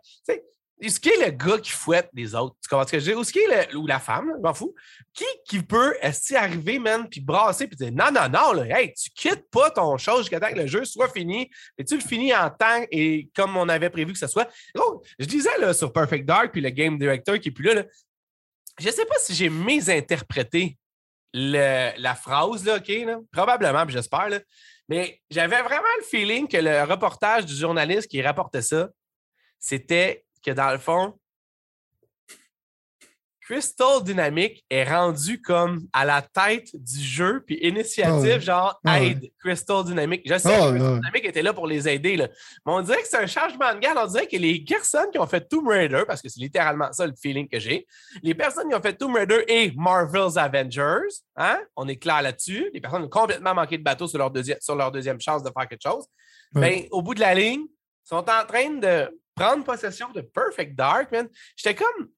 Est-ce qui est le gars qui fouette les autres? Tu ce? Ou ce qui est le, ou la femme, je m'en fous. Qui, qui peut est arriver, man, puis brasser, puis dire non, non, non, là, hey, tu quittes pas ton chose jusqu'à temps que le jeu soit fini, et tu le finis en temps et comme on avait prévu que ce soit? je disais là, sur Perfect Dark, puis le Game Director qui est plus là, je sais pas si j'ai mésinterprété la phrase, là, OK? là. Probablement, j'espère. Mais j'avais vraiment le feeling que le reportage du journaliste qui rapportait ça, c'était que dans le fond, Crystal Dynamic est rendu comme à la tête du jeu, puis initiative, ouais. genre ouais. aide Crystal Dynamic. Je sais Ah que Crystal ouais. Dynamic était là pour les aider, là. mais on dirait que c'est un changement de garde. On dirait que les personnes qui ont fait Tomb Raider, parce que c'est littéralement ça le feeling que j'ai, les personnes qui ont fait Tomb Raider et Marvel's Avengers, hein, on est clair là-dessus, les personnes ont complètement manqué de bateau sur leur, deuxième, sur leur deuxième chance de faire quelque chose, ben, au bout de la ligne, sont en train de prendre possession de Perfect Dark, man. J'étais comme.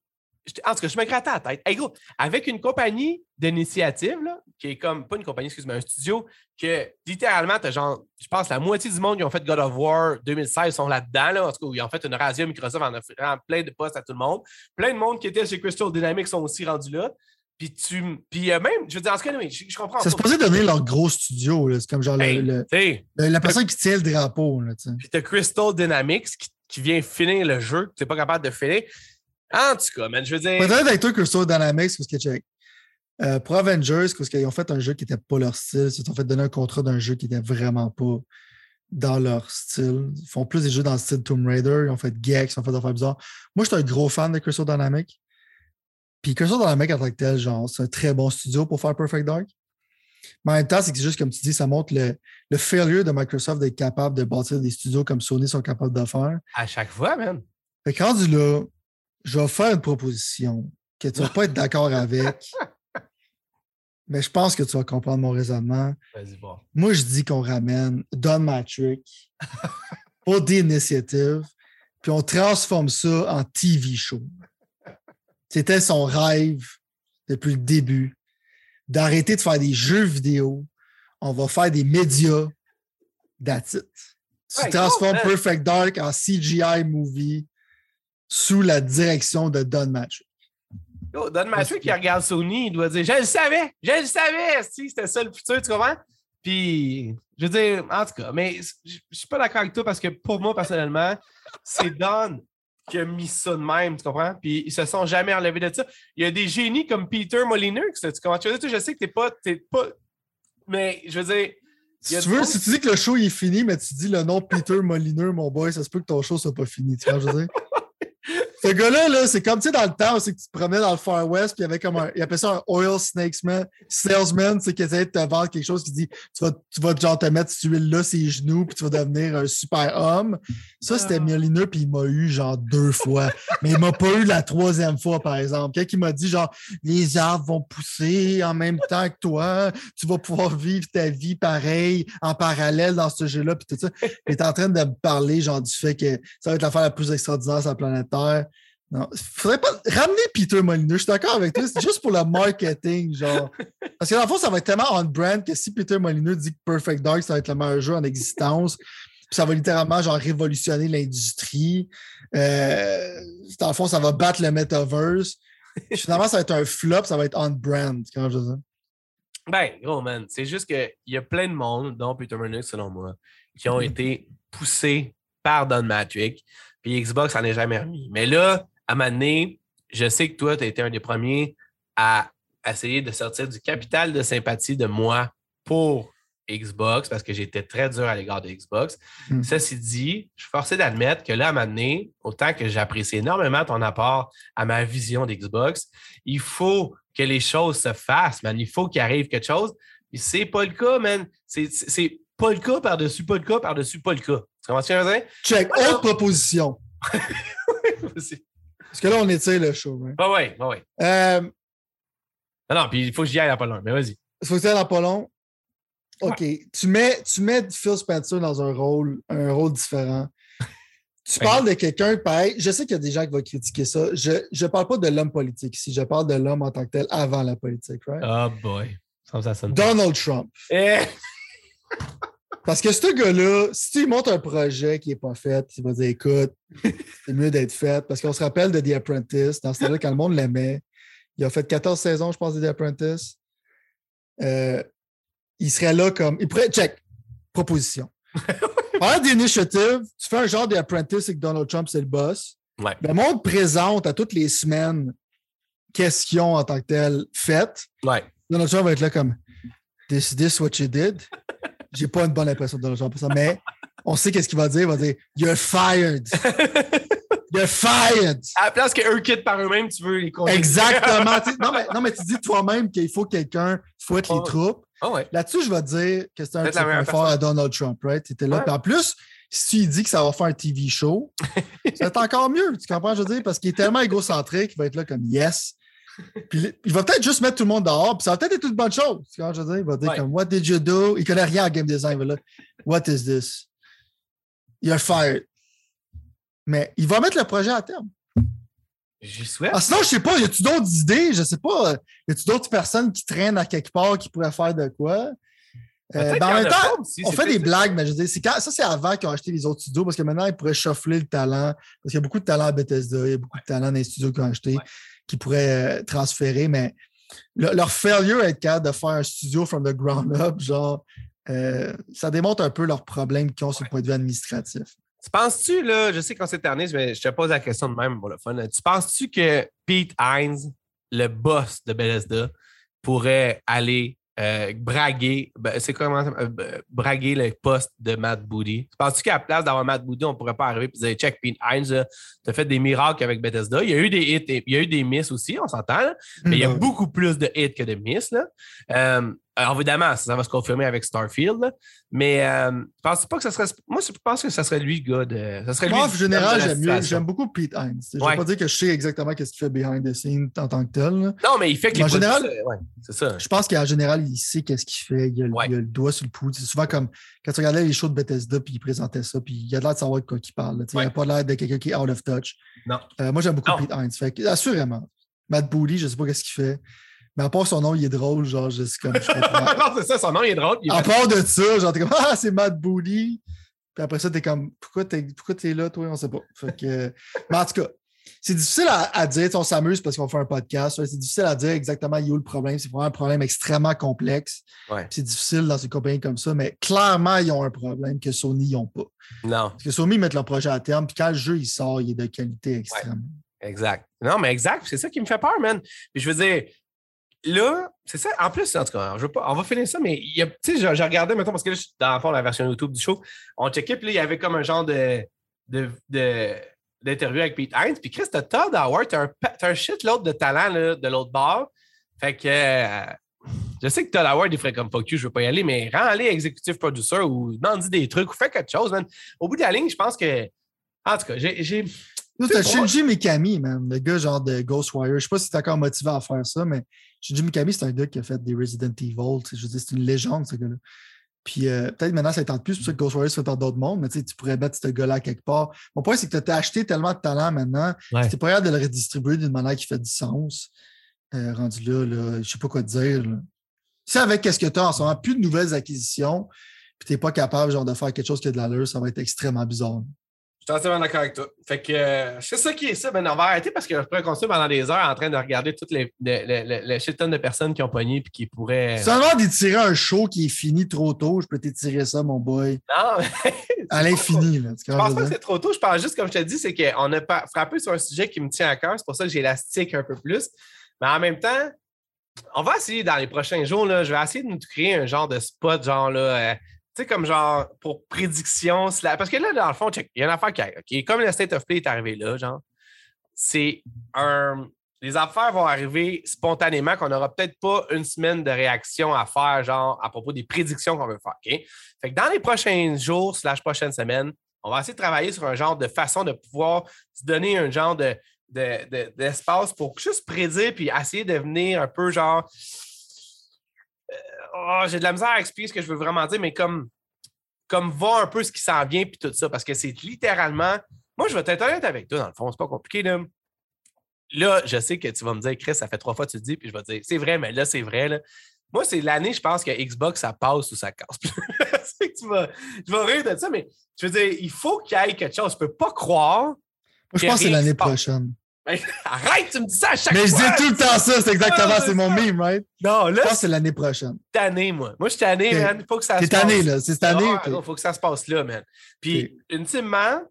En tout cas, je me grattais la tête. Hey, gros, avec une compagnie d'initiative, là, qui est comme, pas une compagnie, excuse-moi, un studio, que littéralement, t'as genre, je pense, la moitié du monde qui ont fait God of War 2016 sont là-dedans, là, en tout cas, où ils ont fait une razzia Microsoft en offrant plein de postes à tout le monde. Plein de monde qui était chez Crystal Dynamics sont aussi rendus là. Puis tu. Puis euh, même, je veux dire, en tout cas, oui, je, je comprends. C'est supposé donner leur gros studio. là. C'est comme genre le- Hey, le- tu sais, le- la personne qui tient le drapeau. Là, tu. Puis t'as Crystal Dynamics qui, qui vient finir le jeu, que t'es pas capable de finir. En tout cas, je veux dire. Peut-être avec toi, Crystal Dynamics, parce que. Euh, pour Avengers, parce qu'ils ont fait un jeu qui n'était pas leur style, ils se sont fait donner un contrat d'un jeu qui n'était vraiment pas dans leur style. Ils font plus des jeux dans le style Tomb Raider, ils ont fait Gex, ils ont fait des affaires bizarres. Moi, je suis un gros fan de Crystal Dynamics. Puis Crystal Dynamics en tant que tel, genre, c'est un très bon studio pour faire Perfect Dark. Mais en même temps, c'est juste comme tu dis, ça montre le, le failure de Microsoft d'être capable de bâtir des studios comme Sony sont capables de faire. À chaque fois, man. Fait que rendu là, je vais faire une proposition que tu vas pas être d'accord avec. Mais je pense que tu vas comprendre mon raisonnement. Vas-y, bon. Moi, je dis qu'on ramène Don Matrick pour des initiatives, puis on transforme ça en TV show. C'était son rêve depuis le début d'arrêter de faire des jeux vidéo. On va faire des médias. That's it. Tu Ouais, transformes cool. Perfect Dark en CGI movie sous la direction de Don Matrick. Yo, Don Mathieu qui regarde Sony, il doit dire Je le savais, je le savais, si c'était ça le futur, tu comprends? Puis, je veux dire, en tout cas, mais je je suis pas d'accord avec toi parce que pour moi, personnellement, c'est Don qui a mis ça de même, tu comprends? Puis, ils se sont jamais enlevés de ça. Il y a des génies comme Peter Molyneux, tu comprends? Tu je sais que t'es pas, t'es pas. Mais, je veux dire, Si tu, veux, si tu dis que le show il est fini, mais tu dis le nom Peter Molineux, mon boy, ça se peut que ton show soit pas fini. Tu vois, je veux dire? Ce gars-là, là, c'est comme tu sais, dans le temps, c'est que tu te promenais dans le Far West, puis il y avait comme un. Il appelait ça un oil snakesman, salesman, tu sais, qui essayait de te vendre quelque chose qui dit tu vas, tu vas genre te mettre cette huile-là, ses genoux, puis tu vas devenir un super homme. Ça, c'était Ah. Molineux, puis il m'a eu genre deux fois. Mais il m'a pas eu la troisième fois, par exemple. Quelqu'un qui m'a dit genre les arbres vont pousser en même temps que toi, tu vas pouvoir vivre ta vie pareil, en parallèle dans ce jeu-là, puis tout ça. Il est en train de me parler, genre, du fait que ça va être l'affaire la plus extraordinaire sur la planète Terre. Non, faudrait pas ramener Peter Molineux. Je suis d'accord avec toi, c'est juste pour le marketing, genre. Parce que dans le fond, ça va être tellement on-brand que si Peter Molineux dit que Perfect Dark, ça va être le meilleur jeu en existence, puis ça va littéralement, genre, révolutionner l'industrie. Euh, dans le fond, ça va battre le metaverse. Finalement, ça va être un flop, ça va être on-brand, quand je dis ça. Ben, gros, man, c'est juste qu'il y a plein de monde, dont Peter Munich, selon moi, qui ont été poussés par Don Matrick, puis Xbox en est jamais remis. Mais là, à donné, je sais que toi, tu as été un des premiers à essayer de sortir du capital de sympathie de moi pour Xbox, parce que j'étais très dur à l'égard de Xbox. Hmm. Ceci dit, je suis forcé d'admettre que là, à un moment donné, autant que j'apprécie énormément ton apport à ma vision d'Xbox, il faut que les choses se fassent, man. Il faut qu'il arrive quelque chose. Puis c'est pas le cas, man. C'est- pas le cas par-dessus pas le cas par-dessus pas le cas. Tu comprends ce que je veux dire? Check, autre proposition. Parce que là, on étire le show. Hein. bah ouais, bah ouais. Euh, Non, non, puis il faut que j'y aille à pas loin, mais vas-y. Il faut que tu ailles dans pas long. OK. Tu, mets, tu mets Phil Spencer dans un rôle, un rôle différent. Tu Ouais. parles de quelqu'un, pareil. Je sais qu'il y a des gens qui vont critiquer ça. Je ne parle pas de l'homme politique ici. Je parle de l'homme en tant que tel avant la politique. Right? Oh boy. Ça, ça sonne pas. Donald Trump. Eh, Parce que ce gars-là, si tu lui montres un projet qui n'est pas fait, il va dire écoute, c'est mieux d'être fait. Parce qu'on se rappelle de The Apprentice, dans ce temps-là, quand le monde l'aimait. Il a fait 14 saisons, je pense, de The Apprentice. Euh, il serait là comme. Il pourrait. Check. Proposition. Par d'initiative, tu fais un genre The Apprentice et que Donald Trump, c'est le boss. Ouais. Le monde présente à toutes les semaines questions en tant que telles faites, Ouais. Donald Trump va être là comme This, this what you did? J'ai pas une bonne impression de Donald Trump pour ça, mais on sait qu'est-ce qu'il va dire. Il va dire You're fired. You're fired. À la place qu'eux quittent par eux-mêmes, tu veux les conduire. Exactement. Non, mais, non, mais tu dis toi-même qu'il faut que quelqu'un fouette les Oh. troupes. Ah ouais. Là-dessus, je vais te dire que c'est un petit point fort à Donald Trump, right? C'était là. Ouais. Puis en plus, si tu dis que ça va faire un TV show, être encore mieux. Tu comprends, je veux dire? Parce qu'il est tellement égocentrique qu'il va être là comme yes. Puis il va peut-être juste mettre tout le monde dehors, puis ça va peut-être être une bonne chose. Tu comprends, je veux dire? Il va dire Ouais. comme What did you do? Il connaît rien en game design. Là, What is this? You're fired. Mais il va mettre le projet à terme. J'y souhaite. Ah, sinon, je sais pas, y a-tu d'autres idées? Je sais pas. euh, Y a-tu d'autres personnes qui traînent à quelque part qui pourraient faire de quoi? Euh, ben, en même temps, pas on fait des blagues, mais je veux dire, c'est quand, ça, c'est avant qu'ils ont acheté les autres studios parce que maintenant, ils pourraient chauffer le talent. Parce qu'il y a beaucoup de talent à Bethesda, il y a beaucoup de talent dans les studios qu'ils ont achetés Ouais. Qui pourraient euh, transférer, mais le- leur failure à être capable de faire un studio from the ground up, genre, euh, ça démontre un peu leurs problèmes qu'ils ont sur le point de vue administratif. Tu penses-tu, là, je sais qu'on terminé, mais je te pose la question de même pour le fun. Tu penses-tu que Pete Hines, le boss de Bethesda, pourrait aller euh, braguer, ben, c'est comment euh, b- braguer le poste de Matt Booty? Tu penses-tu qu'à la place d'avoir Matt Booty, on pourrait pas arriver et dire check Pete Hines, tu as fait des miracles avec Bethesda. Il y a eu des hits, et- il y a eu des misses aussi, on s'entend, mais il y a Mhm. beaucoup plus de hits que de misses. Là. Euh, alors, évidemment, ça, va se confirmer avec Starfield. là. Mais euh, je pense pas que ça serait. Moi, je pense que ça serait lui, le gars de. Ça serait lui Moi, en le général, j'aime mieux, situation. j'aime beaucoup Pete Hines. Je ne Ouais. vais pas dire que je sais exactement ce qu'il fait behind the scenes en tant que tel. là. Non, mais il fait que En général- euh, ouais, c'est ça. Je pense qu'en général, il sait qu'est-ce qu'il fait. Il a, le- Ouais. il a le doigt sur le pouls. C'est souvent comme quand tu regardais les shows de Bethesda, puis il présentait ça, puis il a l'air de savoir de quoi il parle. sais, Il Ouais. n'a pas l'air de quelqu'un qui est out of touch. Non. Euh, moi, j'aime beaucoup Non. Pete Hines. Fait assurément. Matt Booty, je ne sais pas qu'est-ce qu'il fait. Mais à part son nom, il est drôle. Genre, je suis comme. je non, c'est ça, son nom il est drôle. Il est à part de ça, genre, t'es comme Ah, c'est Matt Booty. Puis après ça, t'es comme Pourquoi t'es, pourquoi t'es là, toi? On sait pas. Fait que, mais en tout cas, c'est difficile à, à dire. On s'amuse parce qu'on fait un podcast. ouais, C'est difficile à dire exactement où est le problème. C'est vraiment un problème extrêmement complexe. Ouais. C'est difficile dans une compagnie comme ça, mais clairement, ils ont un problème que Sony n'ont pas. Non, Parce que Sony met leur projet à terme, puis quand le jeu il sort, il est de qualité extrême. exact. Non, mais exact. C'est ça qui me fait peur, man. Puis je veux dire, là, c'est ça. En plus, en tout cas, je veux pas, on va finir ça, mais tu sais, j'ai j'ai regardé, maintenant, parce que là, je- dans le fond, la version YouTube du show, on checkait, puis là, il y avait comme un genre de. de, d'interview avec Pete Hines. Puis Chris, t'as Todd Howard, t'as un, un shitload de talent là, de l'autre bord. Fait que euh, je sais que Todd Howard, il ferait comme fuck you, je veux pas y aller, mais rends-les executive producer ou demande des trucs ou fais quelque chose, man. Au bout de la ligne, je pense que. En tout cas, j'ai. T'as Shinji Mikami, man, le gars genre de Ghostwire. Je sais pas si t'es encore motivé à faire ça, mais Shinji Mikami, c'est un gars qui a fait des Resident Evil. tu sais, Je veux dire, c'est une légende, ce gars-là. Puis euh, peut-être maintenant, ça tente plus, c'est pour ça que Ghostwire se fait par d'autres mondes, mais tu sais, tu pourrais mettre ce gars-là quelque part. Mon point, c'est que tu as acheté tellement de talent maintenant, Ouais. tu pas capable de le redistribuer d'une manière qui fait du sens. Euh, rendu là, là je sais pas quoi te dire. là. Si avec qu'est-ce que tu as en ce moment, plus de nouvelles acquisitions, puis tu n'es pas capable genre, de faire quelque chose qui a de l'allure, ça va être extrêmement bizarre. Je suis entièrement d'accord avec toi. Fait que euh, c'est ça qui est ça. Ben, on va arrêter parce que je pourrais continuer pendant des heures en train de regarder toutes les, les, les, les- les shit tonnes de personnes qui ont pogné et qui pourraient. Seulement d'étirer un show qui est fini trop tôt, je peux t'étirer ça, mon boy. Non, mais À l'infini. là. Tu je pense pas que c'est trop tôt. Je pense juste, comme je te dis, c'est qu'on a pas- frappé sur un sujet qui me tient à cœur. C'est pour ça que j'élastique un peu plus. Mais en même temps, on va essayer dans les prochains jours, là, je vais essayer de nous créer un genre de spot, genre là. euh, sais, comme genre pour prédiction. Parce que là, dans le fond, il y a une affaire qui arrive. OK? Comme le State of Play est arrivé là, genre, c'est un. Les affaires vont arriver spontanément, qu'on n'aura peut-être pas une semaine de réaction à faire, genre, à propos des prédictions qu'on veut faire. OK? Fait que dans les prochains jours, slash prochaines semaines, on va essayer de travailler sur un genre de façon de pouvoir se donner un genre de, de- de- d'espace pour juste prédire puis essayer de venir un peu genre. Oh, j'ai de la misère à expliquer ce que je veux vraiment dire, mais comme, comme voir un peu ce qui s'en vient puis tout ça, parce que c'est littéralement. Moi, je vais être honnête avec toi, dans le fond, c'est pas compliqué. Là. là, je sais que tu vas me dire, Chris, ça fait trois fois que tu le dis, puis je vais te dire, c'est vrai, mais là, c'est vrai. Là. Moi, c'est l'année, je pense que Xbox, ça passe ou ça casse. que tu vas, je vais rire de ça, mais je veux dire, il faut qu'il y ait quelque chose. Je peux pas croire. Moi, je pense que c'est l'année prochaine. Arrête, tu me dis ça à chaque Mais je fois. dis tout le temps ça, c'est exactement, c'est mon meme, right? Non, Je là, pense que c'est l'année prochaine. tanné, moi. Moi, je suis tanné, T'es- man. Il faut que ça T'es se passe. tanné, là. C'est cette année. Ah, t'es- Il faut que ça se passe là, man. Puis, ultimement,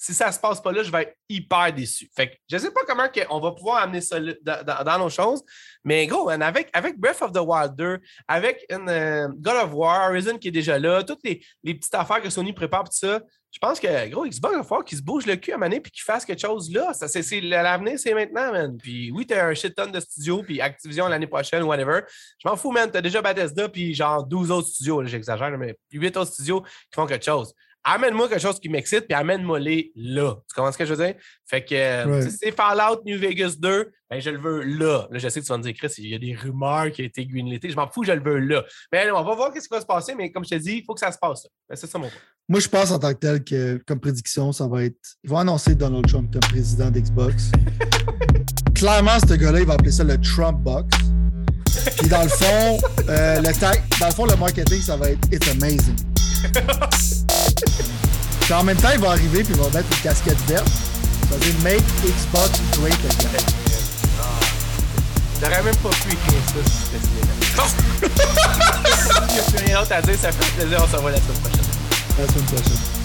si ça se passe pas là, je vais être hyper déçu. Fait que je sais pas comment on va pouvoir amener ça dans, nos choses, mais gros, avec, avec Breath of the Wild 2, avec une, euh, God of War, Horizon qui est déjà là, toutes les, petites affaires que Sony prépare, tout ça, je pense que, gros, Xbox va falloir qu'il se bouge le cul à maner puis qu'il fasse quelque chose là. Ça, c'est, l'avenir, c'est maintenant, man. Puis oui, t'as un shit ton de studios, puis Activision l'année prochaine, whatever. Je m'en fous, man. T'as déjà Bethesda, puis genre 12 autres studios, j'exagère, mais 8 autres studios qui font quelque chose amène-moi quelque chose qui m'excite, puis amène-moi les là. Tu comprends ce que je veux dire? Fait que si c'est Fallout New Vegas 2, ben, je le veux là. Là, je sais que tu vas me dire, Chris, il y a des rumeurs qui ont été l'été. Je m'en fous, je le veux là. Mais on va voir ce qui va se passer, mais comme je te dis, il faut que ça se passe. Ben, c'est ça mon point. Moi, je pense en tant que tel que, comme prédiction, ça va être. Ils vont annoncer Donald Trump comme président d'Xbox. Clairement, ce gars-là, il va appeler ça le Trump Box. Puis dans le fond, euh, le dans le fond, le marketing, ça va être It's amazing. Puis en même temps, il va arriver puis il va mettre une casquette verte. Ça veut dire Make Xbox Great Again. J'aurais même pas pu écrire ça si c'était Il n'y a plus rien d'autre à dire, ça fait plaisir, on se revoit la semaine prochaine. La semaine prochaine.